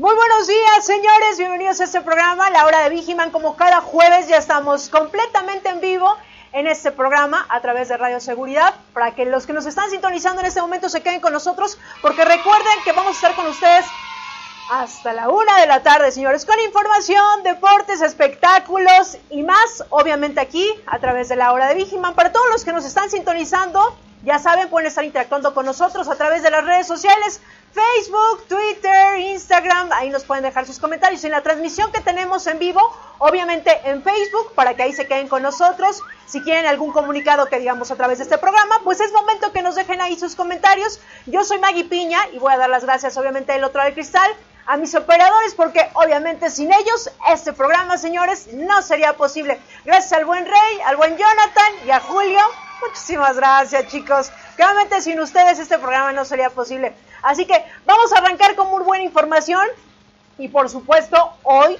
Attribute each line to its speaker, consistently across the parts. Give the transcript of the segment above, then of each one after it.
Speaker 1: Muy buenos días, señores. Bienvenidos a este programa, La Hora de Vigiman. Como cada jueves, ya estamos completamente en vivo en este programa a través de Radio Seguridad para que los que nos están sintonizando en este momento se queden con nosotros, porque recuerden que vamos a estar con ustedes hasta la una de la tarde, señores, con información, deportes, espectáculos y más, obviamente aquí a través de la hora de Vigiman. Para todos los que nos están sintonizando, ya saben, pueden estar interactuando con nosotros a través de las redes sociales, Facebook, Twitter, Instagram, ahí nos pueden dejar sus comentarios. En la transmisión que tenemos en vivo, obviamente en Facebook, para que ahí se queden con nosotros. Si quieren algún comunicado que digamos a través de este programa, pues es momento que nos dejen ahí sus comentarios. Yo soy Maggie Piña y voy a dar las gracias obviamente del otro del cristal a mis operadores porque obviamente sin ellos este programa, señores, no sería posible. Gracias al buen Rey, al buen Jonathan y a Julio. Muchísimas gracias, chicos. Realmente sin ustedes este programa no sería posible. Así que vamos a arrancar con muy buena información y por supuesto hoy,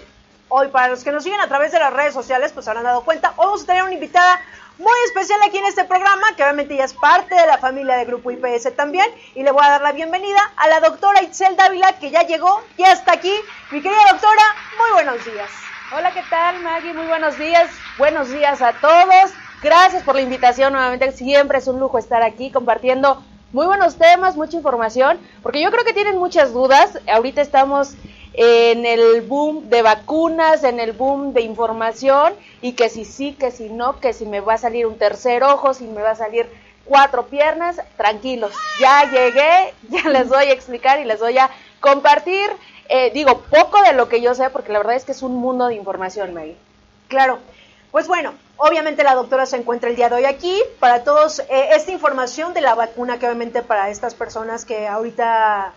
Speaker 1: hoy para los que nos siguen a través de las redes sociales, pues habrán dado cuenta, hoy vamos a tener una invitada muy especial aquí en este programa, que obviamente ya es parte de la familia de Grupo IPS también, y le voy a dar la bienvenida a la doctora Itzel Dávila, que ya llegó, ya está aquí. Mi querida doctora, muy buenos días.
Speaker 2: Hola, ¿qué tal Maggie? Muy buenos días. Buenos días a todos. Gracias por la invitación nuevamente. Siempre es un lujo estar aquí compartiendo muy buenos temas, mucha información, porque yo creo que tienen muchas dudas. Ahorita estamos en el boom de vacunas, en el boom de información, y que si sí, que si no, que si me va a salir un tercer ojo, si me va a salir cuatro piernas, tranquilos, ya llegué, ya les voy a explicar y les voy a compartir, eh, digo, poco de lo que yo sé, porque la verdad es que es un mundo de información, Maggie.
Speaker 1: Claro, pues bueno, obviamente la doctora se encuentra el día de hoy aquí para todos eh, esta información de la vacuna que obviamente para estas personas que ahorita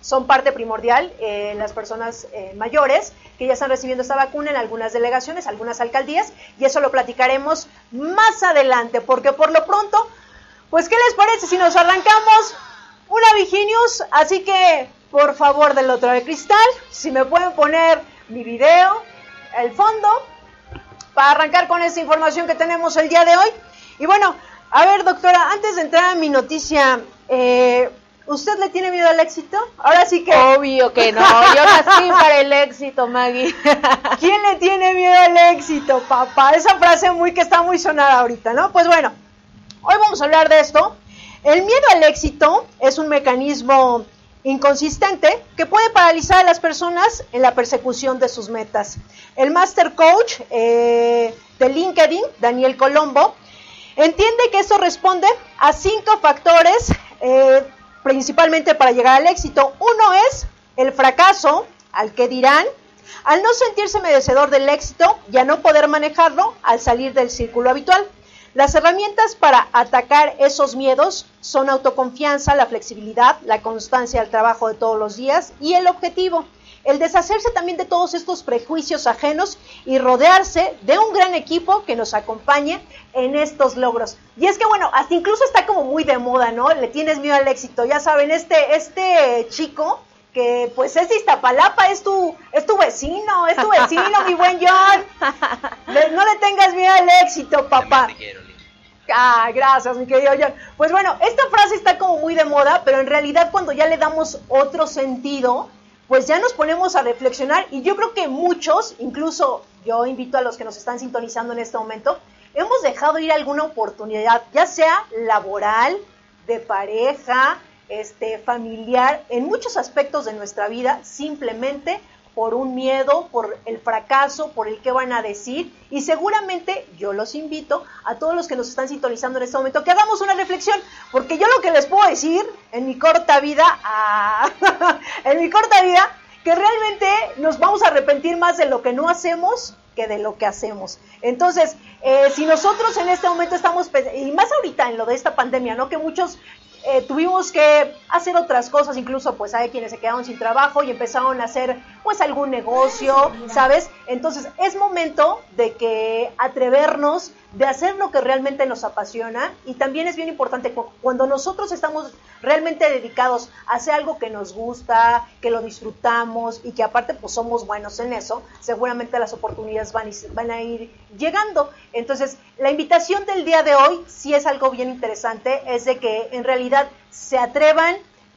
Speaker 1: son parte primordial, eh, las personas eh, mayores que ya están recibiendo esta vacuna en algunas delegaciones, algunas alcaldías, y eso lo platicaremos más adelante, porque por lo pronto, pues ¿qué les parece si nos arrancamos una Viginius? Así que, por favor, del otro de cristal, si me pueden poner mi video, el fondo, para arrancar con esta información que tenemos el día de hoy. Y bueno, a ver, doctora, antes de entrar a mi noticia, eh, ¿usted le tiene miedo al éxito? Ahora sí que...
Speaker 2: Obvio que no, yo nací para el éxito, Maggie.
Speaker 1: ¿Quién le tiene miedo al éxito, papá? Esa frase muy que está muy sonada ahorita, ¿no? Pues bueno, hoy vamos a hablar de esto. El miedo al éxito es un mecanismo inconsistente que puede paralizar a las personas en la persecución de sus metas. El Master Coach eh, de LinkedIn, Daniel Colombo, entiende que esto responde a cinco factores eh, principalmente para llegar al éxito. Uno es el fracaso, al que dirán, al no sentirse merecedor del éxito y a no poder manejarlo al salir del círculo habitual. Las herramientas para atacar esos miedos son autoconfianza, la flexibilidad, la constancia al trabajo de todos los días y el objetivo, el deshacerse también de todos estos prejuicios ajenos y rodearse de un gran equipo que nos acompañe en estos logros. Y es que bueno, hasta incluso está como muy de moda, ¿no? Le tienes miedo al éxito. Ya saben, este, este chico que pues es de Iztapalapa, es tu, es tu vecino, es tu vecino, mi buen John. Le- no le tengas miedo al éxito, papá. Ah, gracias, mi querido John. Pues bueno, esta frase está como muy de moda, pero en realidad cuando ya le damos otro sentido, pues ya nos ponemos a reflexionar y yo creo que muchos, incluso yo invito a los que nos están sintonizando en este momento, hemos dejado ir alguna oportunidad, ya sea laboral, de pareja, este, familiar, en muchos aspectos de nuestra vida, simplemente por un miedo, por el fracaso, por el que van a decir. Y seguramente yo los invito a todos los que nos están sintonizando en este momento que hagamos una reflexión, porque yo lo que les puedo decir en mi corta vida, ah, en mi corta vida, que realmente nos vamos a arrepentir más de lo que no hacemos que de lo que hacemos. Entonces, eh, si nosotros en este momento estamos, y más ahorita en lo de esta pandemia, ¿no? Que muchos eh, tuvimos que hacer otras cosas, incluso pues hay quienes se quedaron sin trabajo y empezaron a hacer pues algún negocio, ¿sabes? Entonces es momento de que atrevernos, de hacer lo que realmente nos apasiona y también es bien importante cuando nosotros estamos realmente dedicados a hacer algo que nos gusta, que lo disfrutamos y que aparte pues somos buenos en eso, seguramente las oportunidades van, van a ir llegando. Entonces la invitación del día de hoy, si es algo bien interesante, es de que en realidad se atrevan,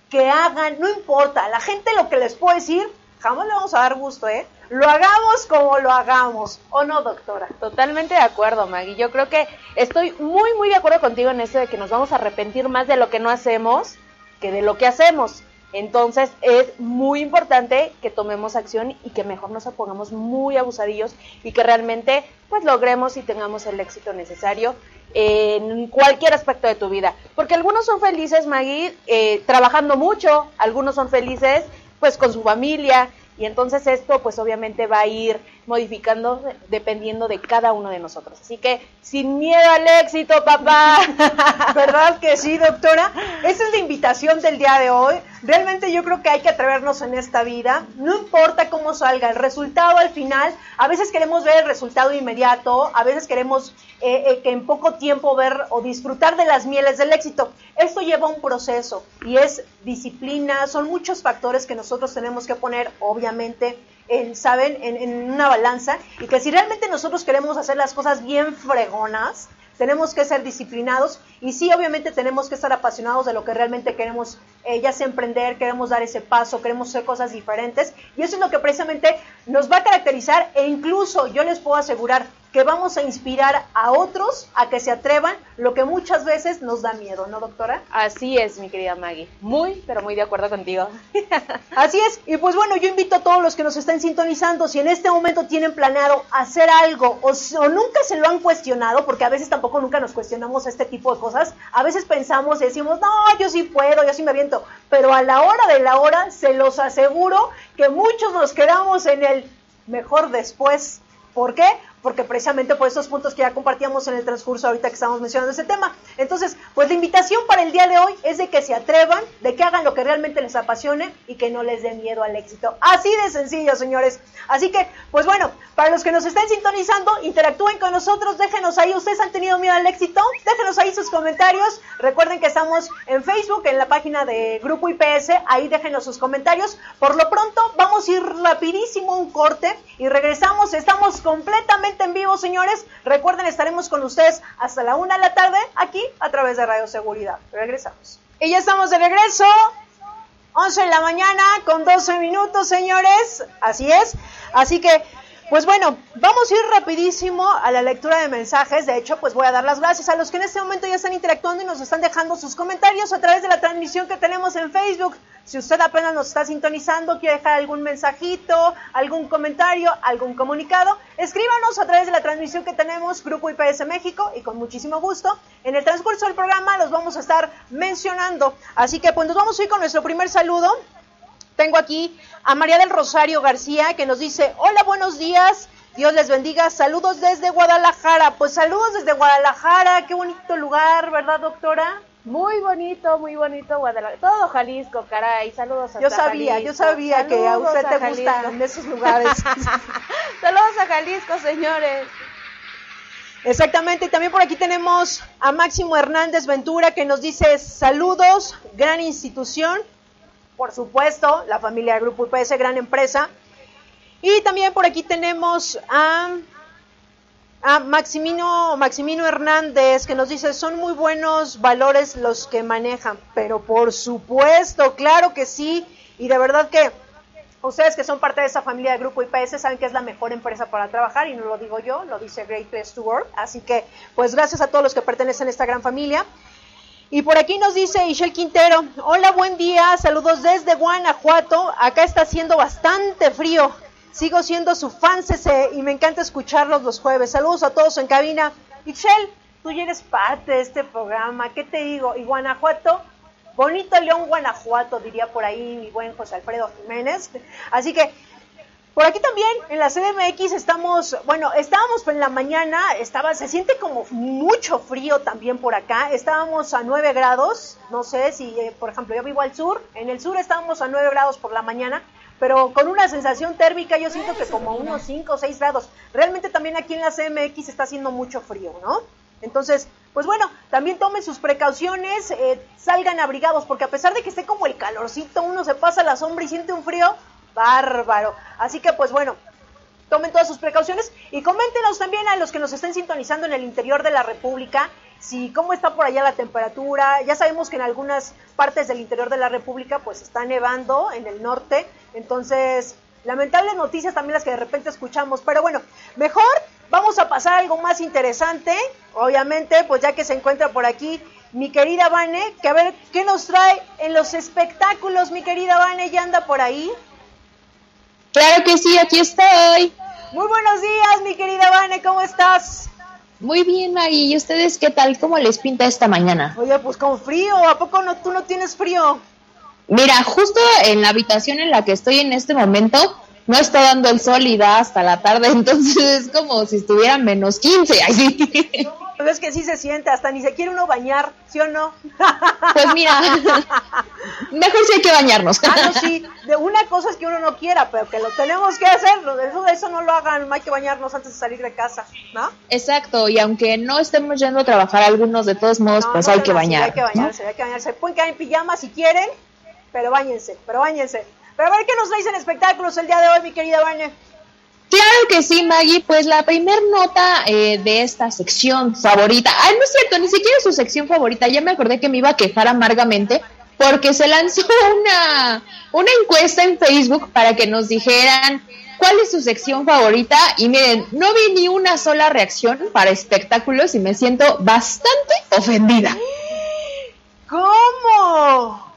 Speaker 1: que hagan, no importa, la gente lo que les puedo decir, jamás le vamos a dar gusto, ¿eh? Lo hagamos como lo hagamos, ¿o no, doctora?
Speaker 2: Totalmente de acuerdo, Maggie. Yo creo que estoy muy, muy de acuerdo contigo en esto de que nos vamos a arrepentir más de lo que no hacemos que de lo que hacemos. Entonces es muy importante que tomemos acción y que mejor nos pongamos muy abusadillos y que realmente pues logremos y tengamos el éxito necesario en cualquier aspecto de tu vida. Porque algunos son felices, Maggie, eh, trabajando mucho, algunos son felices pues con su familia, y entonces esto pues obviamente va a ir modificando dependiendo de cada uno de nosotros. Así que sin miedo al éxito, papá.
Speaker 1: ¿Verdad que sí, doctora? Esa es la invitación del día de hoy. Realmente yo creo que hay que atrevernos en esta vida. No importa cómo salga el resultado al final. A veces queremos ver el resultado inmediato, a veces queremos eh, eh, que en poco tiempo ver o disfrutar de las mieles del éxito. Esto lleva un proceso y es disciplina, son muchos factores que nosotros tenemos que poner, obviamente, en, ¿saben?, en, una balanza y que si realmente nosotros queremos hacer las cosas bien fregonas, tenemos que ser disciplinados y sí, obviamente tenemos que estar apasionados de lo que realmente queremos, eh, ya sea emprender, queremos dar ese paso, queremos hacer cosas diferentes y eso es lo que precisamente nos va a caracterizar e incluso yo les puedo asegurar que vamos a inspirar a otros a que se atrevan, lo que muchas veces nos da miedo, ¿no, doctora?
Speaker 2: Así es, mi querida Maggie. Muy, pero muy de acuerdo contigo.
Speaker 1: Así es. Y pues bueno, yo invito a todos los que nos estén sintonizando, si en este momento tienen planeado hacer algo o, o nunca se lo han cuestionado, porque a veces tampoco nunca nos cuestionamos este tipo de cosas, a veces pensamos y decimos, no, yo sí puedo, yo sí me aviento, pero a la hora de la hora, se los aseguro que muchos nos quedamos en el mejor después. ¿Por qué? Porque precisamente por esos puntos que ya compartíamos en el transcurso ahorita que estamos mencionando ese tema. Entonces, pues la invitación para el día de hoy es de que se atrevan, de que hagan lo que realmente les apasione y que no les dé miedo al éxito. Así de sencillo, señores. Así que, pues bueno, para los que nos estén sintonizando, interactúen con nosotros, déjenos ahí, ustedes han tenido miedo al éxito, déjenos ahí sus comentarios. Recuerden que estamos en Facebook, en la página de Grupo IPS, ahí déjenos sus comentarios. Por lo pronto, vamos a ir rapidísimo un corte y regresamos, estamos completamente en vivo, señores. Recuerden, estaremos con ustedes hasta la una de la tarde aquí a través de Radio Seguridad. Regresamos. Y ya estamos de regreso. 11 de la mañana con 12 minutos, señores. Así es. Así que pues bueno, vamos a ir rapidísimo a la lectura de mensajes. De hecho, pues voy a dar las gracias a los que en este momento ya están interactuando y nos están dejando sus comentarios a través de la transmisión que tenemos en Facebook. Si usted apenas nos está sintonizando, quiere dejar algún mensajito, algún comentario, algún comunicado, escríbanos a través de la transmisión que tenemos Grupo IPS México y con muchísimo gusto en el transcurso del programa los vamos a estar mencionando. Así que pues nos vamos a ir con nuestro primer saludo. Tengo aquí a María del Rosario García que nos dice, hola, buenos días, Dios les bendiga, saludos desde Guadalajara. Pues saludos desde Guadalajara, qué bonito lugar, ¿verdad, doctora?
Speaker 2: Muy bonito, muy bonito Guadalajara. Todo Jalisco, caray. Saludos a
Speaker 1: Yo sabía, yo sabía que a usted te gustan esos lugares.
Speaker 2: Saludos a Jalisco, señores.
Speaker 1: Exactamente, y también por aquí tenemos a Máximo Hernández Ventura que nos dice saludos, gran institución, por supuesto, la familia Grupo IPS, gran empresa. Y también por aquí tenemos a, a Maximino, Maximino Hernández que nos dice, son muy buenos valores los que manejan, pero por supuesto, claro que sí, y de verdad que ustedes que son parte de esa familia de Grupo IPS saben que es la mejor empresa para trabajar y no lo digo yo, lo dice Great Place to Work, así que pues gracias a todos los que pertenecen a esta gran familia. Y por aquí nos dice Ishel Quintero, hola, buen día, saludos desde Guanajuato, acá está haciendo bastante frío, sigo siendo su fan y me encanta escucharlos los jueves, saludos a todos en cabina. Ishel, tú ya eres parte de este programa, ¿qué te digo? Y Guanajuato, bonito León Guanajuato, diría por ahí mi buen José Alfredo Jiménez, así que Por aquí también, en la CDMX estamos, bueno, estábamos en la mañana, estaba, se siente como mucho frío también por acá, estábamos a 9 grados, no sé si, eh, por ejemplo, yo vivo al sur, en el sur estábamos a 9 grados por la mañana, pero con una sensación térmica yo siento que como unos 5 o 6 grados. Realmente también aquí en la CMX está haciendo mucho frío, ¿no? Entonces, pues bueno, también tomen sus precauciones, eh, salgan abrigados, porque a pesar de que esté como el calorcito, uno se pasa la sombra y siente un frío bárbaro. Así que pues bueno, tomen todas sus precauciones y coméntenos también a los que nos estén sintonizando en el interior de la República si cómo está por allá la temperatura. Ya sabemos que en algunas partes del interior de la República pues está nevando en el norte, entonces lamentables noticias también las que de repente escuchamos, pero bueno, mejor vamos a pasar a algo más interesante, obviamente, pues ya que se encuentra por aquí mi querida Vane, que a ver qué nos trae en los espectáculos, mi querida Vane, ya anda por ahí.
Speaker 3: Claro que sí, aquí estoy.
Speaker 1: Muy buenos días, mi querida Vane, ¿cómo estás?
Speaker 3: Muy bien, Maggie. ¿Y ustedes qué tal? ¿Cómo les pinta esta mañana?
Speaker 1: Oye, pues con frío. ¿A poco no, tú no tienes frío?
Speaker 3: Mira, justo en la habitación en la que estoy en este momento, no está dando el sol y da hasta la tarde, entonces es como si estuviera menos 15. Ay,
Speaker 1: Pero es que sí se siente, hasta ni se quiere uno bañar, ¿sí o no?
Speaker 3: Pues mira, mejor si hay que bañarnos.
Speaker 1: Ah, no, sí, de una cosa es que uno no quiera, pero que lo tenemos que hacer, eso, eso no lo hagan, no hay que bañarnos antes de salir de casa, ¿no?
Speaker 3: Exacto, y aunque no estemos yendo a trabajar algunos, de todos modos, pues hay, que bañar,
Speaker 1: hay que bañarse. hay que bañarse, pueden quedar en pijama si quieren, pero bañense, pero bañense. Pero a ver qué nos traes en espectáculos el día de hoy, mi querida Vania.
Speaker 3: Claro que sí, Maggie. Pues la primer nota eh, de esta sección favorita. Ay, no es cierto, ni siquiera su sección favorita. Ya me acordé que me iba a quejar amargamente porque se lanzó una, una encuesta en Facebook para que nos dijeran cuál es su sección favorita. Y miren, no vi ni una sola reacción para espectáculos y me siento bastante ofendida.
Speaker 1: ¿Cómo?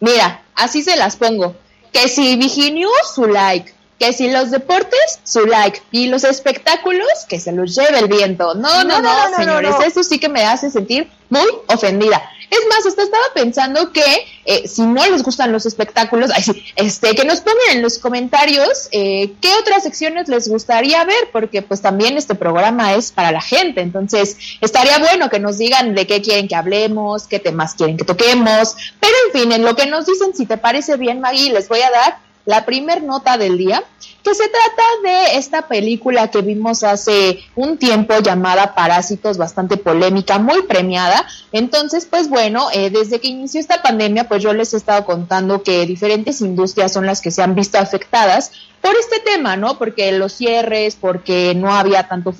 Speaker 3: Mira, así se las pongo. Que si Viginews, su like que si los deportes, su like, y los espectáculos, que se los lleve el viento. No, no, no, señores, eso sí que me hace sentir muy ofendida. Es más, hasta estaba pensando que eh, si no les gustan los espectáculos, este, que nos pongan en los comentarios eh, qué otras secciones les gustaría ver, porque pues también este programa es para la gente, entonces estaría bueno que nos digan de qué quieren que hablemos, qué temas quieren que toquemos, pero en fin, en lo que nos dicen, si te parece bien, Maggie, les voy a dar la primer nota del día, que se trata de esta película que vimos hace un tiempo llamada Parásitos, bastante polémica, muy premiada. Entonces, pues bueno, eh, desde que inició esta pandemia, pues yo les he estado contando que diferentes industrias son las que se han visto afectadas por este tema, ¿no? Porque los cierres, porque no había tanto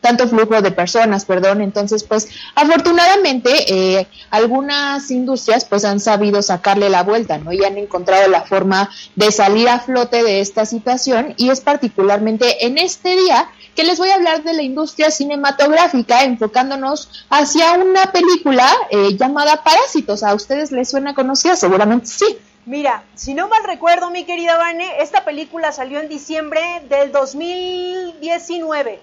Speaker 3: tanto flujo de personas, perdón. Entonces, pues afortunadamente eh, algunas industrias pues han sabido sacarle la vuelta, ¿no? Y han encontrado la forma de salir a flote de esta situación y es particularmente en este día que les voy a hablar de la industria cinematográfica enfocándonos hacia una película eh, llamada Parásitos. ¿A ustedes les suena conocida? Seguramente sí.
Speaker 1: Mira, si no mal recuerdo, mi querida Vane, esta película salió en diciembre del 2019.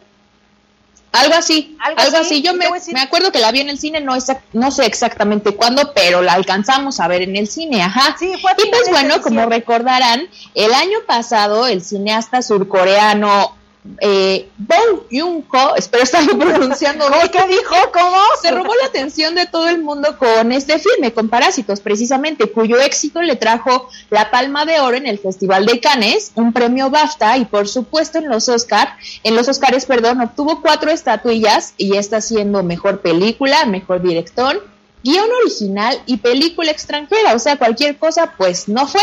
Speaker 3: Algo así, algo, así. Yo me, me, acuerdo que la vi en el cine, no, no sé exactamente cuándo, pero la alcanzamos a ver en el cine, ajá.
Speaker 1: Sí, fue
Speaker 3: y pues bueno, como recordarán, el año pasado el cineasta surcoreano eh, Bong Joon-ho, espero estarlo pronunciando
Speaker 1: bien. ¿Qué dijo? ¿Cómo?
Speaker 3: Se robó la atención de todo el mundo con este filme, con Parásitos, precisamente, cuyo éxito le trajo la Palma de Oro en el Festival de Cannes, un premio BAFTA y por supuesto en los Oscar, en los Oscars, perdón, obtuvo cuatro estatuillas y está siendo mejor película, mejor director, guion original y película extranjera, o sea, cualquier cosa, pues no fue.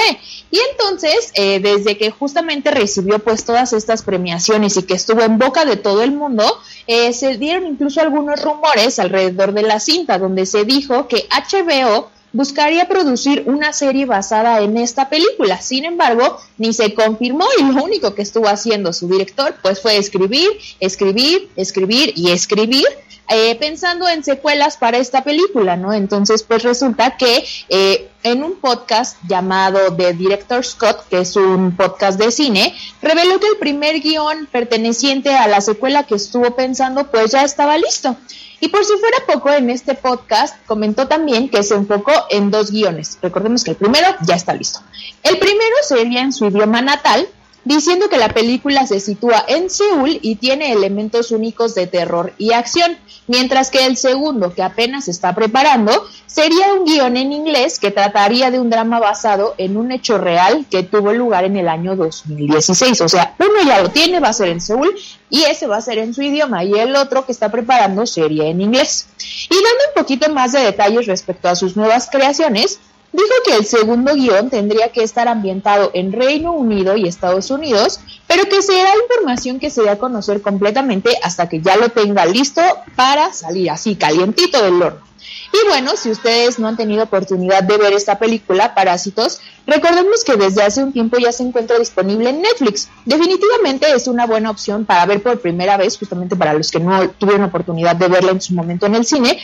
Speaker 3: Y entonces, eh, desde que justamente recibió pues todas estas premiaciones y que estuvo en boca de todo el mundo, eh, se dieron incluso algunos rumores alrededor de la cinta, donde se dijo que HBO buscaría producir una serie basada en esta película. Sin embargo, ni se confirmó y lo único que estuvo haciendo su director pues fue escribir, escribir, escribir y escribir eh, pensando en secuelas para esta película, ¿no? Entonces, pues resulta que eh, en un podcast llamado The Director Scott, que es un podcast de cine, reveló que el primer guion perteneciente a la secuela que estuvo pensando, pues ya estaba listo. Y por si fuera poco, en este podcast comentó también que se enfocó en dos guiones. Recordemos que el primero ya está listo. El primero sería en su idioma natal diciendo que la película se sitúa en Seúl y tiene elementos únicos de terror y acción, mientras que el segundo, que apenas está preparando, sería un guion en inglés que trataría de un drama basado en un hecho real que tuvo lugar en el año 2016. O sea, uno ya lo tiene, va a ser en Seúl, y ese va a ser en su idioma, y el otro que está preparando sería en inglés. Y dando un poquito más de detalles respecto a sus nuevas creaciones, dijo que el segundo guion tendría que estar ambientado en Reino Unido y Estados Unidos, pero que será información que se dé a conocer completamente hasta que ya lo tenga listo para salir así calientito del horno. Y bueno, si ustedes no han tenido oportunidad de ver esta película, Parásitos, recordemos que desde hace un tiempo ya se encuentra disponible en Netflix. Definitivamente es una buena opción para ver por primera vez, justamente para los que no tuvieron oportunidad de verla en su momento en el cine,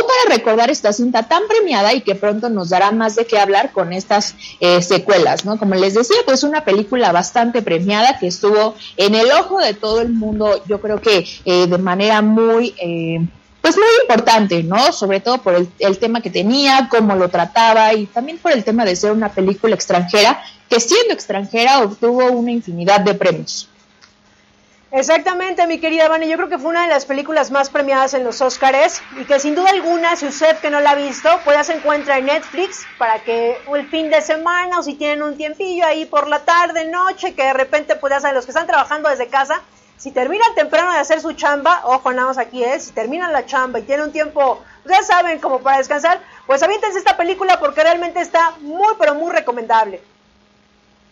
Speaker 3: o para recordar esta cinta tan premiada y que pronto nos dará más de qué hablar con estas eh, secuelas, ¿no? Como les decía, pues una película bastante premiada que estuvo en el ojo de todo el mundo, yo creo que eh, de manera muy... Eh, pues muy importante, ¿no? Sobre todo por el, el, tema que tenía, cómo lo trataba y también por el tema de ser una película extranjera que siendo extranjera obtuvo una infinidad de premios.
Speaker 1: Exactamente, mi querida Vani. Yo creo que fue una de las películas más premiadas en los Oscars y que sin duda alguna, si usted que no la ha visto, pues ya se encuentra en Netflix para que el fin de semana o si tienen un tiempillo ahí por la tarde, noche, que de repente pues ya los que están trabajando desde casa, si terminan temprano de hacer su chamba, ojo, nada más aquí es, si terminan la chamba y tienen un tiempo, ya saben, como para descansar, pues aviéntense esta película porque realmente está muy, pero muy recomendable.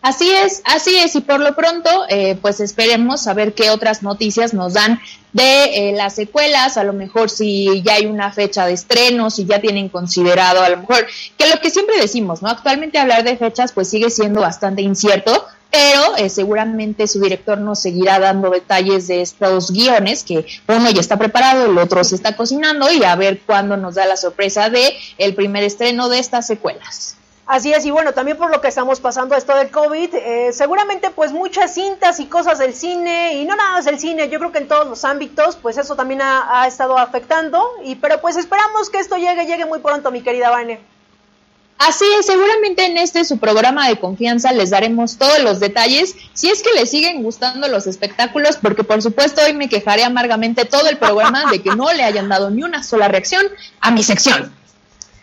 Speaker 3: Así es, así es, y por lo pronto, eh, pues esperemos a ver qué otras noticias nos dan de eh, las secuelas, a lo mejor si ya hay una fecha de estreno, si ya tienen considerado, a lo mejor, que lo que siempre decimos, ¿no? Actualmente hablar de fechas pues sigue siendo bastante incierto, pero eh, seguramente su director nos seguirá dando detalles de estos guiones, que uno ya está preparado, el otro se está cocinando, y a ver cuándo nos da la sorpresa de el primer estreno de estas secuelas.
Speaker 1: Así es, y bueno, también por lo que estamos pasando esto del COVID, eh, seguramente pues muchas cintas y cosas del cine, y no nada más del cine, yo creo que en todos los ámbitos, pues eso también ha, ha, estado afectando, y pero pues esperamos que esto llegue, llegue muy pronto, mi querida Vane.
Speaker 3: Así es, seguramente en este su programa de confianza les daremos todos los detalles, si es que les siguen gustando los espectáculos, porque por supuesto hoy me quejaré amargamente todo el programa de que no le hayan dado ni una sola reacción a mi sección.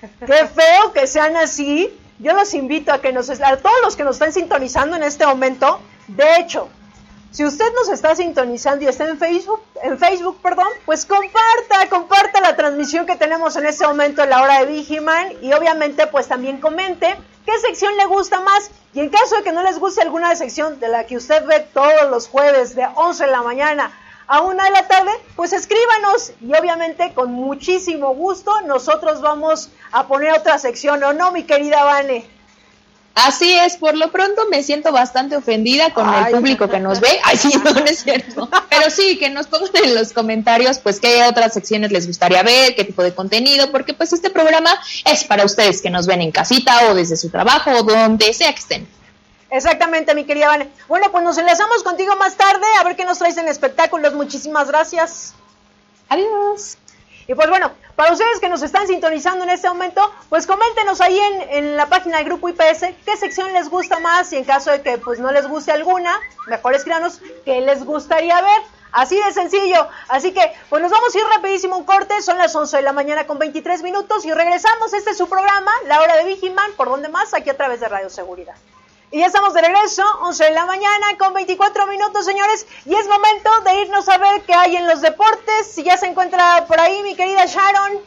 Speaker 1: Qué feo que sean así, yo los invito a que nos, a todos los que nos están sintonizando en este momento, de hecho, si usted nos está sintonizando y está en Facebook, en Facebook, perdón, pues comparta, comparta la transmisión que tenemos en este momento en la hora de Vigiman y obviamente pues también comente qué sección le gusta más y en caso de que no les guste alguna sección de la que usted ve todos los jueves de 11 de la mañana a una de la tarde, pues escríbanos y obviamente con muchísimo gusto nosotros vamos a poner otra sección, ¿o no, mi querida Vane?
Speaker 3: Así es, por lo pronto me siento bastante ofendida con Ay, el público que nos ve. Ay, sí, no, no es cierto. Pero sí, que nos pongan en los comentarios, pues, qué otras secciones les gustaría ver, qué tipo de contenido, porque pues este programa es para ustedes que nos ven en casita o desde su trabajo o donde sea que estén.
Speaker 1: Exactamente, mi querida Vane. Bueno, pues nos enlazamos contigo más tarde a ver qué nos traes en espectáculos. Muchísimas gracias.
Speaker 3: Adiós.
Speaker 1: Y pues bueno, para ustedes que nos están sintonizando en este momento, pues coméntenos ahí en, en, la página del grupo IPS qué sección les gusta más y en caso de que pues no les guste alguna, mejor escríbanos qué les gustaría ver. Así de sencillo. Así que, pues nos vamos a ir rapidísimo un corte. Son las 11 de la mañana con 23 minutos y regresamos. Este es su programa, La Hora de Vigiman, por donde más, aquí a través de Radio Seguridad. Y ya estamos de regreso, 11 de la mañana con 24 minutos, señores. Y es momento de irnos a ver qué hay en los deportes. Si ya se encuentra por ahí mi querida Sharon.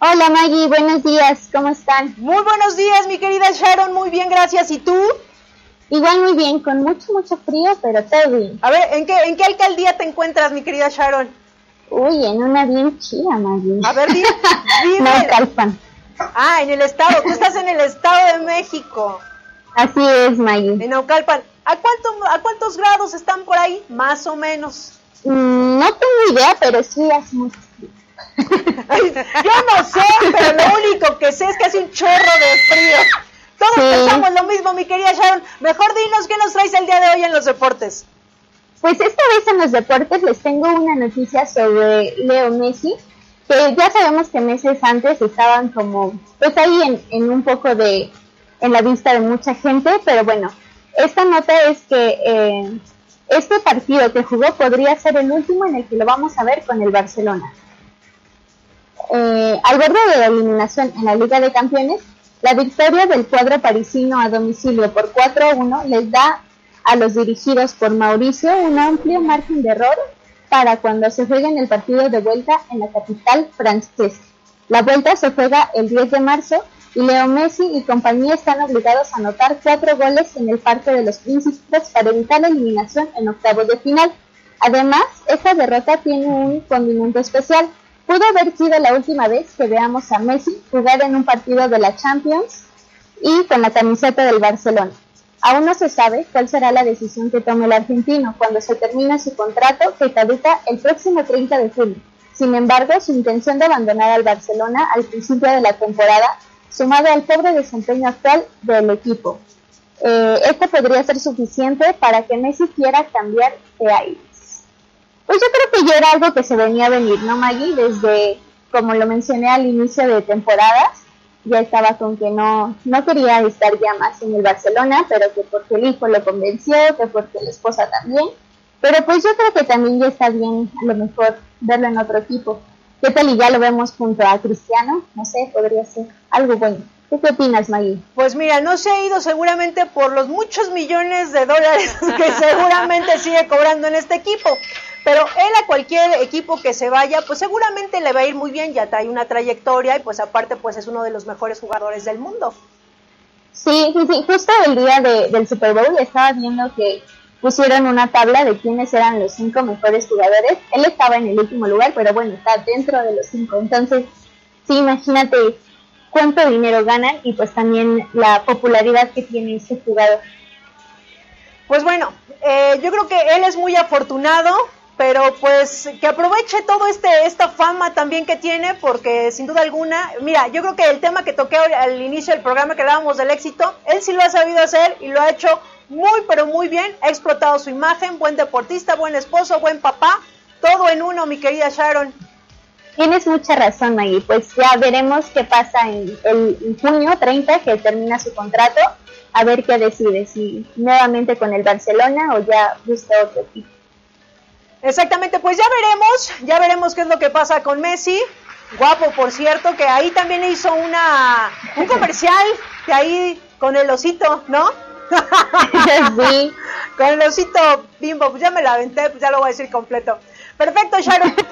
Speaker 4: Hola Maggie, buenos días, ¿cómo están?
Speaker 1: Muy buenos días, mi querida Sharon, muy bien, gracias. ¿Y tú?
Speaker 4: Igual muy bien, con mucho, mucho frío, pero todo bien.
Speaker 1: A ver, ¿en qué, en qué alcaldía te encuentras, mi querida Sharon?
Speaker 4: Uy, en una bien chida, Maggie.
Speaker 1: A ver, dime. dime.
Speaker 4: Naucalpan.
Speaker 1: Ah, en el estado, tú estás en el estado de México.
Speaker 4: Así es, Maggie.
Speaker 1: En Naucalpan. ¿A, cuánto, ¿A cuántos grados están por ahí? Más o menos.
Speaker 4: Mm, no tengo idea, pero sí hace mucho frío.
Speaker 1: Yo no sé, pero lo único que sé es que hace un chorro de frío. Todos sí. pensamos lo mismo, mi querida Sharon. Mejor dinos qué nos traes el día de hoy en los deportes.
Speaker 4: Pues esta vez en los deportes les tengo una noticia sobre Leo Messi, que ya sabemos que meses antes estaban como, pues ahí en, en un poco de, en la vista de mucha gente, pero bueno, esta nota es que eh, este partido que jugó podría ser el último en el que lo vamos a ver con el Barcelona. Eh, al borde de la eliminación en la Liga de Campeones, la victoria del cuadro parisino a domicilio por 4 a 1 les da a los dirigidos por Mauricio un amplio margen de error para cuando se juegue en el partido de vuelta en la capital francesa. La vuelta se juega el 10 de marzo Leo Messi y compañía están obligados a anotar cuatro goles en el Parque de los Príncipes para evitar la eliminación en octavos de final. Además, esta derrota tiene un condimento especial. Pudo haber sido la última vez que veamos a Messi jugar en un partido de la Champions y con la camiseta del Barcelona. Aún no se sabe cuál será la decisión que tome el argentino cuando se termine su contrato que caduca el próximo 30 de julio. Sin embargo, su intención de abandonar al Barcelona al principio de la temporada sumado al pobre desempeño actual del equipo. Eh, esto podría ser suficiente para que Messi quiera cambiar de aires. Pues yo creo que ya era algo que se venía a venir, ¿no, Maggie? Desde, como lo mencioné al inicio de temporadas, ya estaba con que no, no quería estar ya más en el Barcelona, pero que porque el hijo lo convenció, que porque la esposa también. Pero pues yo creo que también ya está bien a lo mejor verlo en otro equipo. ¿Qué tal y ya lo vemos junto a Cristiano? No sé, podría ser algo bueno. ¿Tú qué opinas, Maggie?
Speaker 1: Pues mira, no se ha ido seguramente por los muchos millones de dólares que seguramente sigue cobrando en este equipo. Pero él a cualquier equipo que se vaya, pues seguramente le va a ir muy bien, ya trae una trayectoria y pues aparte pues es uno de los mejores jugadores del mundo.
Speaker 4: Sí, sí, sí, justo el día del Super Bowl estaba viendo que pusieron una tabla de quiénes eran los cinco mejores jugadores. Él estaba en el último lugar, pero bueno, está dentro de los cinco. Entonces, sí, imagínate cuánto dinero ganan y pues también la popularidad que tiene este jugador.
Speaker 1: Pues bueno, eh, yo creo que él es muy afortunado, pero pues que aproveche todo este esta fama también que tiene, porque sin duda alguna, mira, yo creo que el tema que toqué al inicio del programa que hablábamos del éxito, él sí lo ha sabido hacer y lo ha hecho muy, pero muy bien. Ha explotado su imagen, buen deportista, buen esposo, buen papá. Todo en uno, mi querida Sharon.
Speaker 4: Tienes mucha razón, Maggie. Pues ya veremos qué pasa en, el, junio 30, que termina su contrato. A ver qué decide, si nuevamente con el Barcelona o ya busca otro equipo.
Speaker 1: Exactamente, pues ya veremos, ya veremos qué es lo que pasa con Messi. Guapo, por cierto, que ahí también hizo una un comercial, que ahí con el osito, ¿no? Con el osito bimbo, pues ya me la aventé, pues ya lo voy a decir completo. Perfecto, Sharon.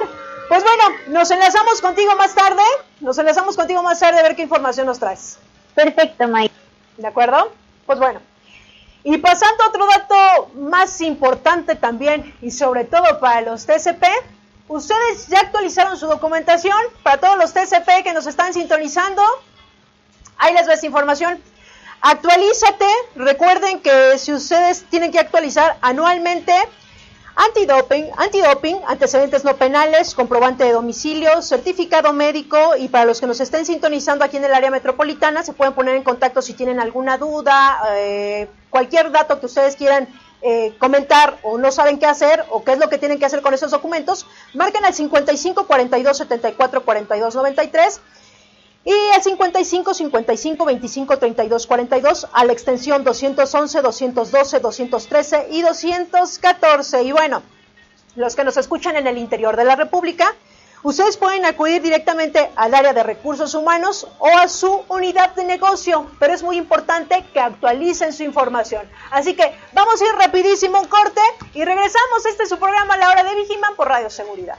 Speaker 1: Pues bueno, nos enlazamos contigo más tarde. Nos enlazamos contigo más tarde a ver qué información nos traes.
Speaker 4: Perfecto, Mike.
Speaker 1: ¿De acuerdo? Pues bueno. Y pasando a otro dato más importante también, y sobre todo para los TCP, ustedes ya actualizaron su documentación para todos los TCP que nos están sintonizando. Ahí les ves información. Actualízate. Recuerden que si ustedes tienen que actualizar anualmente antidoping, antidoping, antecedentes no penales, comprobante de domicilio, certificado médico y para los que nos estén sintonizando aquí en el área metropolitana se pueden poner en contacto si tienen alguna duda, eh, cualquier dato que ustedes quieran eh, comentar o no saben qué hacer o qué es lo que tienen que hacer con esos documentos, marquen al 55 42 74 42 93 y el 55 55 25 32 42 a la extensión 211, 212, 213 y 214. Y bueno, los que nos escuchan en el interior de la República, ustedes pueden acudir directamente al área de recursos humanos o a su unidad de negocio, pero es muy importante que actualicen su información. Así que vamos a ir rapidísimo un corte y regresamos. Este es su programa La Hora de Vigiman por Radio Seguridad.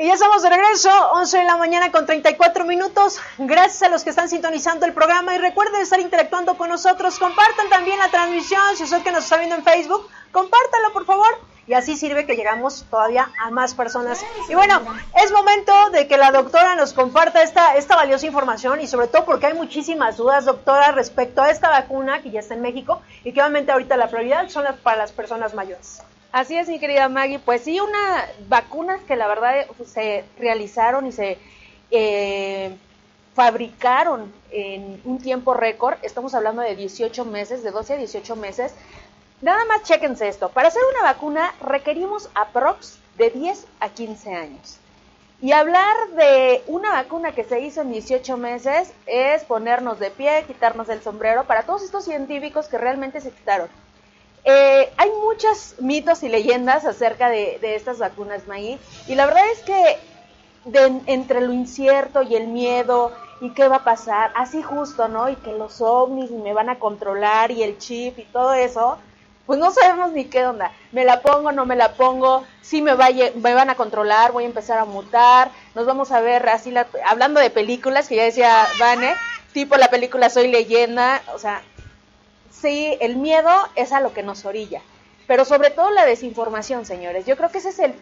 Speaker 1: Y ya estamos de regreso, 11 de la mañana con 34 minutos. Gracias a los que están sintonizando el programa y recuerden estar interactuando con nosotros. Compartan también la transmisión, si usted que nos está viendo en Facebook, compártalo por favor. Y así sirve que llegamos todavía a más personas. Y bueno, es momento de que la doctora nos comparta esta, esta valiosa información y sobre todo porque hay muchísimas dudas, doctora, respecto a esta vacuna que ya está en México y que obviamente ahorita la prioridad son las, para las personas mayores.
Speaker 2: Así es, mi querida Maggie. Pues sí, unas vacunas que la verdad se realizaron y se eh, fabricaron en un tiempo récord. Estamos hablando de 18 meses, de 12 a 18 meses. Nada más chéquense esto. Para hacer una vacuna requerimos aprox de 10 a 15 años. Y hablar de una vacuna que se hizo en 18 meses es ponernos de pie, quitarnos el sombrero para todos estos científicos que realmente se quitaron. Eh, hay muchos mitos y leyendas acerca de, estas vacunas, Maggie, y la verdad es que entre lo incierto y el miedo y qué va a pasar, así justo, ¿no? Y que los ovnis me van a controlar y el chip y todo eso, pues no sabemos ni qué onda. Me la pongo, no me la pongo, sí me, van a controlar, voy a empezar a mutar, nos vamos a ver así, hablando de películas, que ya decía Vane, tipo la película Soy leyenda, o sea, sí, el miedo es a lo que nos orilla, pero sobre todo la desinformación, señores. Yo creo que ese es el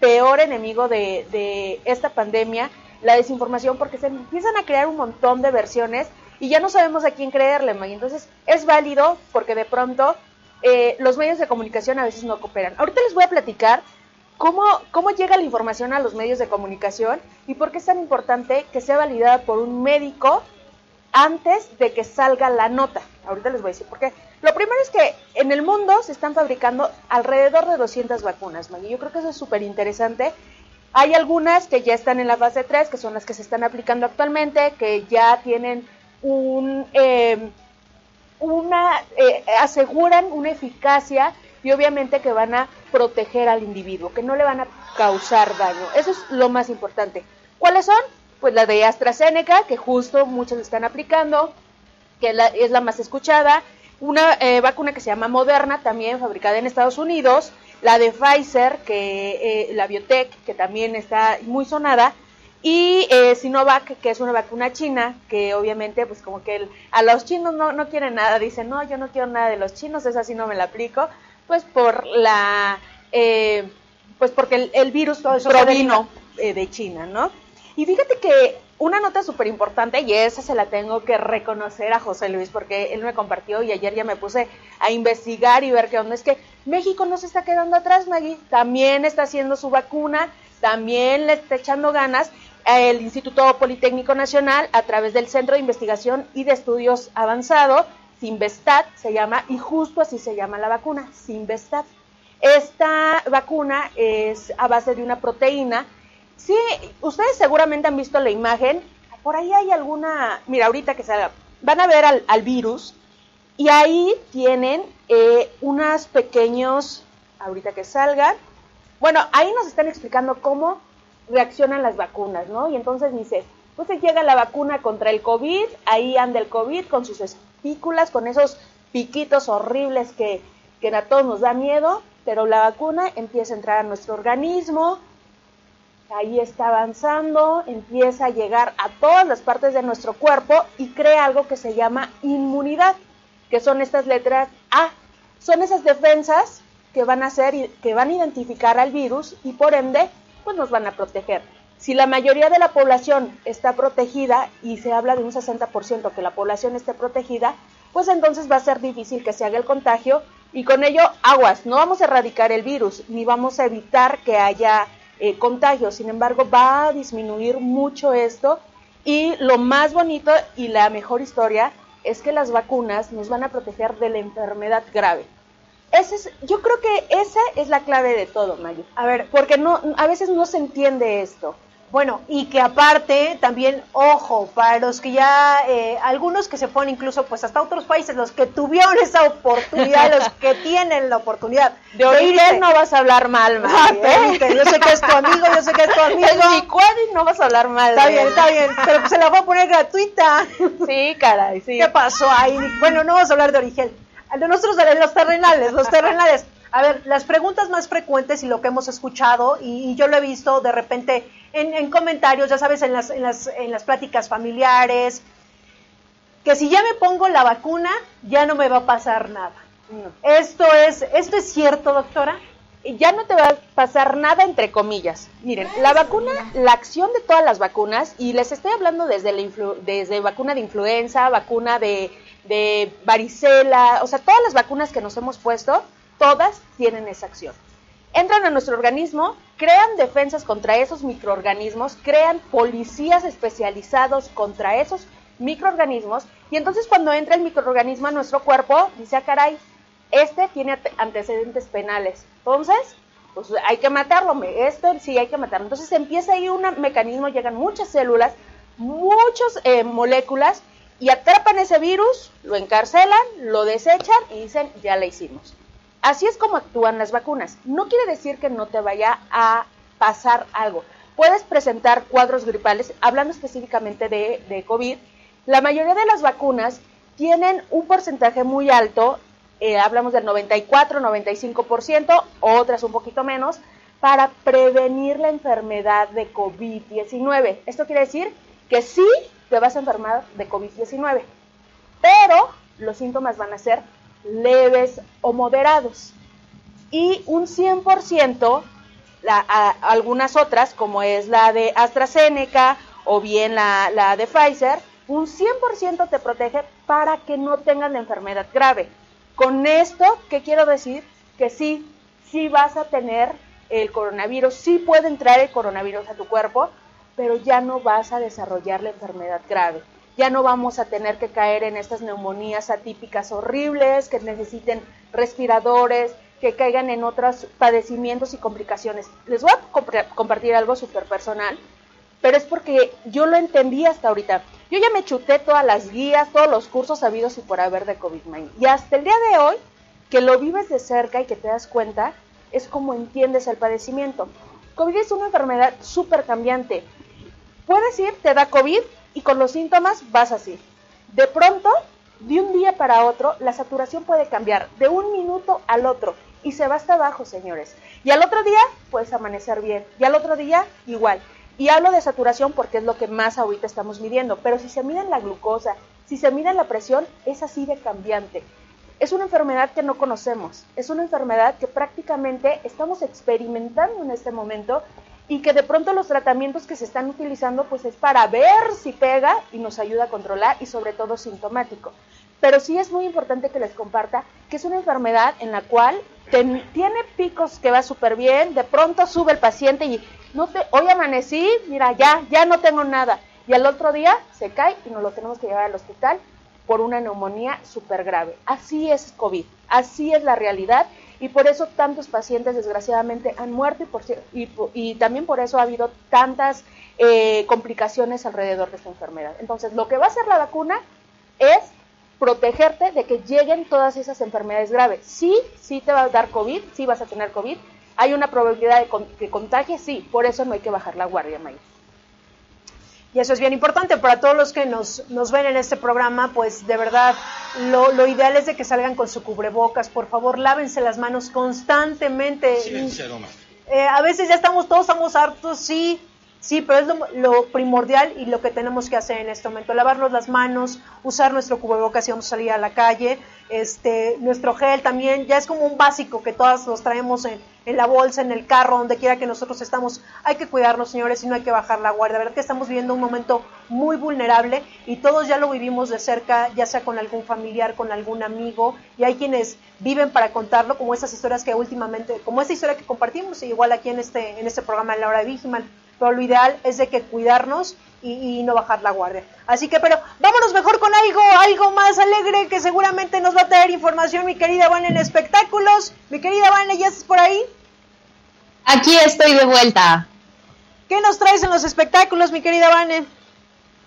Speaker 2: peor enemigo de, esta pandemia, la desinformación, porque se empiezan a crear un montón de versiones y ya no sabemos a quién creerle, Maggie. Entonces, es válido porque de pronto eh, los medios de comunicación a veces no cooperan. Ahorita les voy a platicar cómo, cómo llega la información a los medios de comunicación y por qué es tan importante que sea validada por un médico antes de que salga la nota. Ahorita les voy a decir por qué. Lo primero es que en el mundo se están fabricando alrededor de 200 vacunas, Maggie. Yo creo que eso es súper interesante. Hay algunas que ya están en la fase 3, que son las que se están aplicando actualmente, que ya tienen un, eh, una, eh, aseguran una eficacia y obviamente que van a proteger al individuo, que no le van a causar daño. Eso es lo más importante. ¿Cuáles son? pues la de AstraZeneca, que justo muchos están aplicando, que es la más escuchada, una eh, vacuna que se llama Moderna, también fabricada en Estados Unidos, la de Pfizer, que eh, la Biotech, que también está muy sonada, y eh, Sinovac, que es una vacuna china, que obviamente, pues como que a los chinos no, no quieren nada, dicen, no, yo no quiero nada de los chinos, esa sí no me la aplico, pues por la, pues porque el, el virus provino de China, ¿no? Y fíjate que una nota súper importante, y esa se la tengo que reconocer a José Luis, porque él me compartió y ayer ya me puse a investigar y ver qué onda. Es que México no se está quedando atrás, Maggie. También está haciendo su vacuna, también le está echando ganas el Instituto Politécnico Nacional a través del Centro de Investigación y de Estudios Avanzado, Sinvestat se llama, y justo así se llama la vacuna, Sinvestat. Esta vacuna es a base de una proteína Sí, ustedes seguramente han visto la imagen. Por ahí hay alguna. Mira, ahorita que salga. Van a ver al, virus. Y ahí tienen eh, unos pequeños. Ahorita que salgan. Bueno, ahí nos están explicando cómo reaccionan las vacunas, ¿no? Y entonces dice, pues llega la vacuna contra el COVID, ahí anda el COVID con sus espículas, con esos piquitos horribles que, que a todos nos da miedo, pero la vacuna empieza a entrar a nuestro organismo, ahí está avanzando, empieza a llegar a todas las partes de nuestro cuerpo y crea algo que se llama inmunidad, que son estas letras A. Son esas defensas que van a hacer que van a identificar al virus y por ende pues nos van a proteger. Si la mayoría de la población está protegida y se habla de un 60% que la población esté protegida, pues entonces va a ser difícil que se haga el contagio y con ello aguas, no vamos a erradicar el virus ni vamos a evitar que haya eh, contagios. Sin embargo, va a disminuir mucho esto y lo más bonito y la mejor historia es que las vacunas nos van a proteger de la enfermedad grave. Ese es, yo creo que esa es la clave de todo, Mayo. A ver, porque no, a veces no se entiende esto.
Speaker 1: Bueno, y que aparte también, ojo, para los que ya, eh, algunos que se ponen incluso pues hasta otros países, los que tuvieron esa oportunidad, los que tienen la oportunidad.
Speaker 2: De Origen no vas a hablar mal,
Speaker 1: ah, ¿eh? Yo sé que es tu amigo, yo sé que es tu amigo.
Speaker 2: Es mi y no vas a hablar mal.
Speaker 1: Está bien, está bien, pero pues se la voy a poner gratuita.
Speaker 2: Sí, caray, sí.
Speaker 1: ¿Qué pasó ahí? Bueno, no vamos a hablar de Origen. De nosotros, de los terrenales, los terrenales. A ver, las preguntas más frecuentes y lo que hemos escuchado, y, yo lo he visto de repente en, comentarios, ya sabes, en las, en, las, en las pláticas familiares, que si ya me pongo la vacuna, ya no me va a pasar nada. Esto es, ¿Esto es cierto, doctora?
Speaker 2: ya no te va a pasar nada entre comillas. Miren, la vacuna, la acción de todas las vacunas, y les estoy hablando desde, la desde vacuna de influenza, vacuna de, de varicela, o sea, todas las vacunas que nos hemos puesto, todas tienen esa acción. Entran a nuestro organismo, crean defensas contra esos microorganismos, crean policías especializados contra esos microorganismos, y entonces cuando entra el microorganismo a nuestro cuerpo, dice, ah, caray, este tiene antecedentes penales. Entonces, pues hay que matarlo, este sí hay que matarlo. Entonces empieza ahí un mecanismo, llegan muchas células, muchas eh, moléculas y atrapan ese virus, lo encarcelan, lo desechan y dicen, ya le hicimos. Así es como actúan las vacunas. No quiere decir que no te vaya a pasar algo. Puedes presentar cuadros gripales, hablando específicamente de, COVID. La mayoría de las vacunas tienen un porcentaje muy alto eh, hablamos del 94, 95%, otras un poquito menos, para prevenir la enfermedad de COVID-19. Esto quiere decir que sí te vas a enfermar de COVID-19, pero los síntomas van a ser leves o moderados. Y un 100%, algunas otras, como es la de AstraZeneca o bien la, la de Pfizer, un 100% te protege para que no tengan la enfermedad grave. Con esto, ¿qué quiero decir? Que sí, sí vas a tener el coronavirus, sí puede entrar el coronavirus a tu cuerpo, pero ya no vas a desarrollar la enfermedad grave. Ya no vamos a tener que caer en estas neumonías atípicas horribles, que necesiten respiradores, que caigan en otros padecimientos y complicaciones. Les voy a compartir algo súper personal, pero es porque yo lo entendí hasta ahorita. Yo ya me chuté todas las guías, todos los cursos habidos y por haber de COVID-19. Y hasta el día de hoy, que lo vives de cerca y que te das cuenta, es como entiendes el padecimiento. COVID es una enfermedad súper cambiante. Puedes ir, te da COVID y con los síntomas vas así. De pronto, de un día para otro, la saturación puede cambiar de un minuto al otro y se va hasta abajo, señores. Y al otro día puedes amanecer bien y al otro día igual. Y hablo de saturación porque es lo que más ahorita estamos midiendo, pero si se mide la glucosa, si se mide la presión, es así de cambiante. Es una enfermedad que no conocemos, es una enfermedad que prácticamente estamos experimentando en este momento y que de pronto los tratamientos que se están utilizando pues es para ver si pega y nos ayuda a controlar y sobre todo sintomático. Pero sí es muy importante que les comparta que es una enfermedad en la cual tiene picos que va súper bien, de pronto sube el paciente y no te, hoy amanecí, mira, ya, ya no tengo nada. Y al otro día se cae y nos lo tenemos que llevar al hospital por una neumonía súper grave. Así es COVID, así es la realidad y por eso tantos pacientes desgraciadamente han muerto y, por, y, también por eso ha habido tantas eh, complicaciones alrededor de esta enfermedad. Entonces, lo que va a hacer la vacuna es protegerte de que lleguen todas esas enfermedades graves. Sí, sí te va a dar COVID, sí vas a tener COVID, ¿Hay una probabilidad de que contagie? Sí, por eso no hay que bajar la guardia, May.
Speaker 1: Y eso es bien importante. Para todos los que nos, nos ven en este programa, pues de verdad lo, lo, ideal es de que salgan con su cubrebocas, por favor lávense las manos constantemente. Sí, eh, a veces ya estamos todos, estamos hartos, sí, Sí, pero es lo, primordial y lo que tenemos que hacer en este momento, lavarnos las manos, usar nuestro cubrebocas si vamos a salir a la calle, este, nuestro gel también, ya es como un básico que todas los traemos en, en la bolsa, en el carro, donde quiera que nosotros estamos. Hay que cuidarnos, señores, y no hay que bajar la guardia. La verdad que estamos viviendo un momento muy vulnerable y todos ya lo vivimos de cerca, ya sea con algún familiar, con algún amigo, y hay quienes viven para contarlo, como esas historias que últimamente, como esta historia que compartimos, igual aquí en este, en este programa en la hora de Vigiman pero lo ideal es de que cuidarnos y, no bajar la guardia. Así que, pero vámonos mejor con algo, algo más alegre que seguramente nos va a traer información mi querida Van en espectáculos. Mi querida Van, ¿ya estás por ahí?
Speaker 3: Aquí estoy de vuelta.
Speaker 1: ¿Qué nos traes en los espectáculos, mi querida Vane?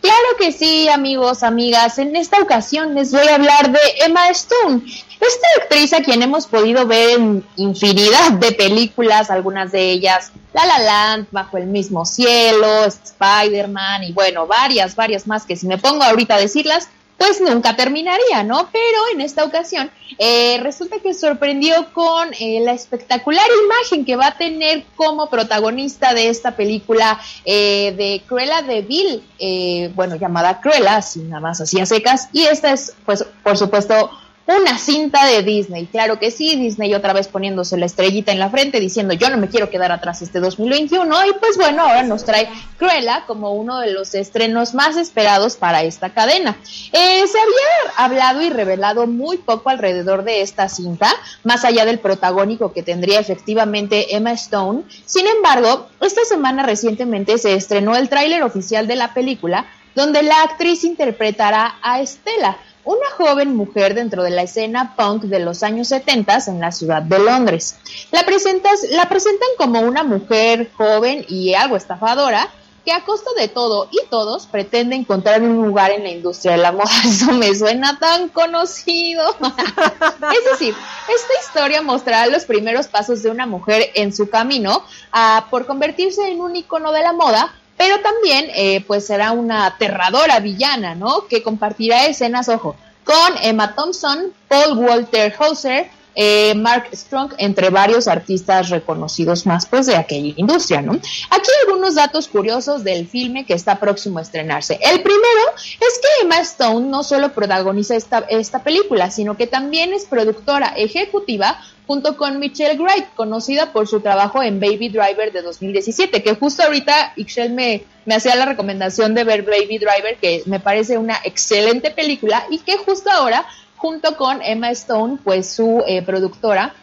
Speaker 3: Claro que sí, amigos, amigas. En esta ocasión les voy a hablar de Emma Stone, esta actriz a quien hemos podido ver en infinidad de películas, algunas de ellas La La Land, Bajo el mismo cielo, Spider-Man y bueno, varias, varias más que si me pongo ahorita a decirlas, pues nunca terminaría, ¿no? Pero en esta ocasión eh, resulta que sorprendió con eh, la espectacular imagen que va a tener como protagonista de esta película eh, de Cruella de Vil, bueno, llamada Cruella, así nada más así a secas, y esta es, pues, por supuesto, una cinta de Disney. Claro que sí, Disney otra vez poniéndose la estrellita en la frente diciendo yo no me quiero quedar atrás este 2021 y pues bueno, ahora nos trae Cruella como uno de los estrenos más esperados para esta cadena. Eh, se había hablado y revelado muy poco alrededor de esta cinta, más allá del protagónico que tendría efectivamente Emma Stone. Sin embargo, esta semana recientemente se estrenó el tráiler oficial de la película donde la actriz interpretará a Estela, una joven mujer dentro de la escena punk de los años 70 en la ciudad de Londres. La, la presentan como una mujer joven y algo estafadora que a costa de todo y todos pretende encontrar un lugar en la industria de la moda. Eso me suena tan conocido. es decir, esta historia mostrará los primeros pasos de una mujer en su camino a, por convertirse en un icono de la moda, pero también eh, pues será una aterradora villana, ¿no? Que compartirá escenas, ojo, con Emma Thompson, Paul Walter Hauser, eh, Mark Strong, entre varios artistas reconocidos más pues de aquella industria, ¿no? Aquí algunos datos curiosos del filme que está próximo a estrenarse. El primero es que Emma Stone no solo protagoniza esta, esta película, sino que también es productora ejecutiva junto con Michelle Wright, conocida por su trabajo en Baby Driver de 2017, que justo ahorita Ixchel me, me hacía la recomendación de ver Baby Driver, que me parece una excelente película y que justo ahora, junto con Emma Stone, pues su eh, productora,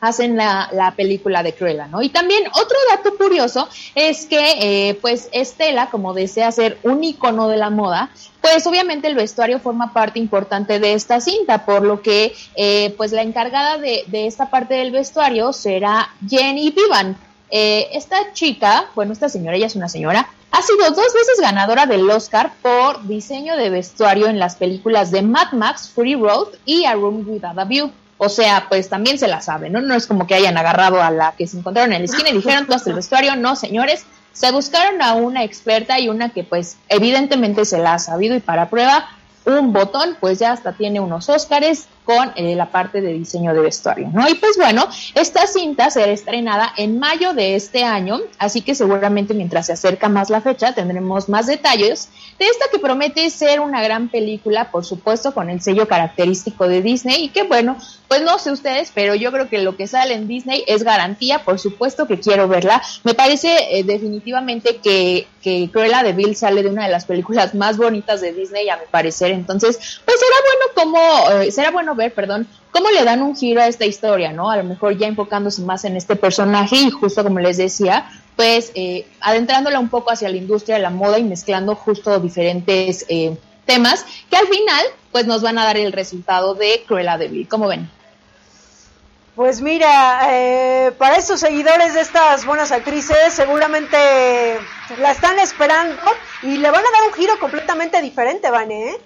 Speaker 3: hacen la, película de Cruella, ¿no? Y también otro dato curioso es que, eh, pues, Estela, como desea ser un icono de la moda, pues obviamente el vestuario forma parte importante de esta cinta, por lo que, eh, pues, la encargada de, esta parte del vestuario será Jenny Vivan. Eh, esta chica, bueno, esta señora, ella es una señora, ha sido dos veces ganadora del Oscar por diseño de vestuario en las películas de Mad Max, Free Road y A Room Without a View. O sea, pues también se la sabe, ¿no? No es como que hayan agarrado a la que se encontraron en la esquina y dijeron, tú el vestuario. No, señores, se buscaron a una experta y una que pues evidentemente se la ha sabido y para prueba un botón, pues ya hasta tiene unos Óscares con eh, la parte de diseño de vestuario, ¿no? Y pues bueno, esta cinta será estrenada en mayo de este año, así que seguramente mientras se acerca más la fecha tendremos más detalles de esta que promete ser una gran película, por supuesto, con el sello característico de Disney y que bueno, pues no sé ustedes, pero yo creo que lo que sale en Disney es garantía, por supuesto que quiero verla. Me parece eh, definitivamente que, que Cruella de Vil sale de una de las películas más bonitas de Disney, a mi parecer. Entonces, pues será bueno como, eh, será bueno ver, perdón, cómo le dan un giro a esta historia, ¿no? A lo mejor ya enfocándose más en este personaje y justo como les decía, pues eh, adentrándola un poco hacia la industria de la moda y mezclando justo diferentes eh, temas que al final pues nos van a dar el resultado de Cruella de Vil. ¿Cómo ven?
Speaker 1: Pues mira, eh, para estos seguidores de estas buenas actrices seguramente la están esperando y le van a dar un giro completamente diferente, Vane, ¿eh?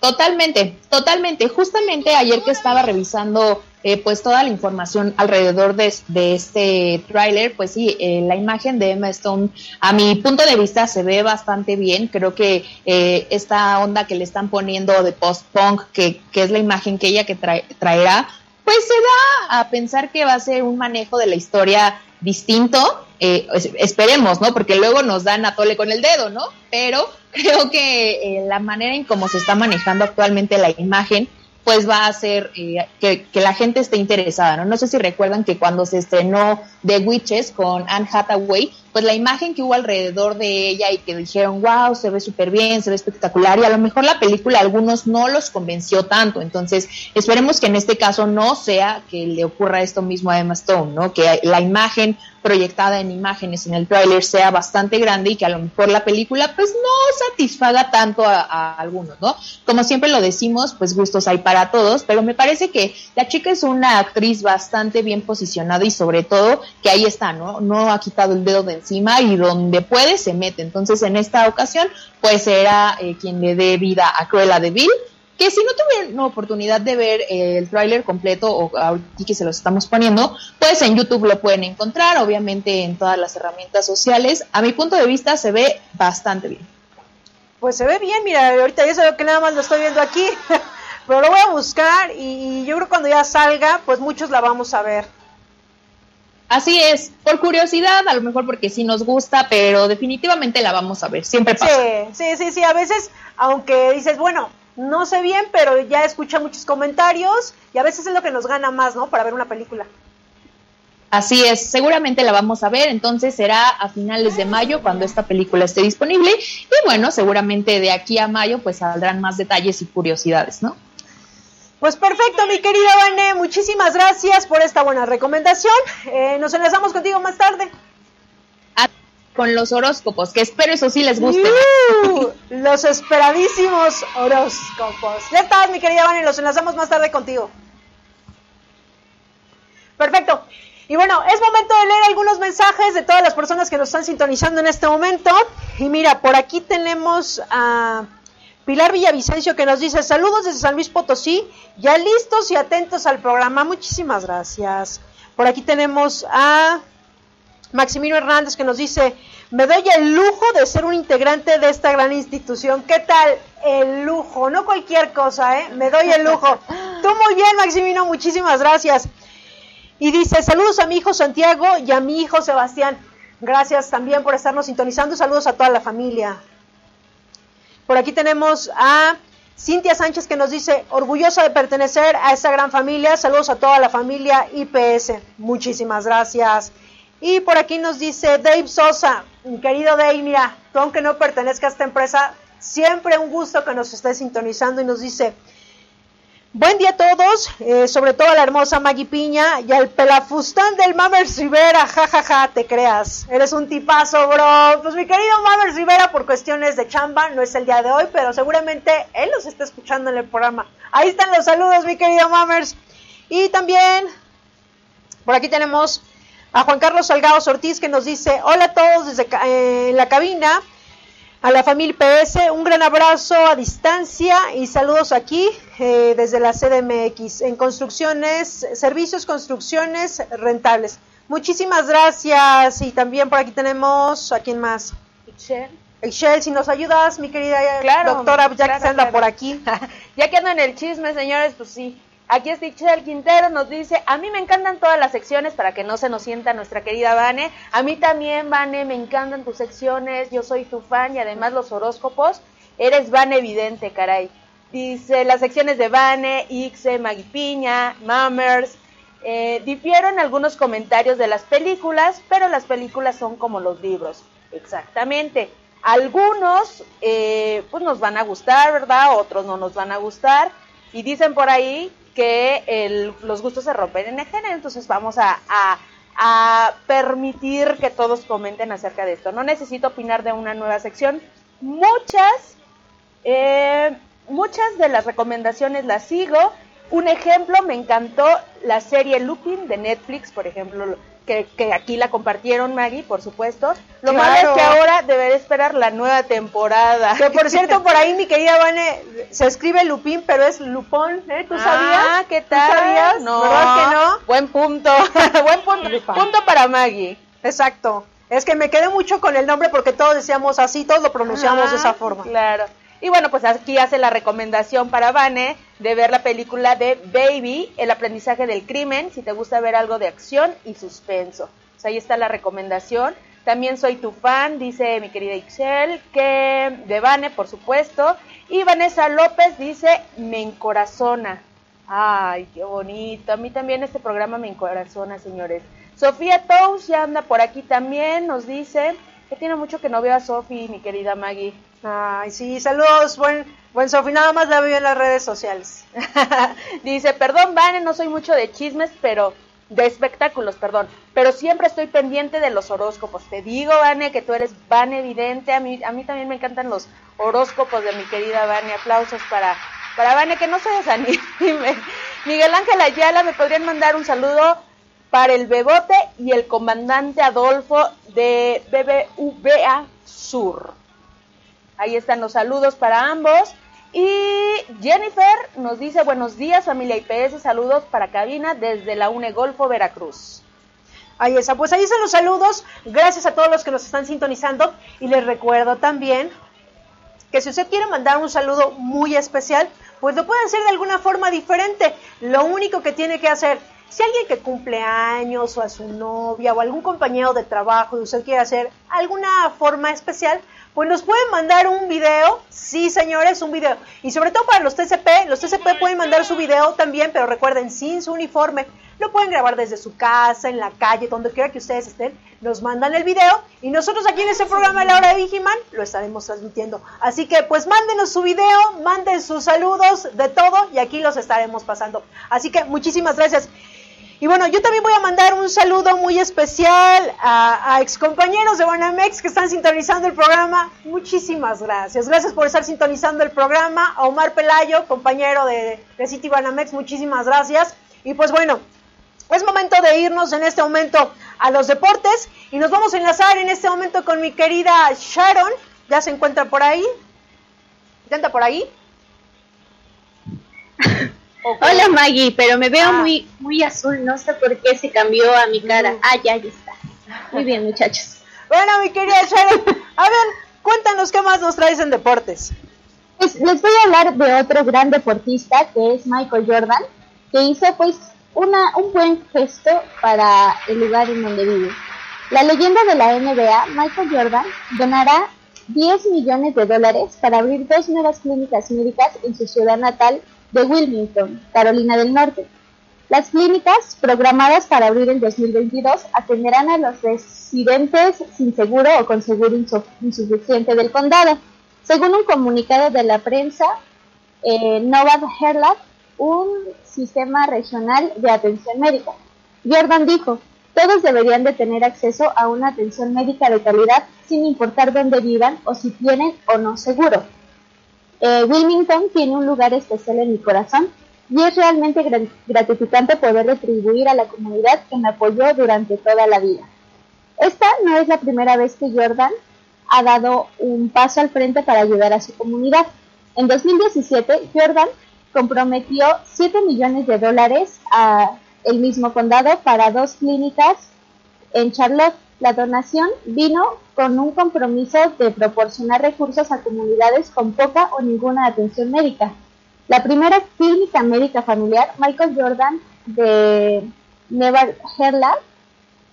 Speaker 3: Totalmente, totalmente. Justamente ayer que estaba revisando eh, pues toda la información alrededor de, este tráiler, pues sí, eh, la imagen de Emma Stone a mi punto de vista se ve bastante bien. Creo que eh, esta onda que le están poniendo de post-punk, que, que, es la imagen que ella que traerá, pues se da a pensar que va a ser un manejo de la historia distinto. esperemos, ¿no? Porque luego nos dan a tole con el dedo, ¿no? Pero creo que eh, la manera en cómo se está manejando actualmente la imagen pues va a hacer eh, que, la gente esté interesada, ¿no? No sé si recuerdan que cuando se estrenó The Witches con Anne Hathaway, pues la imagen que hubo alrededor de ella y que dijeron, wow, se ve súper bien, se ve espectacular, y a lo mejor la película a algunos no los convenció tanto, entonces esperemos que en este caso no sea que le ocurra esto mismo a Emma Stone, ¿no? Que la imagen proyectada en imágenes en el tráiler sea bastante grande y que a lo mejor la película pues no satisfaga tanto a, algunos, ¿no? Como siempre lo decimos, pues gustos hay para todos, pero me parece que la chica es una actriz bastante bien posicionada y sobre todo que ahí está, ¿no? No ha quitado el dedo de encima y donde puede se mete. Entonces en esta ocasión pues será eh, quien le dé vida a Cruella de Vil que si no tuvieron oportunidad de ver el tráiler completo o aquí que se los estamos poniendo, pues en YouTube lo pueden encontrar, obviamente en todas las herramientas sociales. A mi punto de vista se ve bastante bien.
Speaker 1: Pues se ve bien, mira, ahorita ya sé que nada más lo estoy viendo aquí. Pero lo voy a buscar y yo creo que cuando ya salga, pues muchos la vamos a ver.
Speaker 3: Así es, por curiosidad, a lo mejor porque sí nos gusta, pero definitivamente la vamos a ver, siempre pasa.
Speaker 1: Sí, sí, sí, sí, a veces, aunque dices, bueno, no sé bien, pero ya escucha muchos comentarios y a veces es lo que nos gana más, ¿no? Para ver una película.
Speaker 3: Así es, seguramente la vamos a ver, entonces será a finales de mayo cuando esta película esté disponible y bueno, seguramente de aquí a mayo pues saldrán más detalles y curiosidades, ¿no?
Speaker 1: Pues perfecto, mi querida Vane, muchísimas gracias por esta buena recomendación. Eh, nos enlazamos contigo más tarde.
Speaker 3: con los horóscopos, que espero eso sí les guste.
Speaker 1: Uh, los esperadísimos horóscopos. Ya estás, mi querida Vane, los enlazamos más tarde contigo. Perfecto. Y bueno, es momento de leer algunos mensajes de todas las personas que nos están sintonizando en este momento. Y mira, por aquí tenemos a Pilar Villavicencio que nos dice saludos desde San Luis Potosí, ya listos y atentos al programa. Muchísimas gracias. Por aquí tenemos a Maximino Hernández que nos dice, me doy el lujo de ser un integrante de esta gran institución. ¿Qué tal? El lujo, no cualquier cosa, ¿eh? Me doy el lujo. Tú muy bien, Maximino, muchísimas gracias. Y dice, saludos a mi hijo Santiago y a mi hijo Sebastián. Gracias también por estarnos sintonizando. Saludos a toda la familia. Por aquí tenemos a Cintia Sánchez que nos dice, orgullosa de pertenecer a esta gran familia. Saludos a toda la familia IPS. Muchísimas gracias. Y por aquí nos dice Dave Sosa, querido Dave, mira, tú aunque no pertenezcas a esta empresa, siempre un gusto que nos estés sintonizando y nos dice, Buen día a todos, eh, sobre todo a la hermosa Maggie Piña y al pelafustán del Mamers Rivera, jajaja, ja, ja, te creas, eres un tipazo, bro. Pues mi querido Mamers Rivera, por cuestiones de chamba, no es el día de hoy, pero seguramente él los está escuchando en el programa. Ahí están los saludos, mi querido Mamers. Y también, por aquí tenemos a Juan Carlos Salgado Ortiz que nos dice, hola a todos desde eh, la cabina. A la familia PS, un gran abrazo a distancia y saludos aquí eh, desde la CDMX en construcciones, servicios, construcciones rentables. Muchísimas gracias y también por aquí tenemos a quién más.
Speaker 2: Excel.
Speaker 1: Excel, si nos ayudas, mi querida
Speaker 2: claro,
Speaker 1: doctora, ya
Speaker 2: claro,
Speaker 1: que se anda
Speaker 2: claro.
Speaker 1: por aquí.
Speaker 2: ya que ando en el chisme, señores, pues sí. Aquí está Ixchel Quintero, nos dice, a mí me encantan todas las secciones para que no se nos sienta nuestra querida Vane. A mí también, Vane, me encantan tus secciones, yo soy tu fan y además los horóscopos. Eres Vane evidente, caray. Dice, las secciones de Vane, Ixe, Magui Piña, Mammers. Eh, difieren algunos comentarios de las películas, pero las películas son como los libros. Exactamente. Algunos, eh, pues nos van a gustar, ¿verdad? Otros no nos van a gustar. Y dicen por ahí que el, los gustos se rompen en el género, entonces vamos a, permitir que todos comenten acerca de esto. No necesito opinar de una nueva sección. Muchas, eh, muchas de las recomendaciones las sigo. Un ejemplo, me encantó la serie Lupin de Netflix, por ejemplo, que, que aquí la compartieron Maggie, por supuesto. Lo
Speaker 1: Claro.
Speaker 2: malo es que ahora deberé esperar la nueva temporada.
Speaker 1: Que por cierto, por ahí mi querida Vane, se escribe Lupín, pero es Lupón, ¿eh? ¿Tú sabías?
Speaker 2: Ah, ¿qué
Speaker 1: ¿Tú
Speaker 2: tal?
Speaker 1: sabías?
Speaker 2: No.
Speaker 1: ¿Verdad que no?
Speaker 2: Buen punto. Buen punto. Punto para Maggie.
Speaker 1: Exacto. Es que me quedé mucho con el nombre porque todos decíamos así, todos lo pronunciamos de
Speaker 2: Ah,
Speaker 1: esa forma.
Speaker 2: Claro. Y bueno, pues aquí hace la recomendación para Vane de ver la película de Baby, El aprendizaje del crimen, si te gusta ver algo de acción y suspenso. Pues ahí está la recomendación. También soy tu fan, dice mi querida Ixchel, que de Vane, por supuesto. Y Vanessa López dice, me encorazona. Ay, qué bonito. A mí también este programa me encorazona, señores. Sofía Tous ya anda por aquí también, nos dice que tiene mucho que no veo a Sofi, mi querida Maggie.
Speaker 1: Ay, sí, saludos, buen, buen Sofi, nada más la veo en las redes sociales.
Speaker 2: Dice, perdón, Vane, no soy mucho de chismes, pero de espectáculos, perdón, pero siempre estoy pendiente de los horóscopos. Te digo, Vane, que tú eres Vane evidente. A mí, a mí también me encantan los horóscopos de mi querida Vane. Aplausos para, para Vane, que no se desanime. Miguel Ángel Ayala, me podrían mandar un saludo para el Bebote y el comandante Adolfo de BBVA Sur. Ahí están los saludos para ambos. Y Jennifer nos dice buenos días familia IPS, saludos para cabina desde la UNE Golfo Veracruz.
Speaker 1: Ahí está, pues ahí están los saludos. Gracias a todos los que nos están sintonizando. Y les recuerdo también que si usted quiere mandar un saludo muy especial, pues lo puede hacer de alguna forma diferente. Lo único que tiene que hacer, si alguien que cumple años o a su novia o algún compañero de trabajo y usted quiere hacer alguna forma especial, pues nos pueden mandar un video, sí señores, un video. Y sobre todo para los TCP, los TCP pueden mandar su video también, pero recuerden, sin su uniforme. Lo pueden grabar desde su casa, en la calle, donde quiera que ustedes estén. Nos mandan el video y nosotros aquí en este programa de la hora de Vigiman lo estaremos transmitiendo. Así que pues mándenos su video, manden sus saludos de todo y aquí los estaremos pasando. Así que muchísimas gracias. Y bueno, yo también voy a mandar un saludo muy especial a, a excompañeros de Banamex que están sintonizando el programa. Muchísimas gracias. Gracias por estar sintonizando el programa. A Omar Pelayo, compañero de, de City Banamex, muchísimas gracias. Y pues bueno, es momento de irnos en este momento a los deportes y nos vamos a enlazar en este momento con mi querida Sharon. ¿Ya se encuentra por ahí? ¿Ya anda por ahí?
Speaker 4: Okay. Hola Maggie, pero me veo
Speaker 1: Ah.
Speaker 4: muy muy azul, no sé por qué se cambió a mi cara. Ah, ya, ya está. Muy bien, muchachos.
Speaker 1: Bueno, mi querida Sharon, a ver, cuéntanos qué más nos traes en deportes.
Speaker 4: Pues les voy a hablar de otro gran deportista que es Michael Jordan, que hizo pues una, un buen gesto para el lugar en donde vive. La leyenda de la NBA, Michael Jordan, donará 10 millones de dólares para abrir dos nuevas clínicas médicas en su ciudad natal de Wilmington, Carolina del Norte. Las clínicas, programadas para abrir en 2022, atenderán a los residentes sin seguro o con seguro insu- insuficiente del condado. Según un comunicado de la prensa, eh, Herlat, un sistema regional de atención médica. Jordan dijo, todos deberían de tener acceso a una atención médica de calidad sin importar dónde vivan o si tienen o no seguro. Eh, Wilmington tiene un lugar especial en mi corazón y es realmente gra- gratificante poder retribuir a la comunidad que me apoyó durante toda la vida. Esta no es la primera vez que Jordan ha dado un paso al frente para ayudar a su comunidad. En 2017, Jordan comprometió 7 millones de dólares a el mismo condado para dos clínicas en Charlotte. La donación vino con un compromiso de proporcionar recursos a comunidades con poca o ninguna atención médica. La primera clínica médica familiar, Michael Jordan de Nevar Herland,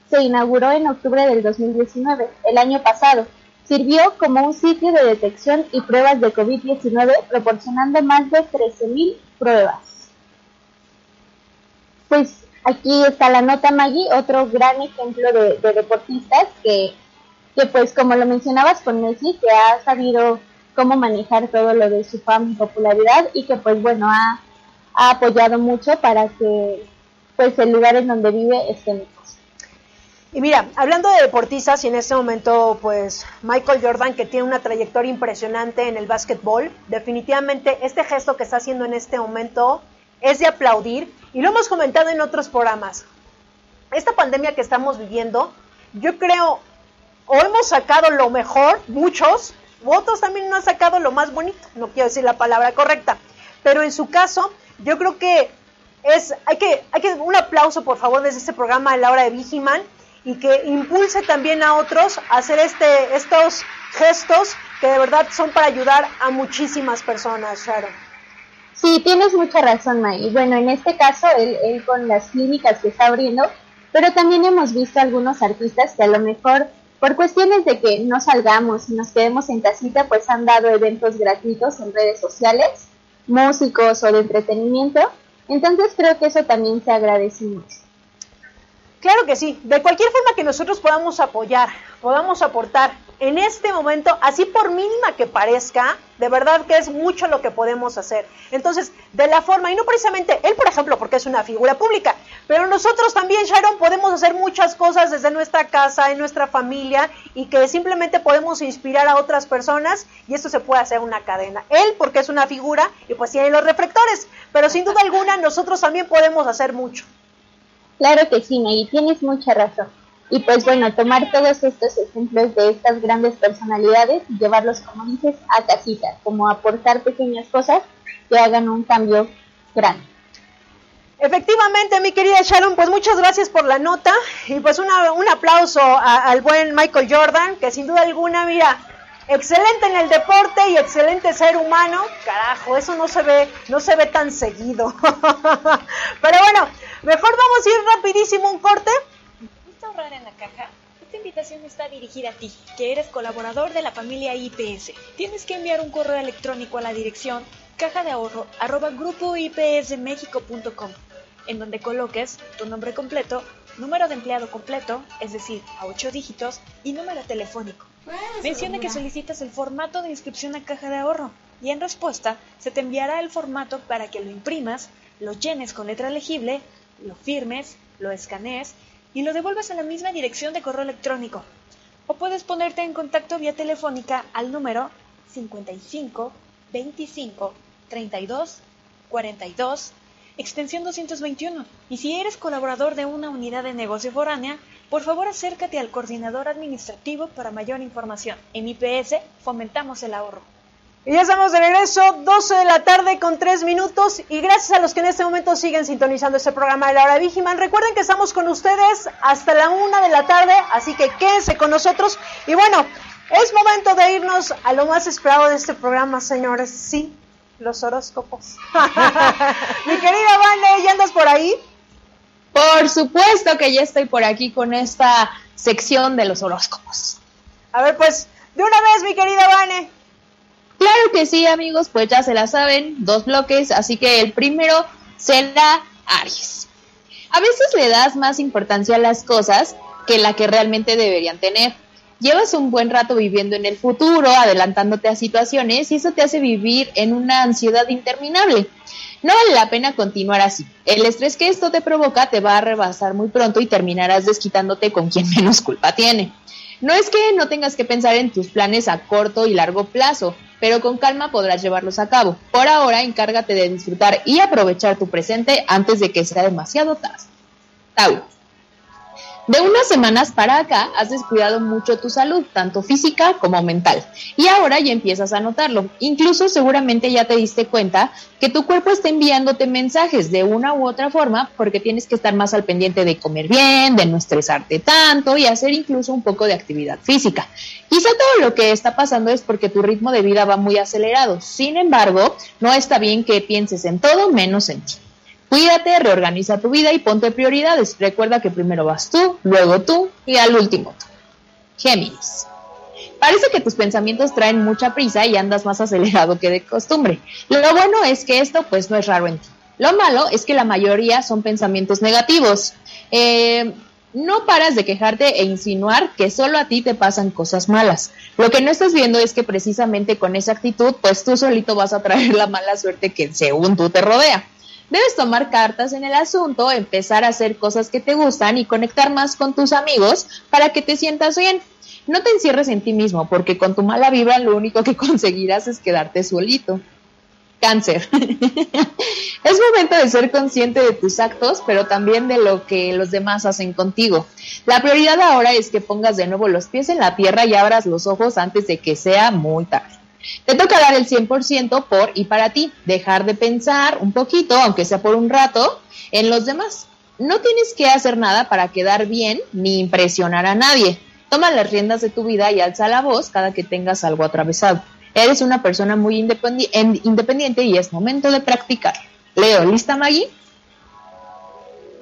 Speaker 4: se inauguró en octubre del 2019, el año pasado. Sirvió como un sitio de detección y pruebas de COVID-19, proporcionando más de 13.000 pruebas. Pues aquí está la nota Maggie, otro gran ejemplo de, de deportistas que, que pues como lo mencionabas con Messi, que ha sabido cómo manejar todo lo de su fama y popularidad y que pues bueno ha, ha apoyado mucho para que pues el lugar en donde vive esté mejor.
Speaker 1: Y mira, hablando de deportistas y en este momento, pues Michael Jordan, que tiene una trayectoria impresionante en el básquetbol, definitivamente este gesto que está haciendo en este momento es de aplaudir y lo hemos comentado en otros programas. Esta pandemia que estamos viviendo, yo creo, o hemos sacado lo mejor, muchos, u otros también no han sacado lo más bonito, no quiero decir la palabra correcta, pero en su caso, yo creo que es, hay que, hay que, un aplauso por favor desde este programa de la hora de Vigiman y que impulse también a otros a hacer este, estos gestos que de verdad son para ayudar a muchísimas personas, Sharon.
Speaker 4: Sí, tienes mucha razón, May. Bueno, en este caso, él, él con las clínicas que está abriendo, pero también hemos visto algunos artistas que a lo mejor, por cuestiones de que no salgamos y nos quedemos en casita, pues han dado eventos gratuitos en redes sociales, músicos o de entretenimiento. Entonces creo que eso también se agradece.
Speaker 1: Claro que sí, de cualquier forma que nosotros podamos apoyar, podamos aportar en este momento, así por mínima que parezca, de verdad que es mucho lo que podemos hacer. Entonces, de la forma, y no precisamente él, por ejemplo, porque es una figura pública, pero nosotros también, Sharon, podemos hacer muchas cosas desde nuestra casa, en nuestra familia, y que simplemente podemos inspirar a otras personas, y esto se puede hacer una cadena. Él, porque es una figura, y pues tiene los reflectores, pero sin duda alguna, nosotros también podemos hacer mucho.
Speaker 4: Claro que sí, Maggie, tienes mucha razón. Y pues bueno, tomar todos estos ejemplos de estas grandes personalidades y llevarlos, como dices, a casita, como aportar pequeñas cosas que hagan un cambio grande.
Speaker 1: Efectivamente, mi querida Sharon, pues muchas gracias por la nota y pues una, un aplauso a- al buen Michael Jordan, que sin duda alguna, mira, excelente en el deporte y excelente ser humano. Carajo, eso no se ve, no se ve tan seguido. Pero bueno, mejor vamos a ir rapidísimo un corte.
Speaker 5: ¿Gusta ahorrar en la caja? Esta invitación está dirigida a ti, que eres colaborador de la familia IPS. Tienes que enviar un correo electrónico a la dirección caja de ahorro arroba en donde coloques tu nombre completo, número de empleado completo, es decir, a 8 dígitos, y número telefónico. Menciona que solicitas el formato de inscripción a caja de ahorro y en respuesta se te enviará el formato para que lo imprimas, lo llenes con letra legible, lo firmes, lo escanees y lo devuelvas a la misma dirección de correo electrónico. O puedes ponerte en contacto vía telefónica al número 55 25 32 42 extensión 221. Y si eres colaborador de una unidad de negocio foránea, por favor acércate al coordinador administrativo para mayor información. En IPS fomentamos el ahorro.
Speaker 1: Y ya estamos de regreso, 12 de la tarde con 3 minutos. Y gracias a los que en este momento siguen sintonizando este programa de la hora Vigiman. Recuerden que estamos con ustedes hasta la 1 de la tarde, así que quédense con nosotros. Y bueno, es momento de irnos a lo más esperado de este programa, señores. Sí, los horóscopos. Mi querida Vane, ¿ya andas por ahí?
Speaker 3: Por supuesto que ya estoy por aquí con esta sección de los horóscopos.
Speaker 1: A ver, pues, de una vez, mi querida Vane.
Speaker 3: Claro que sí, amigos, pues ya se la saben, dos bloques, así que el primero será Aries. A veces le das más importancia a las cosas que la que realmente deberían tener. Llevas un buen rato viviendo en el futuro, adelantándote a situaciones y eso te hace vivir en una ansiedad interminable. No vale la pena continuar así. El estrés que esto te provoca te va a rebasar muy pronto y terminarás desquitándote con quien menos culpa tiene. No es que no tengas que pensar en tus planes a corto y largo plazo, pero con calma podrás llevarlos a cabo. Por ahora, encárgate de disfrutar y aprovechar tu presente antes de que sea demasiado tarde. Tauro. De unas semanas para acá has descuidado mucho tu salud, tanto física como mental, y ahora ya empiezas a notarlo. Incluso seguramente ya te diste cuenta que tu cuerpo está enviándote mensajes de una u otra forma porque tienes que estar más al pendiente de comer bien, de no estresarte tanto y hacer incluso un poco de actividad física. Quizá todo lo que está pasando es porque tu ritmo de vida va muy acelerado. Sin embargo, no está bien que pienses en todo menos en ti. Cuídate, reorganiza tu vida y ponte prioridades. Recuerda que primero vas tú, luego tú y al último tú. Géminis. Parece que tus pensamientos traen mucha prisa y andas más acelerado que de costumbre. Lo bueno es que esto pues no es raro en ti. Lo malo es que la mayoría son pensamientos negativos. Eh, no paras de quejarte e insinuar que solo a ti te pasan cosas malas. Lo que no estás viendo es que precisamente con esa actitud, pues tú solito vas a traer la mala suerte que según tú te rodea. Debes tomar cartas en el asunto, empezar a hacer cosas que te gustan y conectar más con tus amigos para que te sientas bien. No te encierres en ti mismo, porque con tu mala vibra lo único que conseguirás es quedarte solito. Cáncer. es momento de ser consciente de tus actos, pero también de lo que los demás hacen contigo. La prioridad ahora es que pongas de nuevo los pies en la tierra y abras los ojos antes de que sea muy tarde. Te toca dar el 100% por y para ti, dejar de pensar un poquito, aunque sea por un rato, en los demás. No tienes que hacer nada para quedar bien ni impresionar a nadie. Toma las riendas de tu vida y alza la voz cada que tengas algo atravesado. Eres una persona muy independiente y es momento de practicar. Leo, ¿lista Maggie?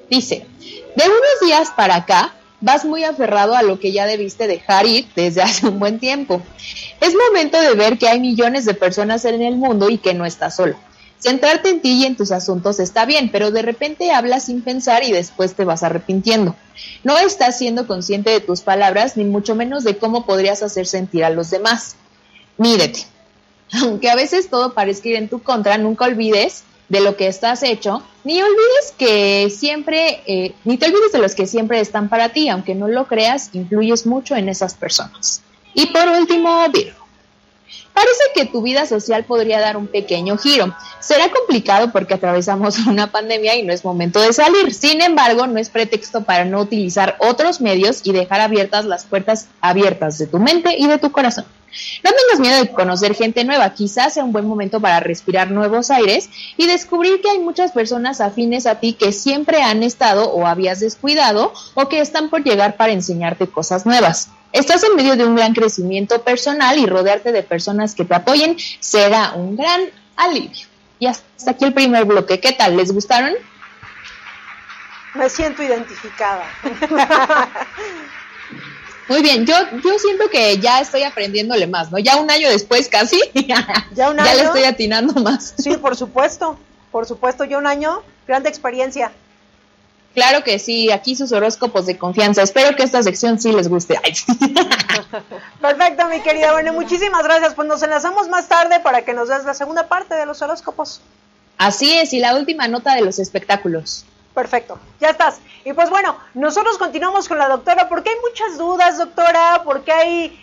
Speaker 3: Dice, de unos días para acá, vas muy aferrado a lo que ya debiste dejar ir desde hace un buen tiempo. Es momento de ver que hay millones de personas en el mundo y que no estás solo. Centrarte en ti y en tus asuntos está bien, pero de repente hablas sin pensar y después te vas arrepintiendo. No estás siendo consciente de tus palabras, ni mucho menos de cómo podrías hacer sentir a los demás. Mídete. Aunque a veces todo parezca ir en tu contra, nunca olvides de lo que estás hecho, ni olvides que siempre, eh, ni te olvides de los que siempre están para ti, aunque no lo creas, influyes mucho en esas personas. Y por último, Virgo. Parece que tu vida social podría dar un pequeño giro. Será complicado porque atravesamos una pandemia y no es momento de salir. Sin embargo, no es pretexto para no utilizar otros medios y dejar abiertas las puertas abiertas de tu mente y de tu corazón. No tengas miedo de conocer gente nueva, quizás sea un buen momento para respirar nuevos aires y descubrir que hay muchas personas afines a ti que siempre han estado o habías descuidado o que están por llegar para enseñarte cosas nuevas. Estás en medio de un gran crecimiento personal y rodearte de personas que te apoyen será un gran alivio. Y hasta aquí el primer bloque. ¿Qué tal? ¿Les gustaron?
Speaker 1: Me siento identificada.
Speaker 3: Muy bien, yo, yo siento que ya estoy aprendiéndole más, ¿no? Ya un año después casi,
Speaker 1: ya, un año?
Speaker 3: ya le estoy atinando más.
Speaker 1: Sí, por supuesto, por supuesto, yo un año, grande experiencia.
Speaker 3: Claro que sí, aquí sus horóscopos de confianza. Espero que esta sección sí les guste.
Speaker 1: Perfecto, mi querida. Bueno, muchísimas gracias. Pues nos enlazamos más tarde para que nos des la segunda parte de los horóscopos.
Speaker 3: Así es, y la última nota de los espectáculos.
Speaker 1: Perfecto, ya estás. Y pues bueno, nosotros continuamos con la doctora porque hay muchas dudas, doctora, porque hay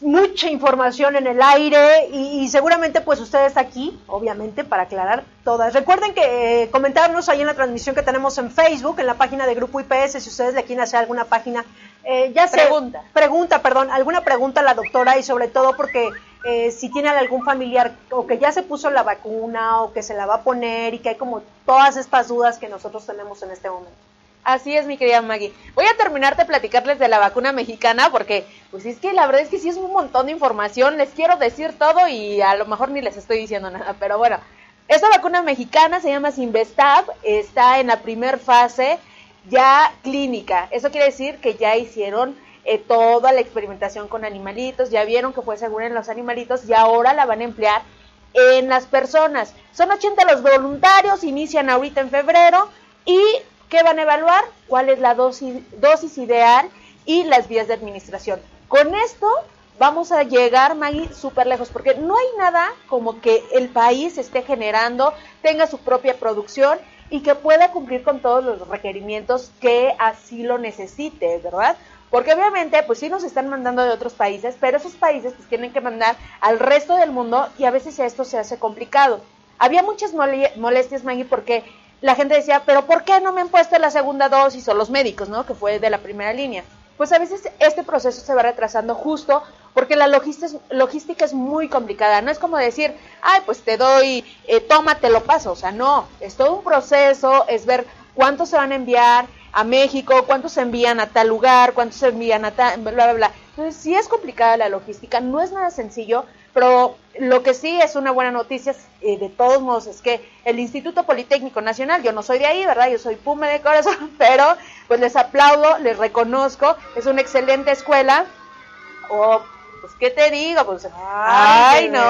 Speaker 1: mucha información en el aire y, seguramente pues usted está aquí, obviamente, para aclarar todas. Recuerden que eh, comentarnos ahí en la transmisión que tenemos en Facebook, en la página de Grupo IPS, si ustedes le quieren hacer alguna página, eh, ya sea
Speaker 2: Pregunta.
Speaker 1: Pregunta, perdón, alguna pregunta a la doctora y sobre todo porque eh, si tiene algún familiar o que ya se puso la vacuna o que se la va a poner y que hay como todas estas dudas que nosotros tenemos en este momento.
Speaker 2: Así es, mi querida Maggie. Voy a terminar de platicarles de la vacuna mexicana porque, pues es que la verdad es que sí es un montón de información. Les quiero decir todo y a lo mejor ni les estoy diciendo nada, pero bueno. Esta vacuna mexicana se llama Sinvestab, está en la primer fase ya clínica. Eso quiere decir que ya hicieron eh, toda la experimentación con animalitos, ya vieron que fue segura en los animalitos y ahora la van a emplear en las personas. Son 80 los voluntarios, inician ahorita en febrero y ¿Qué van a evaluar? ¿Cuál es la dosis, dosis ideal y las vías de administración? Con esto vamos a llegar, Maggie, súper lejos, porque no hay nada como que el país esté generando, tenga su propia producción y que pueda cumplir con todos los requerimientos que así lo necesite, ¿verdad? Porque obviamente, pues sí nos están mandando de otros países, pero esos países pues tienen que mandar al resto del mundo y a veces esto se hace complicado. Había muchas molestias, Maggie, porque la gente decía, pero ¿por qué no me han puesto la segunda dosis? O los médicos, ¿no? Que fue de la primera línea. Pues a veces este proceso se va retrasando justo porque la logística es muy complicada. No es como decir, ay, pues te doy, eh, toma, te lo paso. O sea, no, es todo un proceso, es ver cuántos se van a enviar a México, cuántos se envían a tal lugar, cuántos se envían a tal, bla, bla, bla. Entonces, sí es complicada la logística, no es nada sencillo, pero lo que sí es una buena noticia, eh, de todos modos, es que el Instituto Politécnico Nacional, yo no soy de ahí, ¿verdad? Yo soy Pume de corazón, pero pues les aplaudo, les reconozco, es una excelente escuela. O, pues, ¿qué te digo? Pues, ay, no,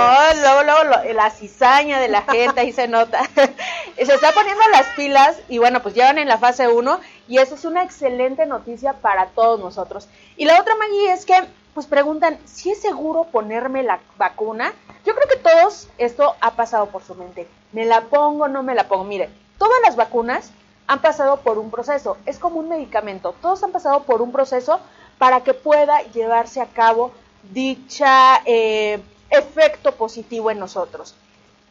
Speaker 2: luego, luego, la cizaña de la gente ahí se nota. se está poniendo las pilas y bueno, pues llevan en la fase 1 y eso es una excelente noticia para todos nosotros. Y la otra, Maggie, es que pues preguntan, ¿si es seguro ponerme la vacuna? Yo creo que todos esto ha pasado por su mente. ¿Me la pongo no me la pongo? Mire, todas las vacunas han pasado por un proceso. Es como un medicamento. Todos han pasado por un proceso para que pueda llevarse a cabo dicha eh, efecto positivo en nosotros.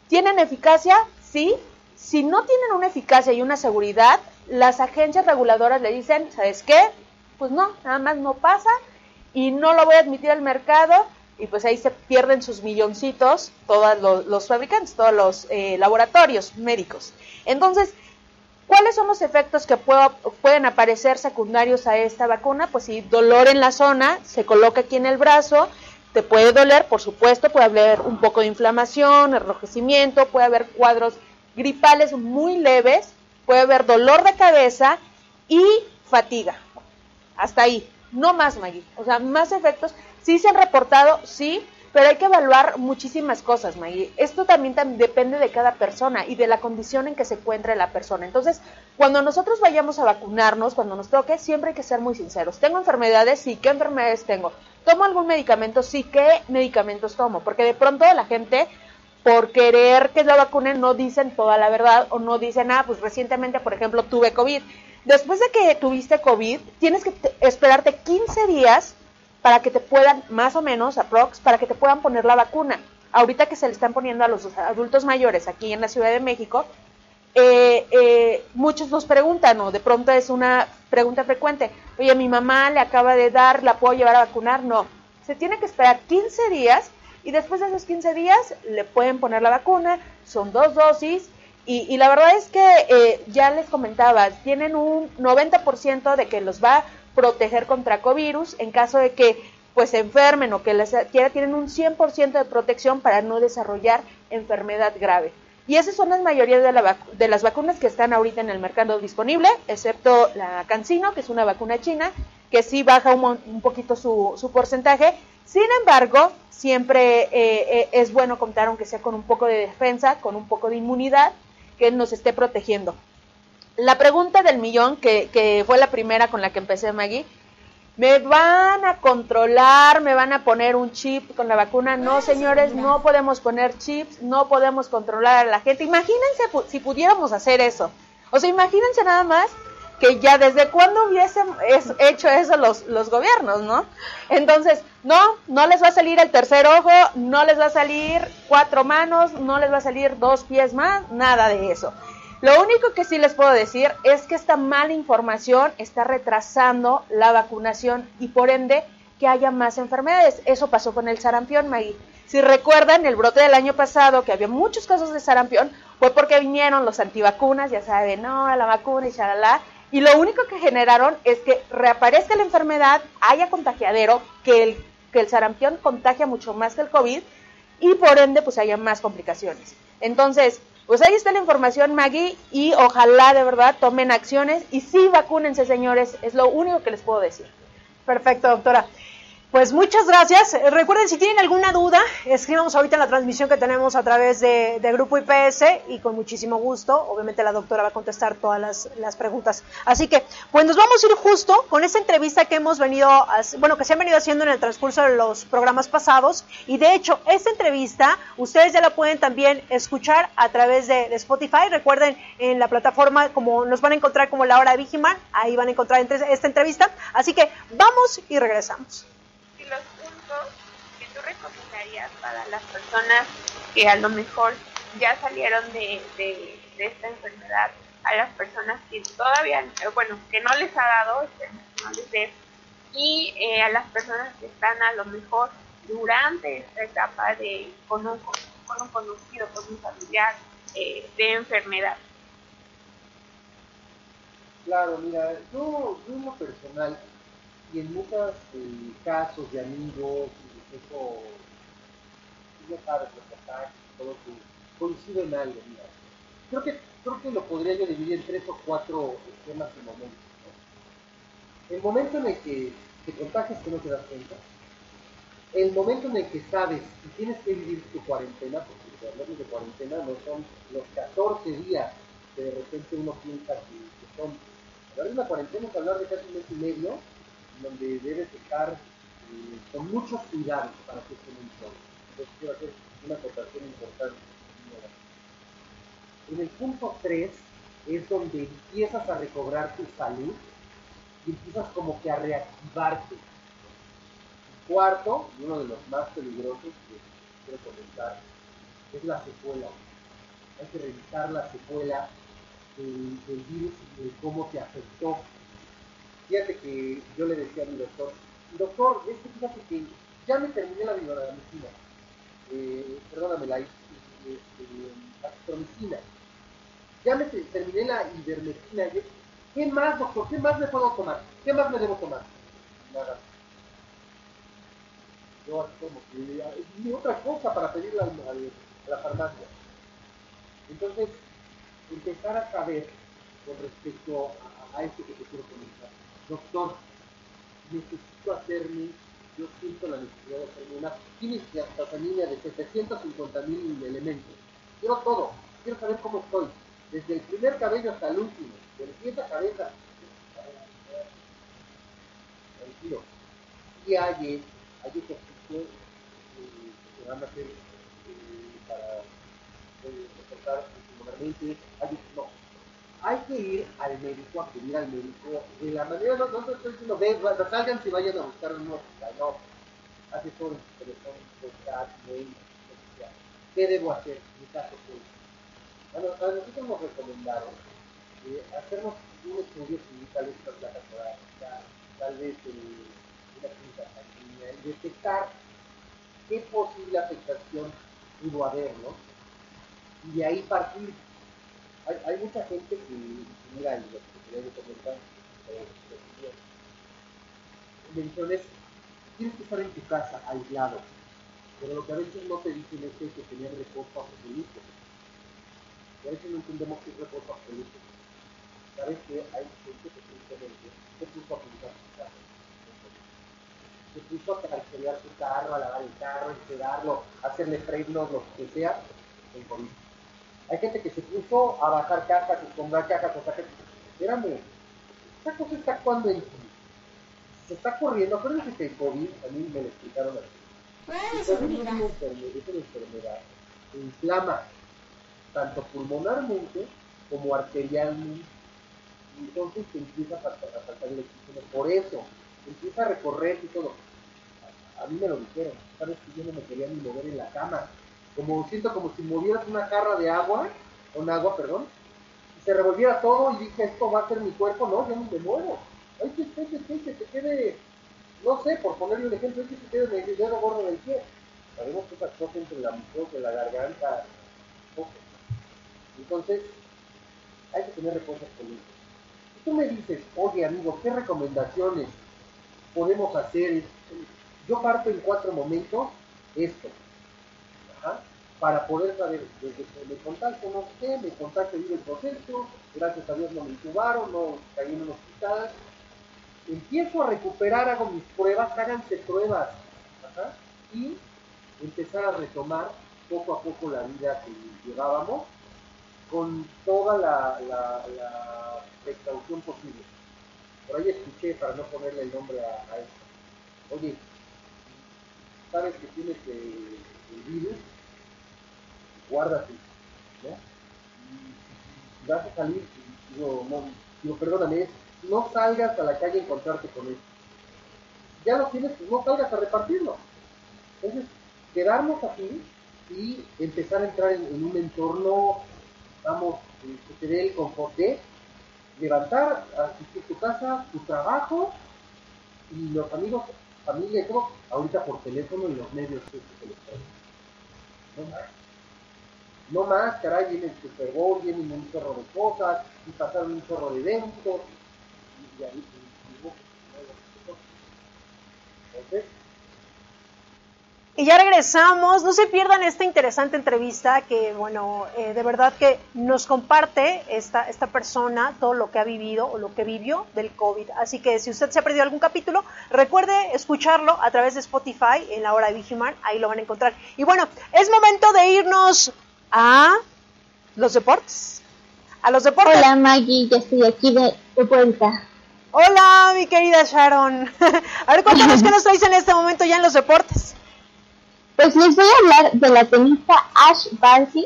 Speaker 2: ¿Tienen eficacia? Sí. Si no tienen una eficacia y una seguridad, las agencias reguladoras le dicen, ¿sabes qué? Pues no, nada más no pasa y no lo voy a admitir al mercado y pues ahí se pierden sus milloncitos todos los, fabricantes, todos los eh, laboratorios médicos. Entonces, ¿cuáles son los efectos que pueden aparecer secundarios a esta vacuna? Pues si dolor en la zona, se coloca aquí en el brazo, te puede doler, por supuesto, puede haber un poco de inflamación, enrojecimiento, puede haber cuadros gripales muy leves, puede haber dolor de cabeza y fatiga. Hasta ahí no más, Maggie. O sea, más efectos. Sí se han reportado, sí, pero hay que evaluar muchísimas cosas, Maggie. Esto también, depende de cada persona y de la condición en que se encuentre la persona. Entonces, cuando nosotros vayamos a vacunarnos, cuando nos toque, siempre hay que ser muy sinceros. ¿Tengo enfermedades? Sí. ¿Qué enfermedades tengo? ¿Tomo algún medicamento? Sí. ¿Qué medicamentos tomo? Porque de pronto la gente por querer que la vacunen no dicen toda la verdad o no dicen, ah, pues recientemente, por ejemplo, tuve COVID Después de que tuviste COVID, tienes que esperarte 15 días para que te puedan, más o menos, aprox, para que te puedan poner la vacuna. Ahorita que se le están poniendo a los adultos mayores aquí en la Ciudad de México, eh, eh, muchos nos preguntan, o de pronto es una pregunta frecuente, oye, mi mamá le acaba de dar, ¿la puedo llevar a vacunar? No, se tiene que esperar 15 días y después de esos 15 días le pueden poner la vacuna, son dos dosis y, la verdad es que eh, ya les comentaba, tienen un 90% de que los va proteger contra covirus en caso de que pues se enfermen o que les quiera tienen un 100% de protección para no desarrollar enfermedad grave. Y esas son las mayorías de, la de, las vacunas que están ahorita en el mercado disponible, excepto la Cancino, que es una vacuna china, que sí baja un, un poquito su, su, porcentaje. Sin embargo, siempre eh, eh, es bueno contar, aunque sea con un poco de defensa, con un poco de inmunidad, que nos esté protegiendo. La pregunta del millón, que, que fue la primera con la que empecé, Maggie, me van a controlar, me van a poner un chip con la vacuna. No, señores, no podemos poner chips, no podemos controlar a la gente. Imagínense si pudiéramos hacer eso. O sea, imagínense nada más que ya desde cuándo hubiesen hecho eso los, los gobiernos, ¿no? Entonces, no, no les va a salir el tercer ojo, no les va a salir cuatro manos, no les va a salir dos pies más, nada de eso. Lo único que sí les puedo decir es que esta mala información está retrasando la vacunación y por ende que haya más enfermedades. Eso pasó con el sarampión, Maggie. Si recuerdan, el brote del año pasado, que había muchos casos de sarampión, fue porque vinieron los antivacunas, ya saben, no, la vacuna y shalala, y lo único que generaron es que reaparezca la enfermedad, haya contagiadero, que el, que el sarampión contagia mucho más que el COVID, y por ende, pues haya más complicaciones. Entonces, pues ahí está la información, Maggie, y ojalá de verdad tomen acciones y sí vacúnense, señores, es lo único que les puedo decir.
Speaker 1: Perfecto, doctora. Pues muchas gracias. Eh, recuerden, si tienen alguna duda, escribamos ahorita en la transmisión que tenemos a través de, Grupo IPS y con muchísimo gusto, obviamente la doctora va a contestar todas las, preguntas. Así que, pues nos vamos a ir justo con esta entrevista que hemos venido, bueno, que se ha venido haciendo en el transcurso de los programas pasados. Y de hecho, esta entrevista ustedes ya la pueden también escuchar a través de, Spotify. Recuerden, en la plataforma, como nos van a encontrar como la hora de Vigiman, ahí van a encontrar esta entrevista. Así que vamos y regresamos
Speaker 6: los puntos que tú para las personas que a lo mejor ya salieron de, de, esta enfermedad, a las personas que todavía, eh, bueno, que no les ha dado, no les dé, y eh, a las personas que están a lo mejor durante esta etapa de con un, con un conocido, con un familiar eh, de enfermedad.
Speaker 7: Claro, mira, yo, en lo personal y en muchos casos de amigos, incluso, ya sabes, los ataques, todo que coincido en algo. Creo que, creo que lo podría yo dividir en tres o cuatro temas y momentos. El momento en el que te contagias que no te das cuenta, el momento en el que sabes y tienes que vivir tu cuarentena, porque hablamos de cuarentena no son los 14 días que de repente uno piensa que, son. Hablar de una cuarentena es hablar de casi un mes y medio donde debes estar eh, con muchos cuidados para que se no Entonces quiero hacer una acotación importante. En el punto 3 es donde empiezas a recobrar tu salud y empiezas como que a reactivarte. cuarto, y uno de los más peligrosos que quiero comentar, es la secuela. Hay que revisar la secuela del, virus y de cómo te afectó Fíjate que yo le decía a mi doctor, doctor, es que fíjate que ya me terminé la medicina, eh, perdóname, la este, astromicina, ya me terminé la ivermectina, ¿qué más, doctor? ¿Qué más me puedo tomar? ¿Qué más me debo tomar? Nada. Yo como que, ni otra cosa para pedirle a la farmacia. Entonces, empezar a saber con respecto a, a esto que te quiero comentar doctor, necesito hacerme, yo siento la necesidad de hacerme una química sanguínea de 750 mil elementos. Quiero todo, quiero saber cómo estoy, desde el primer cabello hasta el último, de pies a cabeza. Tranquilo. Y hay, hay ejercicios eh, que se van a hacer eh, para eh, soportar pulmonarmente, hay no, hay que ir al médico, acudir al médico de la manera, no, no estoy diciendo, ve, salgan si vayan a buscar un hospital, no, asesores, telefónicos, chat, mail, ¿qué debo hacer en caso? Pues, bueno, a nosotros nos recomendaron eh, hacernos un estudio civil, tal vez la placa torácica, tal vez eh, una clínica sanguínea, y detectar qué posible afectación pudo haber, ¿no? Y de ahí partir hay, hay mucha gente que, mira, lo que quería comentar, eh, me dijeron es, tienes que estar en tu casa, aislado. Pero lo que a veces no te dicen es que hay que tener reposo absoluto. Y a veces no entendemos qué es reposo absoluto. Sabes que hay gente que simplemente se puso a pintar su casa. Se puso a carcelar su carro, a lavar el carro, a hacerle frenos, lo que sea, en COVID. Hay gente que se puso a bajar cajas, a comprar cajas, o sea, que, espérame, esta cosa está actuando en ti. Se está corriendo, acuérdense que el COVID, a mí me lo explicaron así. Es una enfermedad, es una enfermedad que inflama tanto pulmonarmente como arterialmente. Y entonces te empieza a faltar, a faltar el oxígeno. Por eso, empieza a recorrer y todo. A, a mí me lo dijeron, sabes que yo no me quería ni mover en la cama. Como siento como si movieras una jarra de agua, con agua, perdón, y se revolviera todo y dije, esto va a ser mi cuerpo, no, yo no me muevo. Ay, que, que, que, que, que te quede no sé, por ponerle un ejemplo, es que se quede el dedo gordo del pie. Sabemos que esas cosas entre la mucosa, la garganta. Entonces, hay que tener reposo absoluto. Si tú me dices, oye amigo, ¿qué recomendaciones podemos hacer? Yo parto en cuatro momentos esto. Para poder saber, desde que me contacto, no sé, me contacto vivo el proceso, gracias a Dios no me intubaron, no caí en un hospital, empiezo a recuperar, hago mis pruebas, háganse pruebas, y empezar a retomar poco a poco la vida que llevábamos con toda la, precaución posible. Por ahí escuché, para no ponerle el nombre a, a esto, oye, sabes que tienes el, el virus, guárdate, ¿no? Y vas a salir, digo, no, digo, perdóname, no salgas a la calle a encontrarte con él. Ya lo tienes, pues no salgas a repartirlo. Entonces, quedarnos aquí y empezar a entrar en, un entorno, vamos, eh, que te dé el confort de levantar, asistir tu casa, tu trabajo y los amigos, familia y todo, ahorita por teléfono y los medios que les traen. No más. No más, caray, viene el Super Bowl, vienen un chorro de cosas, y pasaron un chorro de eventos, y ahí entonces,
Speaker 1: Y ya regresamos, no se pierdan esta interesante entrevista que, bueno, eh, de verdad que nos comparte esta, esta persona todo lo que ha vivido o lo que vivió del COVID. Así que si usted se ha perdido algún capítulo, recuerde escucharlo a través de Spotify en la hora de Vigimar, ahí lo van a encontrar. Y bueno, es momento de irnos a los deportes. A los deportes.
Speaker 4: Hola Maggie, ya estoy aquí de, de vuelta.
Speaker 1: Hola, mi querida Sharon. a ver, cuéntanos qué nos traes en este momento ya en los deportes.
Speaker 4: Pues les voy a hablar de la tenista Ash Barty.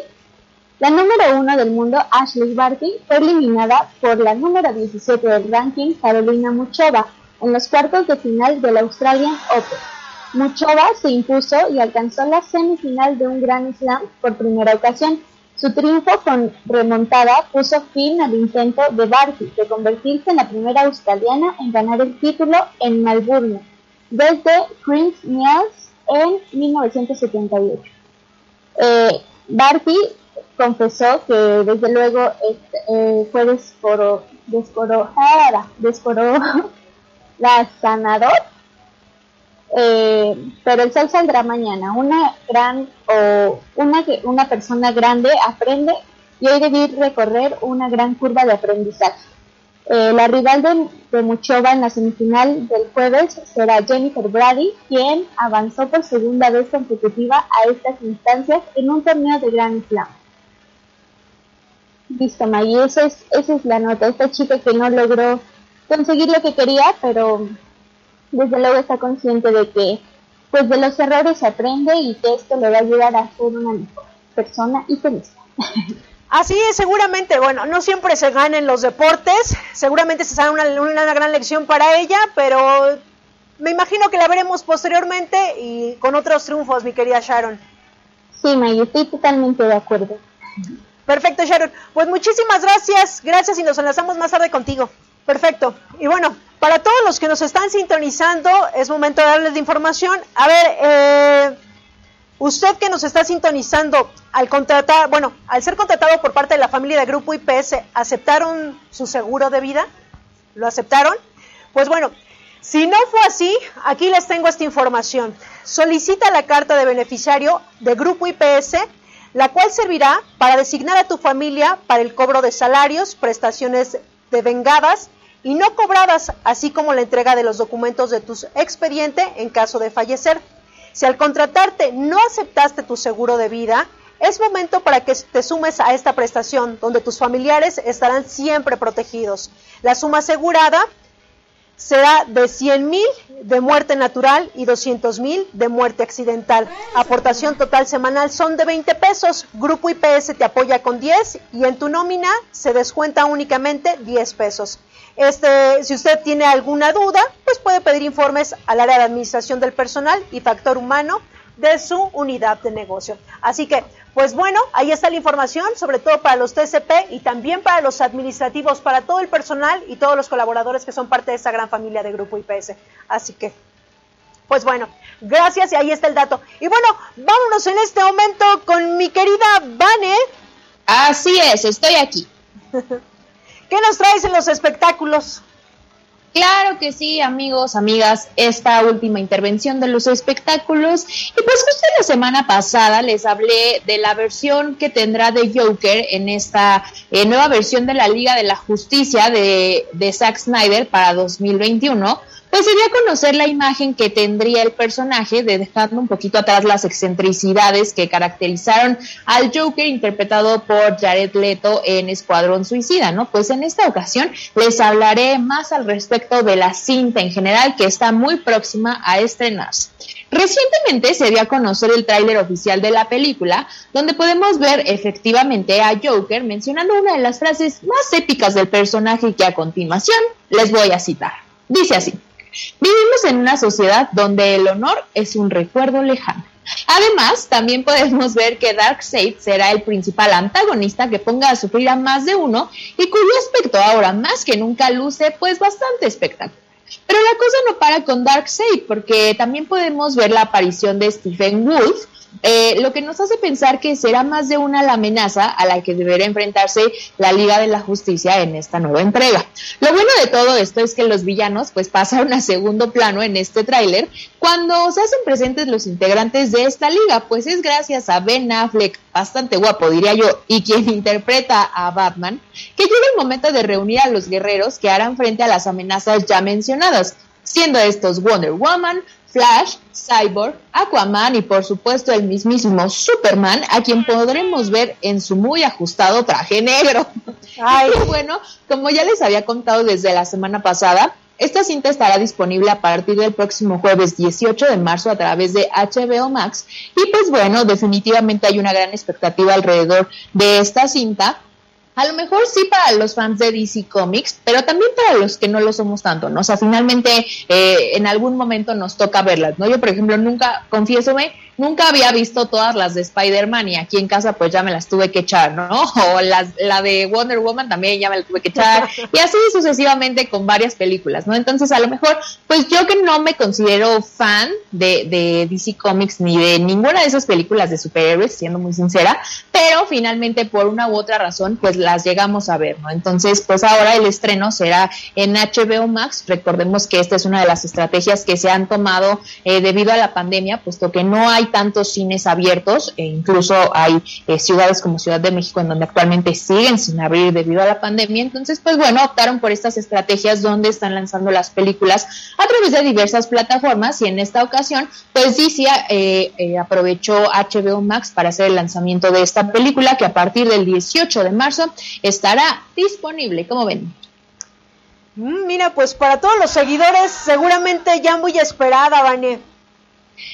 Speaker 4: La número uno del mundo, Ashley Barty, fue eliminada por la número 17 del ranking, Carolina Muchova, en los cuartos de final del Australian Open. Muchova se impuso y alcanzó la semifinal de un Grand Slam por primera ocasión. Su triunfo con remontada puso fin al intento de Barty de convertirse en la primera australiana en ganar el título en Melbourne, desde Prince Niels en 1978. Eh, Barty confesó que desde luego este, eh, fue descoro, descoro, ah, descoro la sanador, eh, pero el sol saldrá mañana. Una gran o una una persona grande aprende y hoy debí recorrer una gran curva de aprendizaje. Eh, la rival de, Muchova en la semifinal del jueves será Jennifer Brady, quien avanzó por segunda vez consecutiva a estas instancias en un torneo de Grand Slam. Listo, Maggie, esa es, esa es la nota. Esta chica que no logró conseguir lo que quería, pero desde luego está consciente de que pues de los errores se aprende y que esto le va a ayudar a ser una mejor persona y feliz.
Speaker 1: Así es, seguramente, bueno, no siempre se gana en los deportes, seguramente se sale una, una, gran lección para ella, pero me imagino que la veremos posteriormente y con otros triunfos, mi querida Sharon.
Speaker 4: Sí, Maggie, estoy totalmente de acuerdo.
Speaker 1: Perfecto, Sharon. Pues muchísimas gracias, gracias y nos enlazamos más tarde contigo. Perfecto. Y bueno, para todos los que nos están sintonizando, es momento de darles de información. A ver, eh, usted que nos está sintonizando, al contratar, bueno, al ser contratado por parte de la familia de Grupo IPS, ¿aceptaron su seguro de vida? ¿Lo aceptaron? Pues bueno, Si no fue así, aquí les tengo esta información. Solicita la carta de beneficiario de Grupo IPS, la cual servirá para designar a tu familia para el cobro de salarios, prestaciones de vengadas y no cobradas, así como la entrega de los documentos de tu expediente en caso de fallecer. Si al contratarte no aceptaste tu seguro de vida, es momento para que te sumes a esta prestación, donde tus familiares estarán siempre protegidos. La suma asegurada será de 100 mil de muerte natural y 200 mil de muerte accidental. Aportación total semanal son de 20 pesos. Grupo IPS te apoya con 10 y en tu nómina se descuenta únicamente 10 pesos. Este, si usted tiene alguna duda, pues puede pedir informes al área de administración del personal y factor humano de su unidad de negocio. Así que, pues bueno, ahí está la información, sobre todo para los TCP y también para los administrativos, para todo el personal y todos los colaboradores que son parte de esa gran familia de Grupo IPS. Así que, pues bueno, gracias y ahí está el dato. Y bueno, vámonos en este momento con mi querida Vane.
Speaker 3: Así es, estoy aquí.
Speaker 1: ¿Qué nos traes en los espectáculos?
Speaker 3: Claro que sí, amigos, amigas, esta última intervención de los espectáculos. Y pues justo la semana pasada les hablé de la versión que tendrá de Joker en esta eh, nueva versión de la Liga de la Justicia de, de Zack Snyder para 2021 pues se dio a conocer la imagen que tendría el personaje, de dejando un poquito atrás las excentricidades que caracterizaron al Joker interpretado por Jared Leto en Escuadrón Suicida, ¿no? Pues en esta ocasión les hablaré más al respecto de la cinta en general que está muy próxima a estrenarse. Recientemente se dio a conocer el tráiler oficial de la película, donde podemos ver efectivamente a Joker mencionando una de las frases más épicas del personaje que a continuación les voy a citar. Dice así. Vivimos en una sociedad donde el honor es un recuerdo lejano. Además, también podemos ver que Darkseid será el principal antagonista que ponga a sufrir a más de uno y cuyo aspecto ahora más que nunca luce pues bastante espectacular. Pero la cosa no para con Darkseid porque también podemos ver la aparición de Stephen Wolf, eh, lo que nos hace pensar que será más de una la amenaza a la que deberá enfrentarse la Liga de la Justicia en esta nueva entrega. Lo bueno de todo esto es que los villanos pues pasaron a segundo plano en este tráiler cuando se hacen presentes los integrantes de esta liga, pues es gracias a Ben Affleck, bastante guapo diría yo, y quien interpreta a Batman, que llega el momento de reunir a los guerreros que harán frente a las amenazas ya mencionadas, siendo estos Wonder Woman, Flash, Cyborg, Aquaman y por supuesto el mismísimo Superman, a quien podremos ver en su muy ajustado traje negro. Ay, bueno, como ya les había contado desde la semana pasada, esta cinta estará disponible a partir del próximo jueves 18 de marzo a través de HBO Max y pues bueno, definitivamente hay una gran expectativa alrededor de esta cinta a lo mejor sí para los fans de DC Comics, pero también para los que no lo somos tanto, ¿no? O sea, finalmente eh, en algún momento nos toca verlas, ¿no? Yo, por ejemplo, nunca, confiésome, nunca había visto todas las de Spider-Man y aquí en casa pues ya me las tuve que echar, ¿no? O las, la de Wonder Woman también ya me la tuve que echar y así sucesivamente con varias películas, ¿no? Entonces a lo mejor pues yo que no me considero fan de, de DC Comics ni de ninguna de esas películas de superhéroes, siendo muy sincera, pero finalmente por una u otra razón pues las llegamos a ver, ¿no? Entonces pues ahora el estreno será en HBO Max, recordemos que esta es una de las estrategias que se han tomado eh, debido a la pandemia, puesto que no hay tantos cines abiertos, e incluso hay eh, ciudades como Ciudad de México en donde actualmente siguen sin abrir debido a la pandemia. Entonces, pues bueno, optaron por estas estrategias donde están lanzando las películas a través de diversas plataformas y en esta ocasión, pues DC eh, eh, aprovechó HBO Max para hacer el lanzamiento de esta película que a partir del 18 de marzo estará disponible. como ven?
Speaker 1: Mm, mira, pues para todos los seguidores, seguramente ya muy esperada, Vane.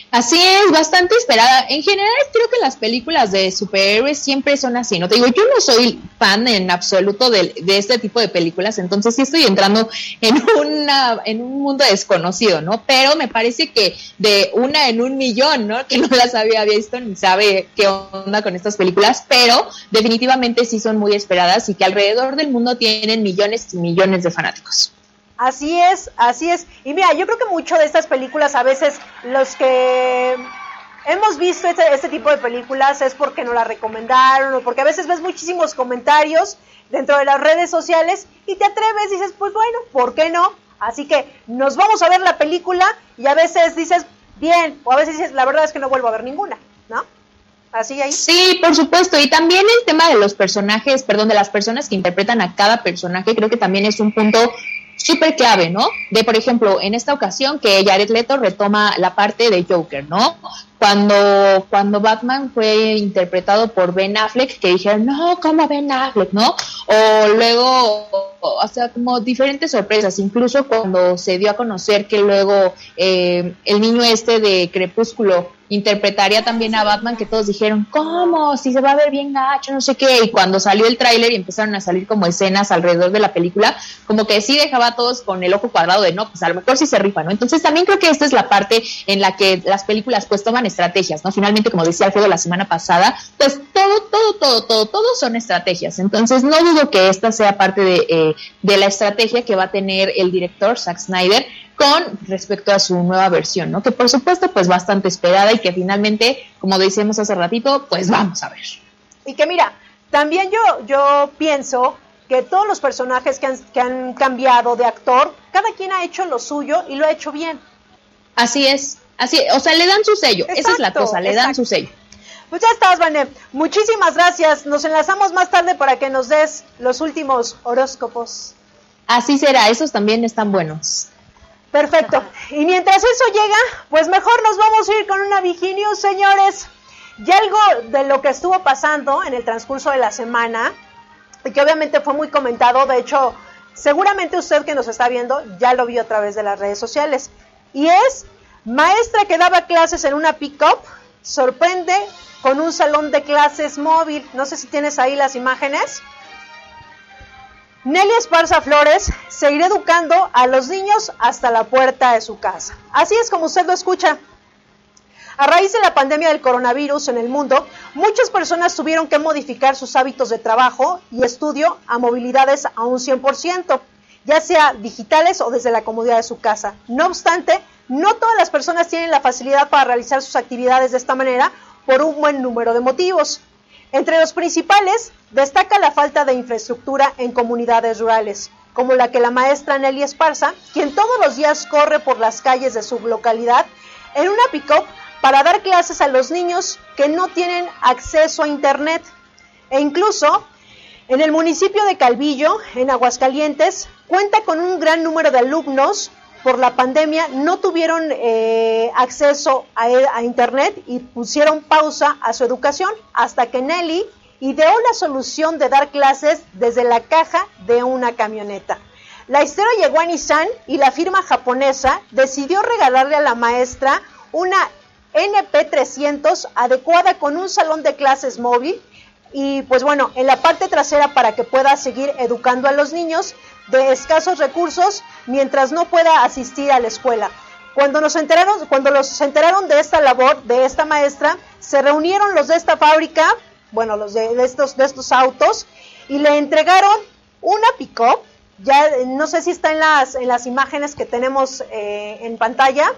Speaker 3: Así es, bastante esperada. En general, creo que las películas de superhéroes siempre son así, ¿no? Te digo, yo no soy fan en absoluto de, este tipo de películas, entonces sí estoy entrando en, una, en un mundo desconocido, ¿no? Pero me parece que de una en un millón, ¿no? Que no las había visto ni sabe qué onda con estas películas, pero definitivamente sí son muy esperadas y que alrededor del mundo tienen millones y millones de fanáticos.
Speaker 1: Así es, así es. Y mira, yo creo que mucho de estas películas, a veces los que hemos visto este, este, tipo de películas es porque nos la recomendaron o porque a veces ves muchísimos comentarios dentro de las redes sociales y te atreves y dices, pues bueno, ¿por qué no? Así que nos vamos a ver la película y a veces dices bien, o a veces dices, la verdad es que no vuelvo a ver ninguna, ¿no? Así ahí.
Speaker 3: Sí, por supuesto. Y también el tema de los personajes, perdón, de las personas que interpretan a cada personaje, creo que también es un punto súper clave, ¿no? De, por ejemplo, en esta ocasión que Jared Leto retoma la parte de Joker, ¿no? Cuando, cuando Batman fue interpretado por Ben Affleck, que dijeron, no, ¿cómo Ben Affleck, no? O luego, o sea, como diferentes sorpresas, incluso cuando se dio a conocer que luego eh, el niño este de Crepúsculo interpretaría también a Batman, que todos dijeron, ¿cómo? Si se va a ver bien gacho, no sé qué. Y cuando salió el tráiler y empezaron a salir como escenas alrededor de la película, como que sí dejaba a todos con el ojo cuadrado de, no, pues a lo mejor sí se rifa, ¿no? Entonces también creo que esta es la parte en la que las películas pues toman estrategias, ¿no? Finalmente, como decía Alfredo la semana pasada, pues todo, todo, todo, todo, todo son estrategias. Entonces no dudo que esta sea parte de, eh, de la estrategia que va a tener el director Zack Snyder con respecto a su nueva versión, ¿no? Que por supuesto, pues bastante esperada y que finalmente, como decíamos hace ratito, pues vamos a ver.
Speaker 1: Y que mira, también yo, yo pienso que todos los personajes que han, que han cambiado de actor, cada quien ha hecho lo suyo y lo ha hecho bien.
Speaker 3: Así es, así, o sea, le dan su sello, esa es la cosa, le dan su sello.
Speaker 1: Pues ya estás, Vané. Muchísimas gracias. Nos enlazamos más tarde para que nos des los últimos horóscopos.
Speaker 3: Así será, esos también están buenos.
Speaker 1: Perfecto. Y mientras eso llega, pues mejor nos vamos a ir con una Viginius, señores. Y algo de lo que estuvo pasando en el transcurso de la semana, y que obviamente fue muy comentado, de hecho, seguramente usted que nos está viendo ya lo vio a través de las redes sociales. Y es maestra que daba clases en una pick-up, sorprende con un salón de clases móvil. No sé si tienes ahí las imágenes. Nelly Esparza Flores seguirá educando a los niños hasta la puerta de su casa. Así es como usted lo escucha. A raíz de la pandemia del coronavirus en el mundo, muchas personas tuvieron que modificar sus hábitos de trabajo y estudio a movilidades a un 100%, ya sea digitales o desde la comodidad de su casa. No obstante, no todas las personas tienen la facilidad para realizar sus actividades de esta manera por un buen número de motivos. Entre los principales destaca la falta de infraestructura en comunidades rurales, como la que la maestra Nelly Esparza, quien todos los días corre por las calles de su localidad en una pick-up para dar clases a los niños que no tienen acceso a Internet. E incluso en el municipio de Calvillo, en Aguascalientes, cuenta con un gran número de alumnos por la pandemia no tuvieron eh, acceso a, a, Internet y pusieron pausa a su educación hasta que Nelly ideó la solución de dar clases desde la caja de una camioneta. La historia llegó a Nissan y la firma japonesa decidió regalarle a la maestra una NP300 adecuada con un salón de clases móvil y pues bueno, en la parte trasera para que pueda seguir educando a los niños de escasos recursos mientras no pueda asistir a la escuela. Cuando nos enteraron, cuando los enteraron de esta labor de esta maestra, se reunieron los de esta fábrica, bueno, los de, estos de estos autos y le entregaron una pick-up. Ya no sé si está en las en las imágenes que tenemos eh, en pantalla.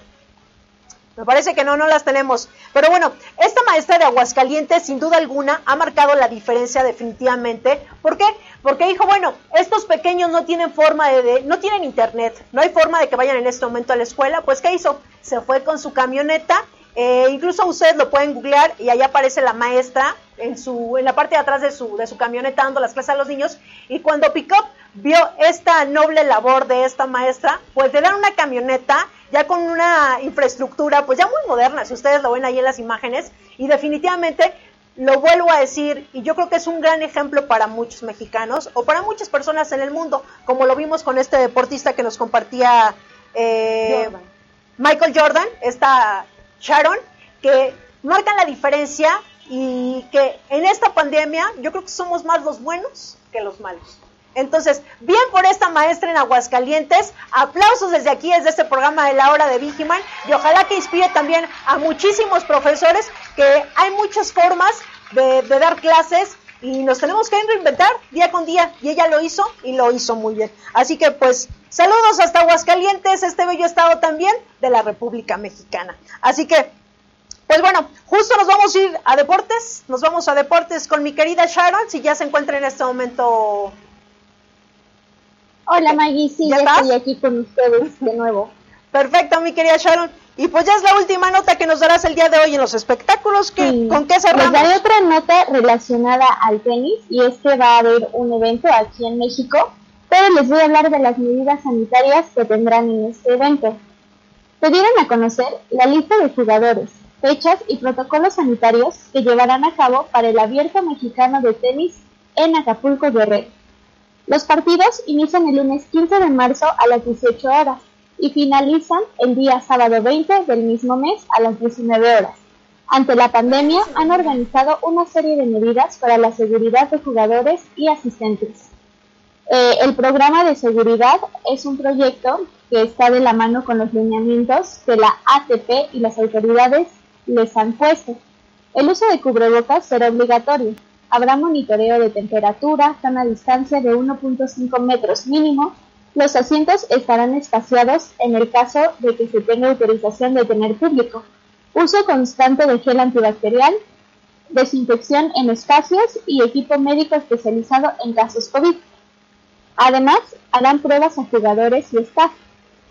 Speaker 1: Me parece que no, no las tenemos. Pero bueno, esta maestra de Aguascalientes, sin duda alguna, ha marcado la diferencia definitivamente. ¿Por qué? Porque dijo, bueno, estos pequeños no tienen forma de, no tienen internet, no hay forma de que vayan en este momento a la escuela. Pues, ¿qué hizo? Se fue con su camioneta. Eh, incluso ustedes lo pueden googlear y ahí aparece la maestra en su en la parte de atrás de su de su camioneta dando las clases a los niños y cuando Pickup vio esta noble labor de esta maestra, pues le dan una camioneta ya con una infraestructura pues ya muy moderna, si ustedes lo ven ahí en las imágenes, y definitivamente lo vuelvo a decir, y yo creo que es un gran ejemplo para muchos mexicanos o para muchas personas en el mundo, como lo vimos con este deportista que nos compartía eh, Jordan. Michael Jordan, esta Sharon, que marcan la diferencia y que en esta pandemia yo creo que somos más los buenos que los malos. Entonces, bien por esta maestra en Aguascalientes. Aplausos desde aquí, desde este programa de la hora de Vigiman. Y ojalá que inspire también a muchísimos profesores que hay muchas formas de, de, dar clases y nos tenemos que reinventar día con día. Y ella lo hizo y lo hizo muy bien. Así que pues saludos hasta Aguascalientes, este bello estado también de la República Mexicana. Así que pues bueno, justo nos vamos a ir a deportes, nos vamos a deportes con mi querida Sharon, si ya se encuentra en este momento
Speaker 4: Hola Maggie, sí,
Speaker 1: ¿Ya
Speaker 4: ya,
Speaker 1: estás?
Speaker 4: estoy aquí con ustedes de nuevo.
Speaker 1: Perfecto, mi querida Sharon. Y pues ya es la última nota que nos darás el día de hoy en los espectáculos. ¿Qué-
Speaker 4: Sí.
Speaker 1: ¿Con qué
Speaker 4: Les
Speaker 1: cerramos?
Speaker 4: daré otra nota relacionada al tenis y es que va a haber un evento aquí en México, pero les voy a hablar de las medidas sanitarias que tendrán en este evento. Se dieron a conocer la lista de jugadores, fechas y protocolos sanitarios que llevarán a cabo para el Abierto Mexicano de Tenis en Acapulco Guerrero. Los partidos inician el lunes 15 de marzo a las 18 horas y finalizan el día sábado 20 del mismo mes a las 19 horas. Ante la pandemia han organizado una serie de medidas para la seguridad de jugadores y asistentes. Eh, el programa de seguridad es un proyecto que está de la mano con los lineamientos que la ATP y las autoridades les han puesto. El uso de cubrebocas será obligatorio. Habrá monitoreo de temperatura, sana distancia de 1.5 metros mínimo. Los asientos estarán espaciados en el caso de que se tenga autorización de tener público. Uso constante de gel antibacterial, desinfección en espacios y equipo médico especializado en casos COVID. Además, harán pruebas a jugadores y staff.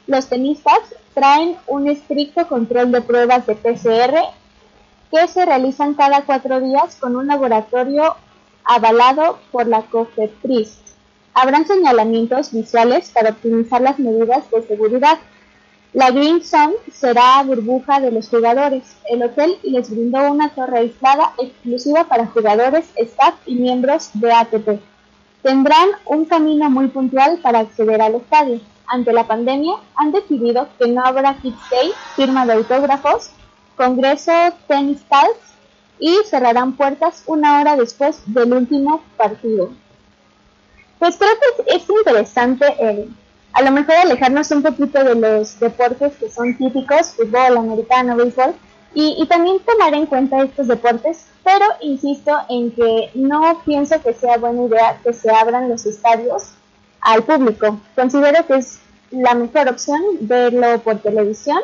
Speaker 4: Los tenistas traen un estricto control de pruebas de PCR que se realizan cada cuatro días con un laboratorio avalado por la COFEPRIS. Habrán señalamientos visuales para optimizar las medidas de seguridad. La Green Zone será burbuja de los jugadores. El hotel les brindó una torre aislada exclusiva para jugadores, staff y miembros de ATP. Tendrán un camino muy puntual para acceder al estadio. Ante la pandemia, han decidido que no habrá Kids Day, firma de autógrafos, congreso Tennis Talks y cerrarán puertas una hora después del último partido. Pues creo que es, es interesante el, a lo mejor alejarnos un poquito de los deportes que son típicos, fútbol, americano, béisbol, y también tomar en cuenta estos deportes, pero insisto en que no pienso que sea buena idea que se abran los estadios al público. Considero que es la mejor opción verlo por televisión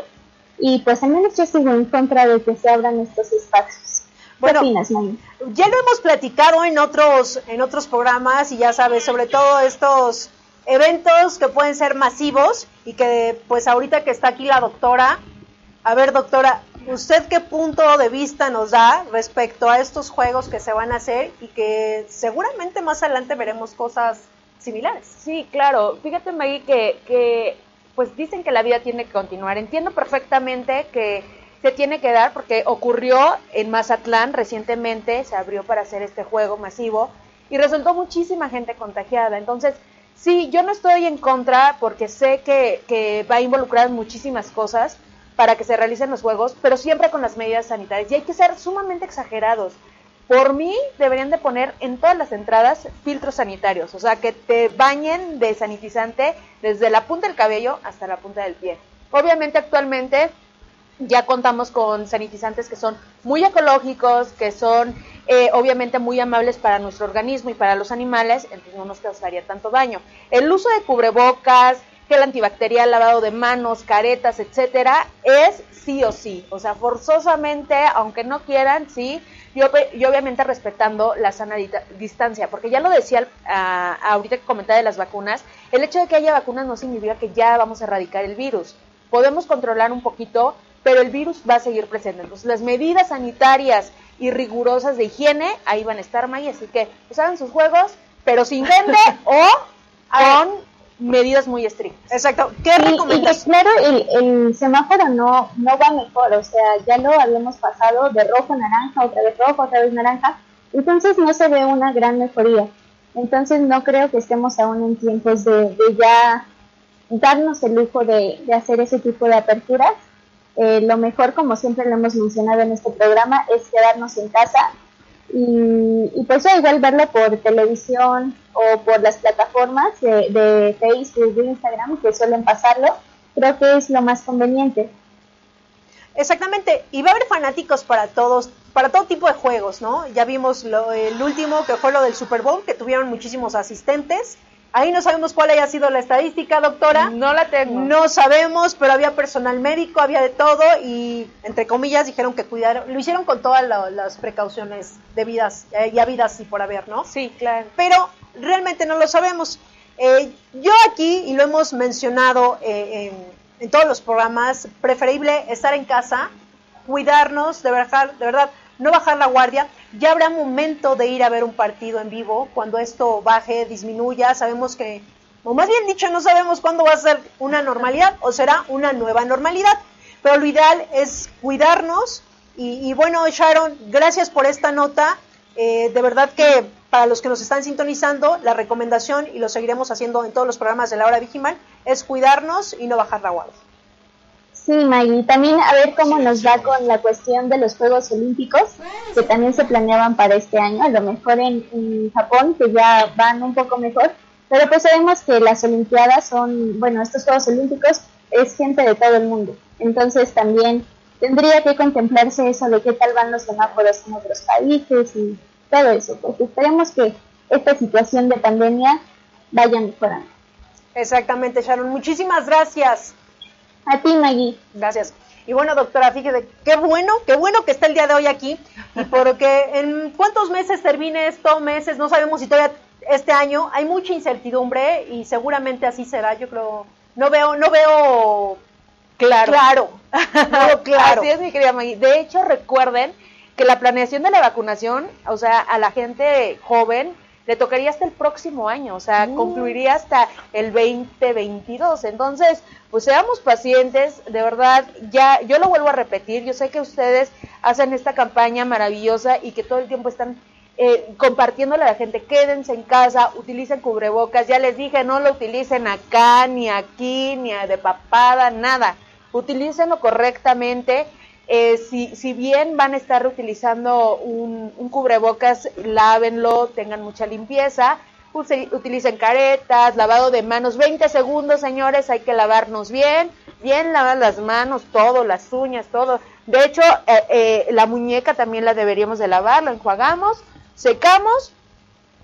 Speaker 4: y pues al menos yo sigo en contra de que se abran estos espacios. ¿Qué
Speaker 1: Bueno,
Speaker 4: opinas?
Speaker 1: Ya lo hemos platicado en otros, en otros programas y ya sabes, sobre todo estos eventos que pueden ser masivos y que pues ahorita que está aquí la doctora, a ver doctora, ¿usted qué punto de vista nos da respecto a estos juegos que se van a hacer y que seguramente más adelante veremos cosas similares?
Speaker 2: Sí, claro. Fíjate, Maggie, que, que pues dicen que la vida tiene que continuar. Entiendo perfectamente que se tiene que dar porque ocurrió en Mazatlán recientemente, se abrió para hacer este juego masivo y resultó muchísima gente contagiada. Entonces, sí, yo no estoy en contra porque sé que, que va a involucrar muchísimas cosas para que se realicen los juegos, pero siempre con las medidas sanitarias. Y hay que ser sumamente exagerados. Por mí deberían de poner en todas las entradas filtros sanitarios, o sea, que te bañen de sanitizante desde la punta del cabello hasta la punta del pie. Obviamente actualmente ya contamos con sanitizantes que son muy ecológicos, que son eh, obviamente muy amables para nuestro organismo y para los animales, entonces no nos causaría tanto daño. El uso de cubrebocas, gel antibacterial, lavado de manos, caretas, etcétera, es sí o sí, o sea, forzosamente, aunque no quieran, sí, y, ob- y obviamente respetando la sana distancia, porque ya lo decía ah, ahorita que comentaba de las vacunas, el hecho de que haya vacunas no significa que ya vamos a erradicar el virus. Podemos controlar un poquito, pero el virus va a seguir presente. Entonces, las medidas sanitarias y rigurosas de higiene ahí van a estar, May, así que pues hagan sus juegos, pero sin gente o con medidas muy estrictas.
Speaker 1: Exacto. ¿Qué
Speaker 4: Y, y que claro, el, el semáforo no, no va mejor, o sea, ya lo habíamos pasado de rojo a naranja, otra vez rojo, otra vez naranja, entonces no se ve una gran mejoría. Entonces no creo que estemos aún en tiempos de, de ya darnos el lujo de, de hacer ese tipo de aperturas. Eh, lo mejor, como siempre lo hemos mencionado en este programa, es quedarnos en casa y, y pues ya igual verlo por televisión o por las plataformas de, de Facebook, de Instagram que suelen pasarlo, creo que es lo más conveniente.
Speaker 1: Exactamente, y va a haber fanáticos para todos, para todo tipo de juegos, ¿no? Ya vimos lo, el último que fue lo del Super Bowl, que tuvieron muchísimos asistentes. Ahí no sabemos cuál haya sido la estadística, doctora.
Speaker 2: No la tengo.
Speaker 1: No sabemos, pero había personal médico, había de todo y, entre comillas, dijeron que cuidaron, lo hicieron con todas la- las precauciones debidas, eh, y habidas y por haber, ¿no?
Speaker 2: Sí, claro.
Speaker 1: Pero realmente no lo sabemos. Eh, yo aquí, y lo hemos mencionado eh, en, en todos los programas, preferible estar en casa, cuidarnos, de verdad, de verdad, no bajar la guardia. Ya habrá momento de ir a ver un partido en vivo cuando esto baje, disminuya. Sabemos que, o más bien dicho, no sabemos cuándo va a ser una normalidad o será una nueva normalidad. Pero lo ideal es cuidarnos. Y, bueno, Sharon, gracias por esta nota. Eh, de verdad que para los que nos están sintonizando, la recomendación, y lo seguiremos haciendo en todos los programas de la hora Vigimal, es cuidarnos y no bajar la guardia.
Speaker 4: Sí, Maggie, también a ver cómo nos va con la cuestión de los Juegos Olímpicos, que también se planeaban para este año, a lo mejor en, Japón, que ya van un poco mejor, pero pues sabemos que las Olimpiadas son, bueno, estos Juegos Olímpicos es gente de todo el mundo, entonces también tendría que contemplarse eso de qué tal van los semáforos en otros países y todo eso, porque esperemos que esta situación de pandemia vaya mejorando.
Speaker 1: Exactamente, Sharon. Muchísimas gracias.
Speaker 4: A ti, Maggie.
Speaker 1: Gracias. Y bueno, doctora, fíjese, qué bueno, qué bueno que está el día de hoy aquí, y porque en cuántos meses termine esto, meses, no sabemos si todavía este año, hay mucha incertidumbre y seguramente así será, yo creo, no veo, no veo
Speaker 2: Claro.
Speaker 1: claro, no claro.
Speaker 2: Así es, mi querida Maggie. De hecho, recuerden que la planeación de la vacunación, o sea, a la gente joven le tocaría hasta el próximo año, o sea,
Speaker 1: Mm.
Speaker 2: concluiría hasta el 2022. Entonces, pues seamos pacientes, de verdad, ya yo lo vuelvo a repetir, yo sé que ustedes hacen esta campaña maravillosa y que todo el tiempo están eh, compartiéndole a la gente, quédense en casa, utilicen cubrebocas, ya les dije, no lo utilicen acá, ni aquí, ni de papada, nada, utilícenlo correctamente. Eh, si, si bien van a estar reutilizando un, cubrebocas, lávenlo, tengan mucha limpieza, utilicen caretas, lavado de manos, 20 segundos, señores, hay que lavarnos bien, bien lavar las manos, todo, las uñas, todo. De hecho, eh, eh, la muñeca también la deberíamos de lavar, la enjuagamos, secamos,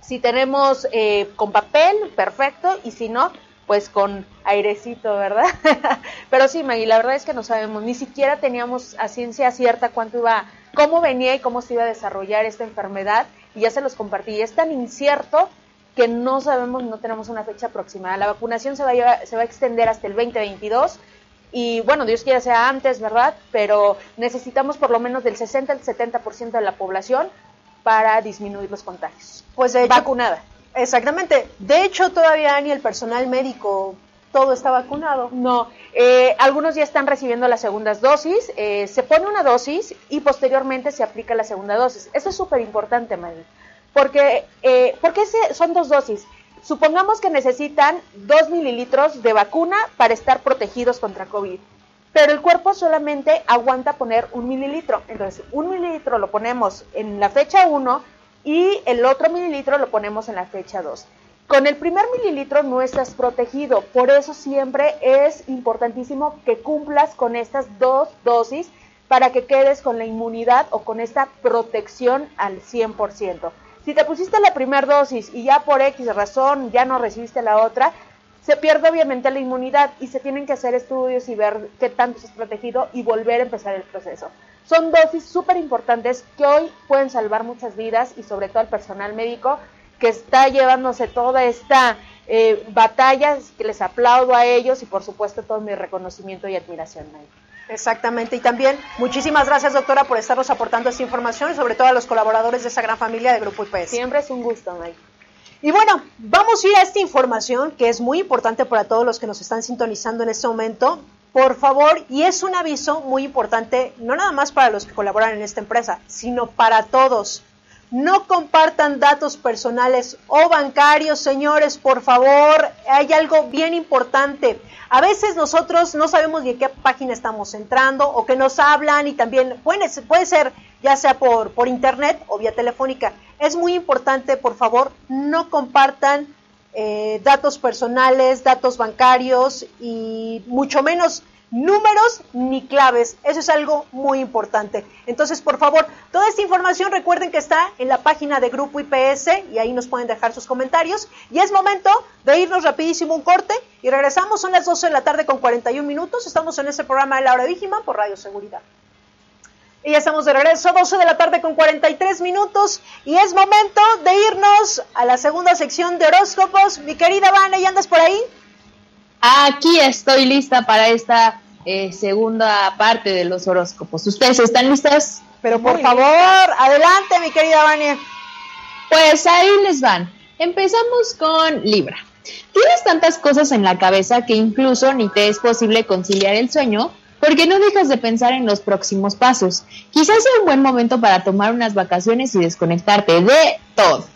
Speaker 2: si tenemos eh, con papel, perfecto, y si no, pues con airecito, ¿verdad? Pero sí, Maggie, la verdad es que no sabemos, ni siquiera teníamos a ciencia cierta cuánto iba, cómo venía y cómo se iba a desarrollar esta enfermedad, y ya se los compartí. Es tan incierto que no sabemos, no tenemos una fecha aproximada. La vacunación se va a, llevar- se va a extender hasta el 2022. Y bueno, Dios quiera sea antes, ¿verdad? Pero necesitamos por lo menos del 60 al 70% de la población para disminuir los contagios.
Speaker 1: Pues de hecho,
Speaker 2: Vacunada.
Speaker 1: exactamente. De hecho, todavía ni el personal médico todo está vacunado.
Speaker 2: No, eh, algunos ya están recibiendo las segundas dosis, eh, se pone una dosis y posteriormente se aplica la segunda dosis. Eso es súper importante, Maggie, porque, eh, porque son dos dosis. Supongamos que necesitan dos mililitros de vacuna para estar protegidos contra COVID, pero el cuerpo solamente aguanta poner un mililitro. Entonces, un mililitro lo ponemos en la fecha 1 y el otro mililitro lo ponemos en la fecha 2. Con el primer mililitro no estás protegido, por eso siempre es importantísimo que cumplas con estas dos dosis para que quedes con la inmunidad o con esta protección al 100%. Si te pusiste la primera dosis y ya por X razón ya no recibiste la otra, se pierde obviamente la inmunidad y se tienen que hacer estudios y ver qué tanto estás protegido y volver a empezar el proceso. Son dosis súper importantes que hoy pueden salvar muchas vidas y sobre todo al personal médico que está llevándose toda esta eh, batalla, que les aplaudo a ellos y por supuesto todo mi reconocimiento y admiración. May.
Speaker 1: Exactamente. Y también muchísimas gracias, doctora, por estarnos aportando esta información y sobre todo a los colaboradores de esa gran familia de Grupo IPS.
Speaker 2: Siempre es un gusto, May.
Speaker 1: Y bueno, vamos a ir a esta información que es muy importante para todos los que nos están sintonizando en este momento. Por favor, y es un aviso muy importante, no nada más para los que colaboran en esta empresa, sino para todos. No compartan datos personales o bancarios, señores, por favor. Hay algo bien importante. A veces nosotros no sabemos ni a qué página estamos entrando o que nos hablan y también puede, puede ser ya sea por, por internet o vía telefónica. Es muy importante, por favor, no compartan eh, datos personales, datos bancarios y mucho menos números ni claves. Eso es algo muy importante. Entonces, por favor, toda esta información recuerden que está en la página de Grupo IPS y ahí nos pueden dejar sus comentarios. Y es momento de irnos rapidísimo un corte y regresamos. Son las 12 de la tarde con 41 minutos. Estamos en ese programa de La Hora Víjima por Radio Seguridad. Y ya estamos de regreso, 12 de la tarde con 43 minutos. Y es momento de irnos a la segunda sección de horóscopos. Mi querida Vane, ¿ya andas por ahí?
Speaker 3: Aquí estoy lista para esta eh, segunda parte de los horóscopos. ¿Ustedes están listas?
Speaker 1: Pero por favor, adelante, mi querida Vane.
Speaker 3: Pues ahí les van. Empezamos con Libra. Tienes tantas cosas en la cabeza que incluso ni te es posible conciliar el sueño porque no dejas de pensar en los próximos pasos. Quizás sea un buen momento para tomar unas vacaciones y desconectarte de todo,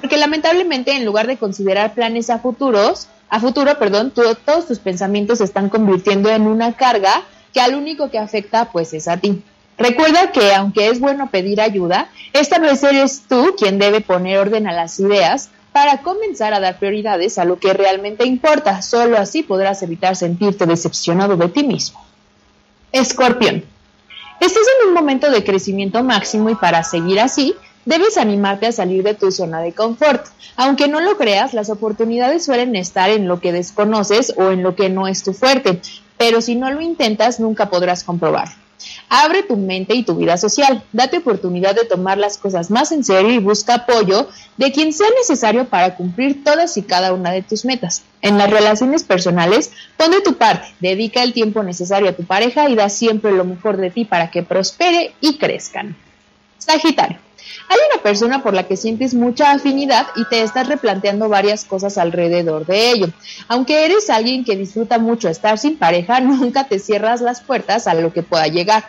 Speaker 3: porque lamentablemente en lugar de considerar planes a futuros, a futuro, perdón, todos tus pensamientos se están convirtiendo en una carga que al único que afecta pues es a ti. Recuerda que aunque es bueno pedir ayuda, esta vez eres tú quien debe poner orden a las ideas para comenzar a dar prioridades a lo que realmente importa. Solo así podrás evitar sentirte decepcionado de ti mismo. Escorpión. Estás en un momento de crecimiento máximo y para seguir así, debes animarte a salir de tu zona de confort. Aunque no lo creas, las oportunidades suelen estar en lo que desconoces o en lo que no es tu fuerte, pero si no lo intentas nunca podrás comprobarlo. Abre tu mente y tu vida social. Date oportunidad de tomar las cosas más en serio y busca apoyo de quien sea necesario para cumplir todas y cada una de tus metas. En las relaciones personales, pon de tu parte, dedica el tiempo necesario a tu pareja y da siempre lo mejor de ti para que prospere y crezcan. Sagitario. Hay una persona por la que sientes mucha afinidad y te estás replanteando varias cosas alrededor de ello. Aunque eres alguien que disfruta mucho estar sin pareja, nunca te cierras las puertas a lo que pueda llegar.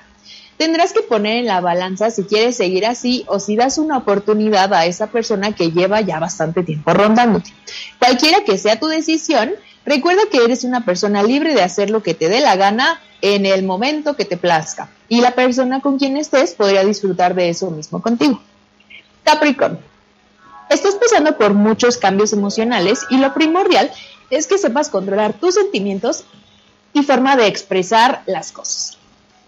Speaker 3: Tendrás que poner en la balanza si quieres seguir así o si das una oportunidad a esa persona que lleva ya bastante tiempo rondándote. Cualquiera que sea tu decisión, recuerda que eres una persona libre de hacer lo que te dé la gana en el momento que te plazca y la persona con quien estés podría disfrutar de eso mismo contigo. Capricornio. Estás pasando por muchos cambios emocionales y lo primordial es que sepas controlar tus sentimientos y forma de expresar las cosas.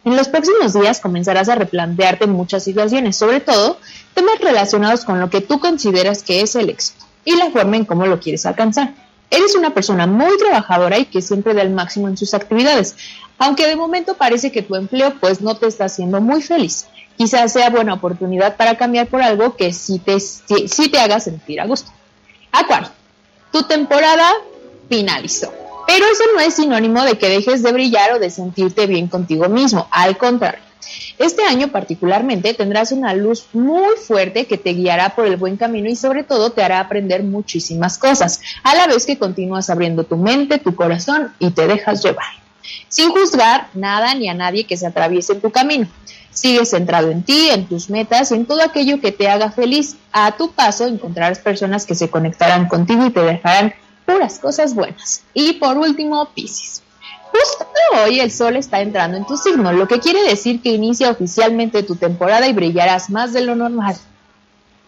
Speaker 3: En los próximos días comenzarás a replantearte muchas situaciones, sobre todo temas relacionados con lo que tú consideras que es el éxito y la forma en cómo lo quieres alcanzar. Eres una persona muy trabajadora y que siempre da el máximo en sus actividades, aunque de momento parece que tu empleo pues no te está haciendo muy feliz quizás sea buena oportunidad para cambiar por algo que sí te, te haga sentir a gusto. Acuario, tu temporada finalizó. Pero eso no es sinónimo de que dejes de brillar o de sentirte bien contigo mismo. Al contrario, este año particularmente tendrás una luz muy fuerte que te guiará por el buen camino y sobre todo te hará aprender muchísimas cosas, a la vez que continúas abriendo tu mente, tu corazón y te dejas llevar. Sin juzgar nada ni a nadie que se atraviese en tu camino. Sigue centrado en ti, en tus metas, en todo aquello que te haga feliz. A tu paso encontrarás personas que se conectarán contigo y te dejarán puras cosas buenas. Y por último, Pisces. Justo hoy el sol está entrando en tu signo, lo que quiere decir que inicia oficialmente tu temporada y brillarás más de lo normal.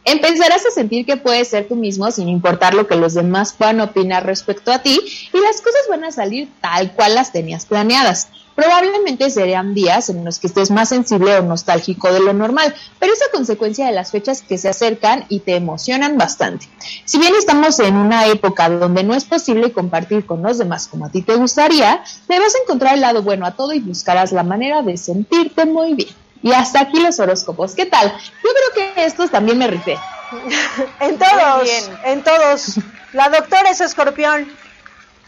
Speaker 3: Empezarás a sentir que puedes ser tú mismo sin importar lo que los demás puedan opinar respecto a ti y las cosas van a salir tal cual las tenías planeadas. Probablemente serían días en los que estés más sensible o nostálgico de lo normal, pero es a consecuencia de las fechas que se acercan y te emocionan bastante. Si bien estamos en una época donde no es posible compartir con los demás como a ti te gustaría, debes encontrar el lado bueno a todo y buscarás la manera de sentirte muy bien. Y hasta aquí los horóscopos. ¿Qué tal? Yo creo que estos también me rifé.
Speaker 1: en todos, en todos. La doctora es escorpión.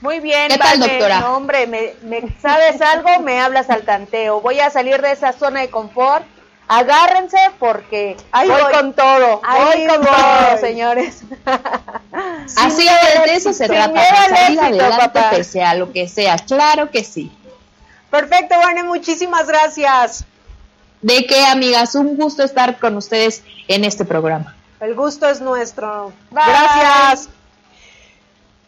Speaker 2: Muy bien,
Speaker 3: ¿Qué tal, doctora?
Speaker 2: hombre, me, sabes algo, me hablas al tanteo. Voy a salir de esa zona de confort. Agárrense porque voy, con todo. voy con todo, señores.
Speaker 3: Así es, de eso se trata, salir adelante pese a lo que sea. Claro que sí.
Speaker 1: Perfecto, Vane, muchísimas gracias.
Speaker 3: De qué, amigas, un gusto estar con ustedes en este programa.
Speaker 1: El gusto es nuestro. Gracias.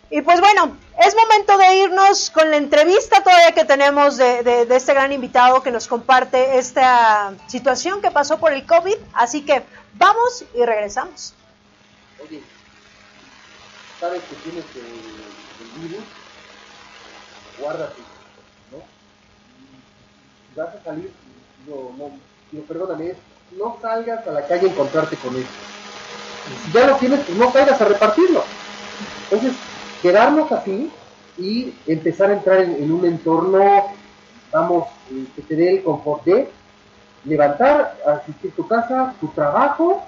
Speaker 1: Y pues bueno, es momento de irnos con la entrevista todavía que tenemos de, de, este gran invitado que nos comparte esta situación que pasó por el COVID. Así que vamos y regresamos.
Speaker 7: Oye, ¿sabes que tienes el, virus? Guárdate, ¿no? vas a salir no, no, perdóname, no salgas a la calle a encontrarte con él. Si ya lo tienes, pues no salgas a repartirlo. Entonces, quedarnos así y empezar a entrar en, un entorno, vamos, eh, que te dé el confort de, levantar, asistir tu casa, tu trabajo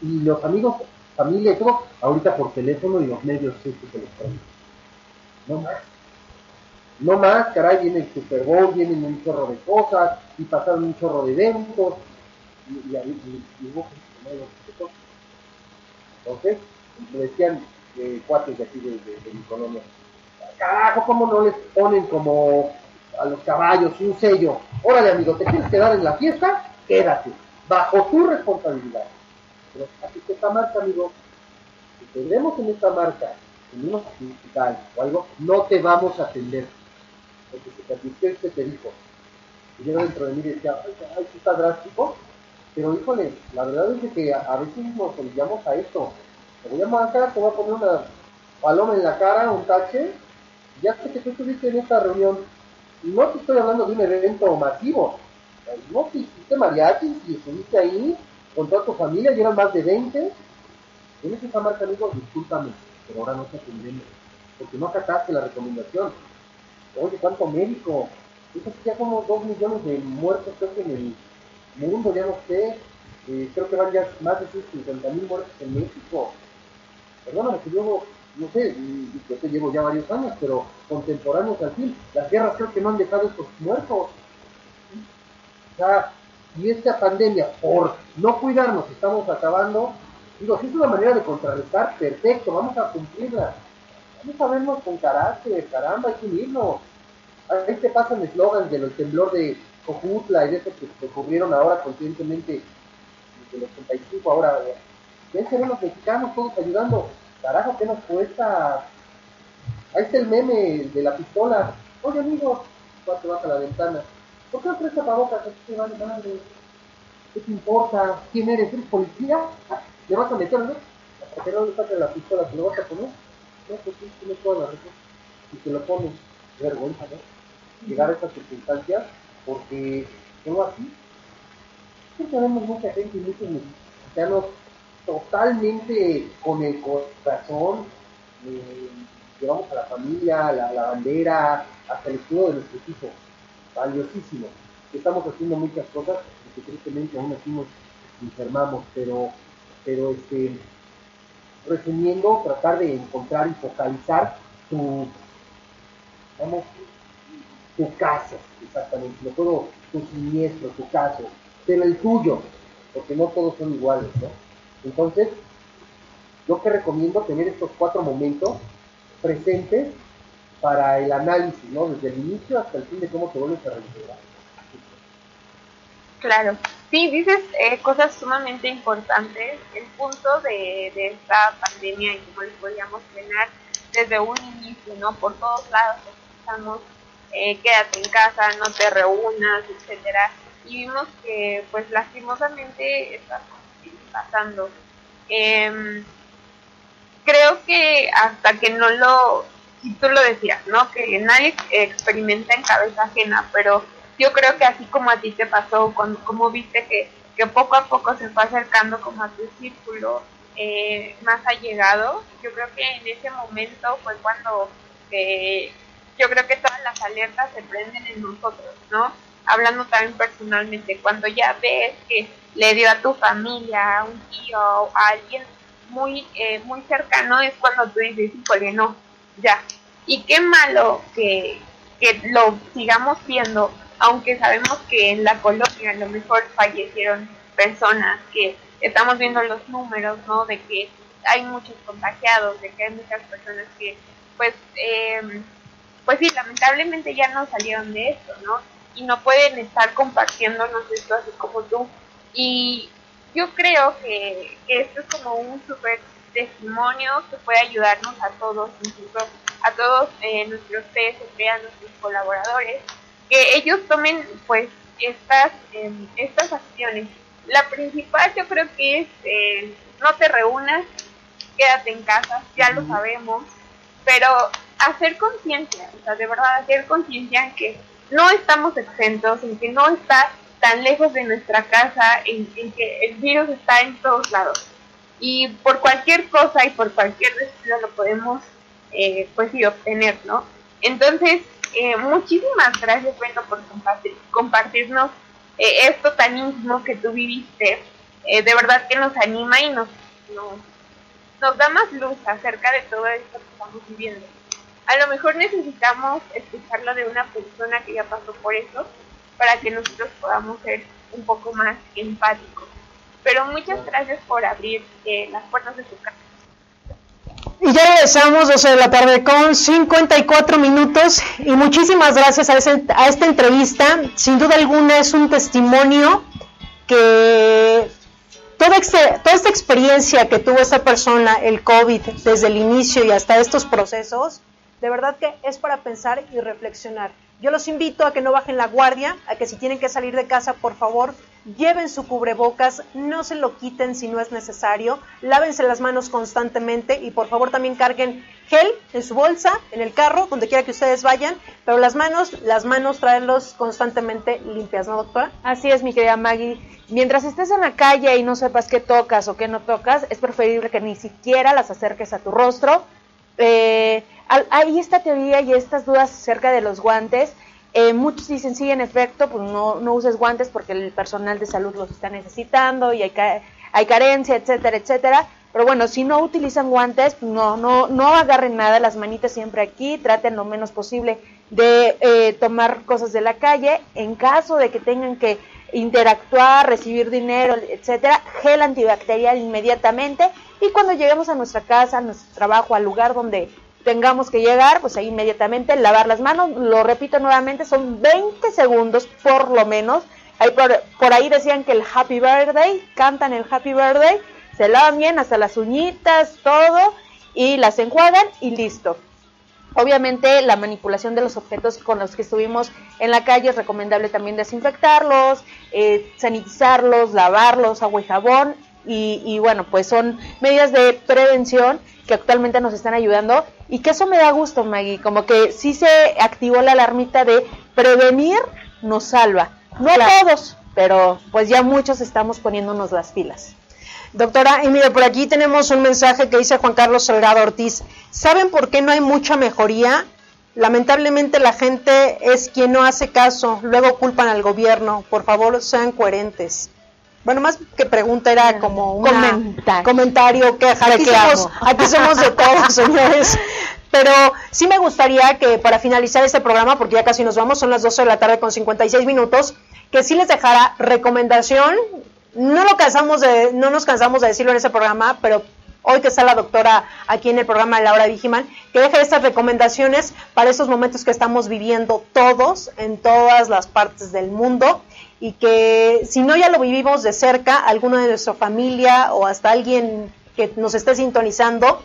Speaker 7: y los amigos, familia y todo, ahorita por teléfono y los medios electrónicos. No más. No más, caray, viene el Super Bowl, vienen un chorro de cosas, y pasaron un chorro de eventos, y, y, y, y, hubo Entonces, me decían eh, cuates de aquí de, mi colonia, carajo, ¿cómo no les ponen como a los caballos un sello? Órale, amigo, ¿te quieres quedar en la fiesta? Quédate, bajo tu responsabilidad. Pero aquí está esta marca, amigo. Si te vemos en esta marca, en un hospital o algo, no te vamos a atender. Porque se te advirtió y se te dijo. Y yo dentro de mí decía, ay, ay, está drástico. Pero híjole, la verdad es que a, a veces nos olvidamos a esto. Te voy a marcar, te voy a poner una paloma en la cara, un tache, ya sé que tú estuviste en esta reunión, y no te estoy hablando de un evento masivo, no te hiciste mariachis y estuviste ahí con toda tu familia y eran más de 20, tienes esa marca, amigo, discúlpame, pero ahora no te atendemos, porque no acataste la recomendación. Oye, ¿cuánto médico? Eso ya como dos millones de muertos creo que en el mundo, ya no sé, eh, creo que van ya más de 50 mil muertos en México. Perdóname que luego no sé, yo te llevo ya varios años, pero contemporáneos al fin, las guerras creo que no han dejado estos muertos. O sea, y esta pandemia, por no cuidarnos, estamos acabando, digo, si es una manera de contrarrestar, perfecto, vamos a cumplirla. Vamos a vernos con carácter, caramba, hay que unirnos. Ahí te pasan eslogans de los temblor de Cojutla y de esos que se cubrieron ahora conscientemente, de los 85 ahora. Ven, se ven los mexicanos todos ayudando carajo, ¿qué nos cuesta? Ahí está el meme de la pistola. Oye, amigo, te baja la ventana. ¿Por qué no traes tapabocas? ¿Qué vale madre? ¿Qué te importa? ¿Quién eres? ¿Eres policía? Ah, ¿Le vas a meter, no? Hasta que no le saque la pistola, ¿te lo vas a poner? No, pues sí, tienes toda la razón. Y te lo pones. Vergüenza, ¿no? Llegar a estas circunstancias, porque no así. Sí tenemos mucha gente y muchos mexicanos totalmente con el corazón, eh, llevamos a la familia, la, la, bandera, hasta el escudo de nuestros hijos, valiosísimo. Estamos haciendo muchas cosas y que tristemente aún así nos enfermamos, pero, pero este, resumiendo, tratar de encontrar y focalizar tu, vamos, tu caso, exactamente, no todo tu siniestro, tu caso, pero el tuyo, porque no todos son iguales, ¿no? Entonces, yo que recomiendo tener estos cuatro momentos presentes para el análisis, ¿no? Desde el inicio hasta el fin de cómo te vuelves a reintegrar.
Speaker 6: Claro, sí, dices eh, cosas sumamente importantes. El punto de, de esta pandemia y cómo les podríamos frenar desde un inicio, ¿no? Por todos lados escuchamos, eh, quédate en casa, no te reúnas, etcétera. Y vimos que, pues, lastimosamente estas pasando. Eh, creo que hasta que no lo, y tú lo decías, ¿no? Que nadie experimenta en cabeza ajena, pero yo creo que así como a ti te pasó, cuando, como viste que, que poco a poco se fue acercando como a tu círculo eh, más allegado, yo creo que en ese momento fue cuando eh, yo creo que todas las alertas se prenden en nosotros, ¿no? Hablando también personalmente, cuando ya ves que le dio a tu familia, a un tío, a alguien muy, eh, muy cercano, es cuando tú dices, híjole, no, ya. Y qué malo que, que lo sigamos viendo, aunque sabemos que en la colonia a lo mejor fallecieron personas, que estamos viendo los números, ¿no? De que hay muchos contagiados, de que hay muchas personas que, pues, eh, pues sí, lamentablemente ya no salieron de esto, ¿no? Y no pueden estar compartiéndonos esto así como tú. Y yo creo que, que esto es como un super testimonio que puede ayudarnos a todos, incluso a todos eh, nuestros PSP, a nuestros colaboradores, que ellos tomen pues estas, eh, estas acciones. La principal yo creo que es eh, no te reúnas, quédate en casa, ya lo sabemos, pero hacer conciencia, o sea, de verdad hacer conciencia en que no estamos exentos, en que no está tan lejos de nuestra casa, en, en, que el virus está en todos lados. Y por cualquier cosa y por cualquier descuido lo podemos, eh, pues sí, obtener, ¿no? Entonces, eh, muchísimas gracias, Brenda, por compartir, compartirnos eh, esto tan íntimo que tú viviste, eh, de verdad que nos anima y nos, nos, nos da más luz acerca de todo esto que estamos viviendo. A lo mejor necesitamos escucharlo de una persona que ya pasó por eso para que nosotros podamos ser un poco más empáticos. Pero muchas gracias por abrir eh, las puertas de su casa.
Speaker 1: Y ya regresamos 12 de la tarde con 54 minutos y muchísimas gracias a, ese- a esta entrevista. Sin duda alguna es un testimonio que toda, este- toda esta experiencia que tuvo esta persona, el COVID, desde el inicio y hasta estos procesos, de verdad que es para pensar y reflexionar. Yo los invito a que no bajen la guardia, a que si tienen que salir de casa, por favor, lleven su cubrebocas, no se lo quiten si no es necesario, lávense las manos constantemente y por favor también carguen gel en su bolsa, en el carro, donde quiera que ustedes vayan, pero las manos, las manos traerlos constantemente limpias, ¿no, doctora?
Speaker 2: Así es, mi querida Maggie. Mientras estés en la calle y no sepas qué tocas o qué no tocas, es preferible que ni siquiera las acerques a tu rostro. Eh, hay esta teoría y estas dudas acerca de los guantes. Eh, muchos dicen, sí, en efecto, pues no, no uses guantes porque el personal de salud los está necesitando y hay, ca- hay carencia, etcétera, etcétera. Pero bueno, si no utilizan guantes, pues no, no, no agarren nada, las manitas siempre aquí, traten lo menos posible de eh, tomar cosas de la calle. En caso de que tengan que interactuar, recibir dinero, etcétera, gel antibacterial inmediatamente. Y cuando lleguemos a nuestra casa, a nuestro trabajo, al lugar donde tengamos que llegar, pues ahí inmediatamente lavar las manos. Lo repito nuevamente, son 20 segundos por lo menos. Ahí por, ahí decían que el Happy Birthday, cantan el Happy Birthday, se lavan bien hasta las uñitas, todo, y las enjuagan y listo. Obviamente la manipulación de los objetos con los que estuvimos en la calle es recomendable también desinfectarlos, eh, sanitizarlos, lavarlos, agua y jabón y, y bueno, pues son medidas de prevención que actualmente nos están ayudando y que eso me da gusto, Maggie, como que sí se activó la alarmita de prevenir nos salva. No todos, pero pues ya muchos estamos poniéndonos las pilas.
Speaker 1: Doctora, y mire, por aquí tenemos un mensaje que dice Juan Carlos Salgado Ortiz. ¿Saben por qué no hay mucha mejoría? Lamentablemente la gente es quien no hace caso, luego culpan al gobierno. Por favor, sean coherentes. Bueno, más que pregunta era como un
Speaker 2: Comentario.
Speaker 1: comentario, queja. Aquí somos, aquí somos de todos, señores. Pero sí me gustaría que para finalizar este programa, porque ya casi nos vamos, son las 12 de la tarde con 56 minutos, que sí les dejara recomendación. No lo cansamos de, no nos cansamos de decirlo en ese programa, pero hoy que está la doctora aquí en el programa de Laura Vigiman, que deje estas recomendaciones para estos momentos que estamos viviendo todos en todas las partes del mundo y que si no ya lo vivimos de cerca, alguno de nuestra familia o hasta alguien que nos esté sintonizando,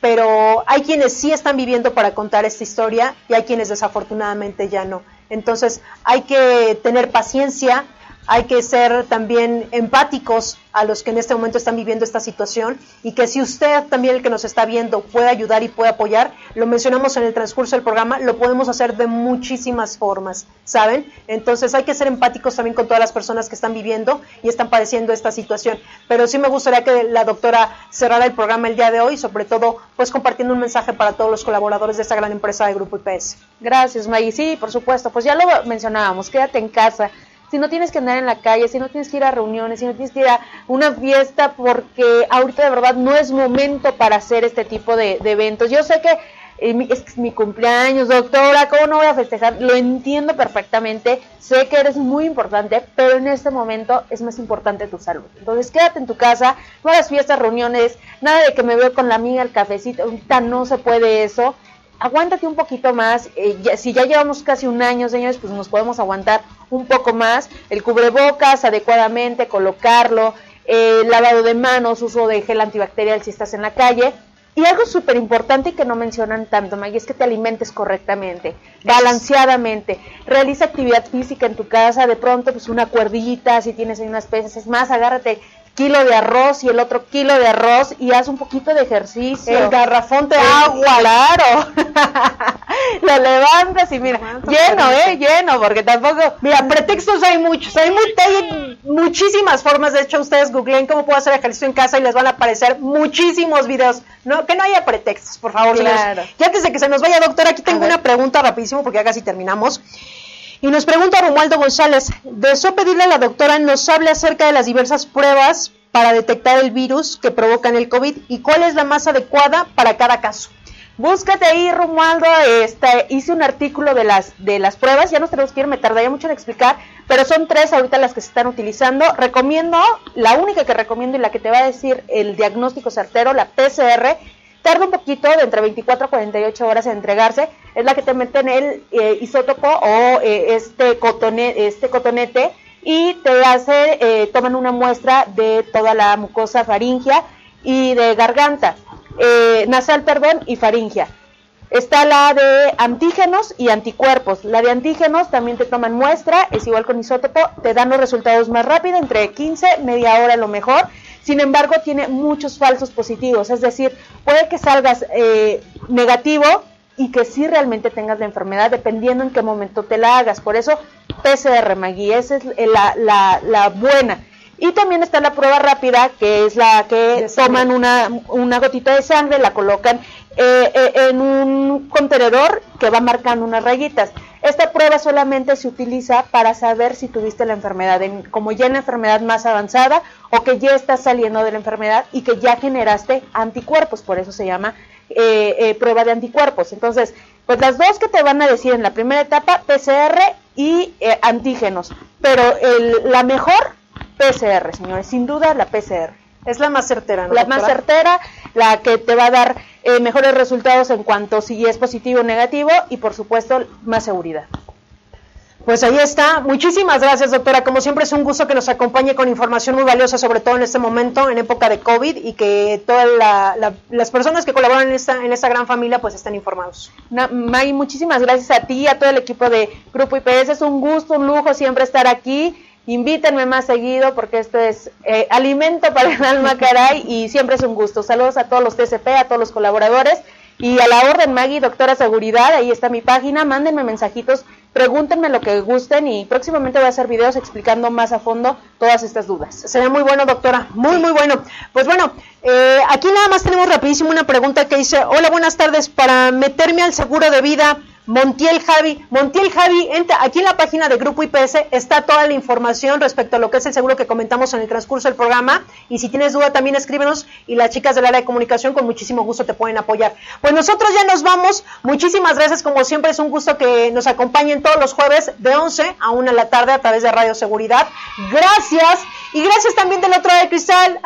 Speaker 1: pero hay quienes sí están viviendo para contar esta historia y hay quienes desafortunadamente ya no. Entonces hay que tener paciencia, hay que ser también empáticos a los que en este momento están viviendo esta situación y que si usted también el que nos está viendo puede ayudar y puede apoyar, lo mencionamos en el transcurso del programa, lo podemos hacer de muchísimas formas, ¿saben? Entonces hay que ser empáticos también con todas las personas que están viviendo y están padeciendo esta situación. Pero sí me gustaría que la doctora cerrara el programa el día de hoy, sobre todo pues compartiendo un mensaje para todos los colaboradores de esta gran empresa de Grupo IPS.
Speaker 2: Gracias, Maggie. Sí, por supuesto. Pues ya lo mencionábamos, quédate en casa. Si no tienes que andar en la calle, si no tienes que ir a reuniones, si no tienes que ir a una fiesta, porque ahorita de verdad no es momento para hacer este tipo de, eventos. Yo sé que eh, mi- es mi cumpleaños, doctora, ¿cómo no voy a festejar? Lo entiendo perfectamente, sé que eres muy importante, pero en este momento es más importante tu salud. Entonces quédate en tu casa, no hagas fiestas, reuniones, nada de que me veo con la amiga al cafecito, ahorita no se puede eso aguántate un poquito más. eh, ya- si ya llevamos casi un año, señores, pues nos podemos aguantar un poco más. El cubrebocas adecuadamente, colocarlo, eh, lavado de manos, uso de gel antibacterial si estás en la calle. Y algo súper importante que no mencionan tanto, Maggie, es que te alimentes correctamente, balanceadamente. Realiza actividad física en tu casa, de pronto pues una cuerdita, si tienes ahí unas pesas, es más, agárrate kilo de arroz y el otro kilo de arroz y haz un poquito de ejercicio.
Speaker 1: El garrafón de agua.
Speaker 2: Claro. Lo levantas y mira, lleno, eh, lleno, porque tampoco.
Speaker 1: Mira, pretextos hay muchos, hay, mu- hay muchísimas formas. De hecho, ustedes googleen cómo puedo hacer ejercicio en casa y les van a aparecer muchísimos videos. No, que no haya pretextos, por favor. señores.
Speaker 2: Claro.
Speaker 1: Y antes de que se nos vaya, doctora, aquí tengo una pregunta rapidísimo porque ya casi terminamos. Y nos pregunta Romualdo González, deseo pedirle a la doctora nos hable acerca de las diversas pruebas para detectar el virus que provocan el COVID y cuál es la más adecuada para cada caso.
Speaker 2: Búscate ahí, Romualdo, este, hice un artículo de las, de las pruebas, ya no tenemos que ir, me tardaría mucho en explicar, pero son tres ahorita las que se están utilizando. Recomiendo, la única que recomiendo y la que te va a decir el diagnóstico certero, la PCR, tarda un poquito, de entre 24 a 48 horas en entregarse, es la que te meten el eh, isótopo o eh, este, cotone, este cotonete y te hace, eh, toman una muestra de toda la mucosa faringia y de garganta eh, nasal, perdón, y faringia. Está la de antígenos y anticuerpos. La de antígenos también te toman muestra, es igual con isótopo, te dan los resultados más rápido, entre 15, media hora a lo mejor. Sin embargo, tiene muchos falsos positivos, es decir, puede que salgas negativo y que sí realmente tengas la enfermedad, dependiendo en qué momento te la hagas. Por eso, PCR, Magui, esa es la, la, la buena. Y también está la prueba rápida, que es la que toman una, una gotita de sangre, la colocan eh, eh, en un contenedor que va marcando unas rayitas. Esta prueba solamente se utiliza para saber si tuviste la enfermedad, en, como ya en la enfermedad más avanzada o que ya estás saliendo de la enfermedad y que ya generaste anticuerpos, por eso se llama eh, prueba de anticuerpos. Entonces, pues las dos que te van a decir en la primera etapa, PCR y antígenos, pero el, la mejor PCR, señores, sin duda la PCR.
Speaker 1: Es la más certera, ¿no?
Speaker 2: La más certera, la que te va a dar eh, mejores resultados en cuanto si es positivo o negativo y por supuesto más seguridad.
Speaker 1: Pues ahí está. Muchísimas gracias, doctora. Como siempre es un gusto que nos acompañe con información muy valiosa, sobre todo en este momento, en época de COVID, y que todas las personas que colaboran en esta, en esta gran familia pues estén informados.
Speaker 2: May, muchísimas gracias a ti, a todo el equipo de Grupo IPS. Es un gusto, un lujo siempre estar aquí Invítenme más seguido porque esto es eh, alimento para el alma, caray, y siempre es un gusto. Saludos a todos los TCP, a todos los colaboradores y a la orden Maggie, doctora seguridad, ahí está mi página, mándenme mensajitos, pregúntenme lo que gusten y próximamente voy a hacer videos explicando más a fondo todas estas dudas.
Speaker 1: Sería muy bueno, doctora, muy, muy bueno. Pues bueno, eh, aquí nada más tenemos rapidísimo una pregunta que dice, hola, buenas tardes, para meterme al seguro de vida Montiel Javi. Montiel Javi, entra, aquí en la página de Grupo IPS está toda la información respecto a lo que es el seguro que comentamos en el transcurso del programa. Y si tienes duda, también escríbenos y las chicas del área de comunicación con muchísimo gusto te pueden apoyar. Pues nosotros ya nos vamos. Muchísimas gracias. Como siempre, es un gusto que nos acompañen todos los jueves de 11 a 1 de la tarde a través de Radio Seguridad. Gracias. Y gracias también del otro lado de cristal.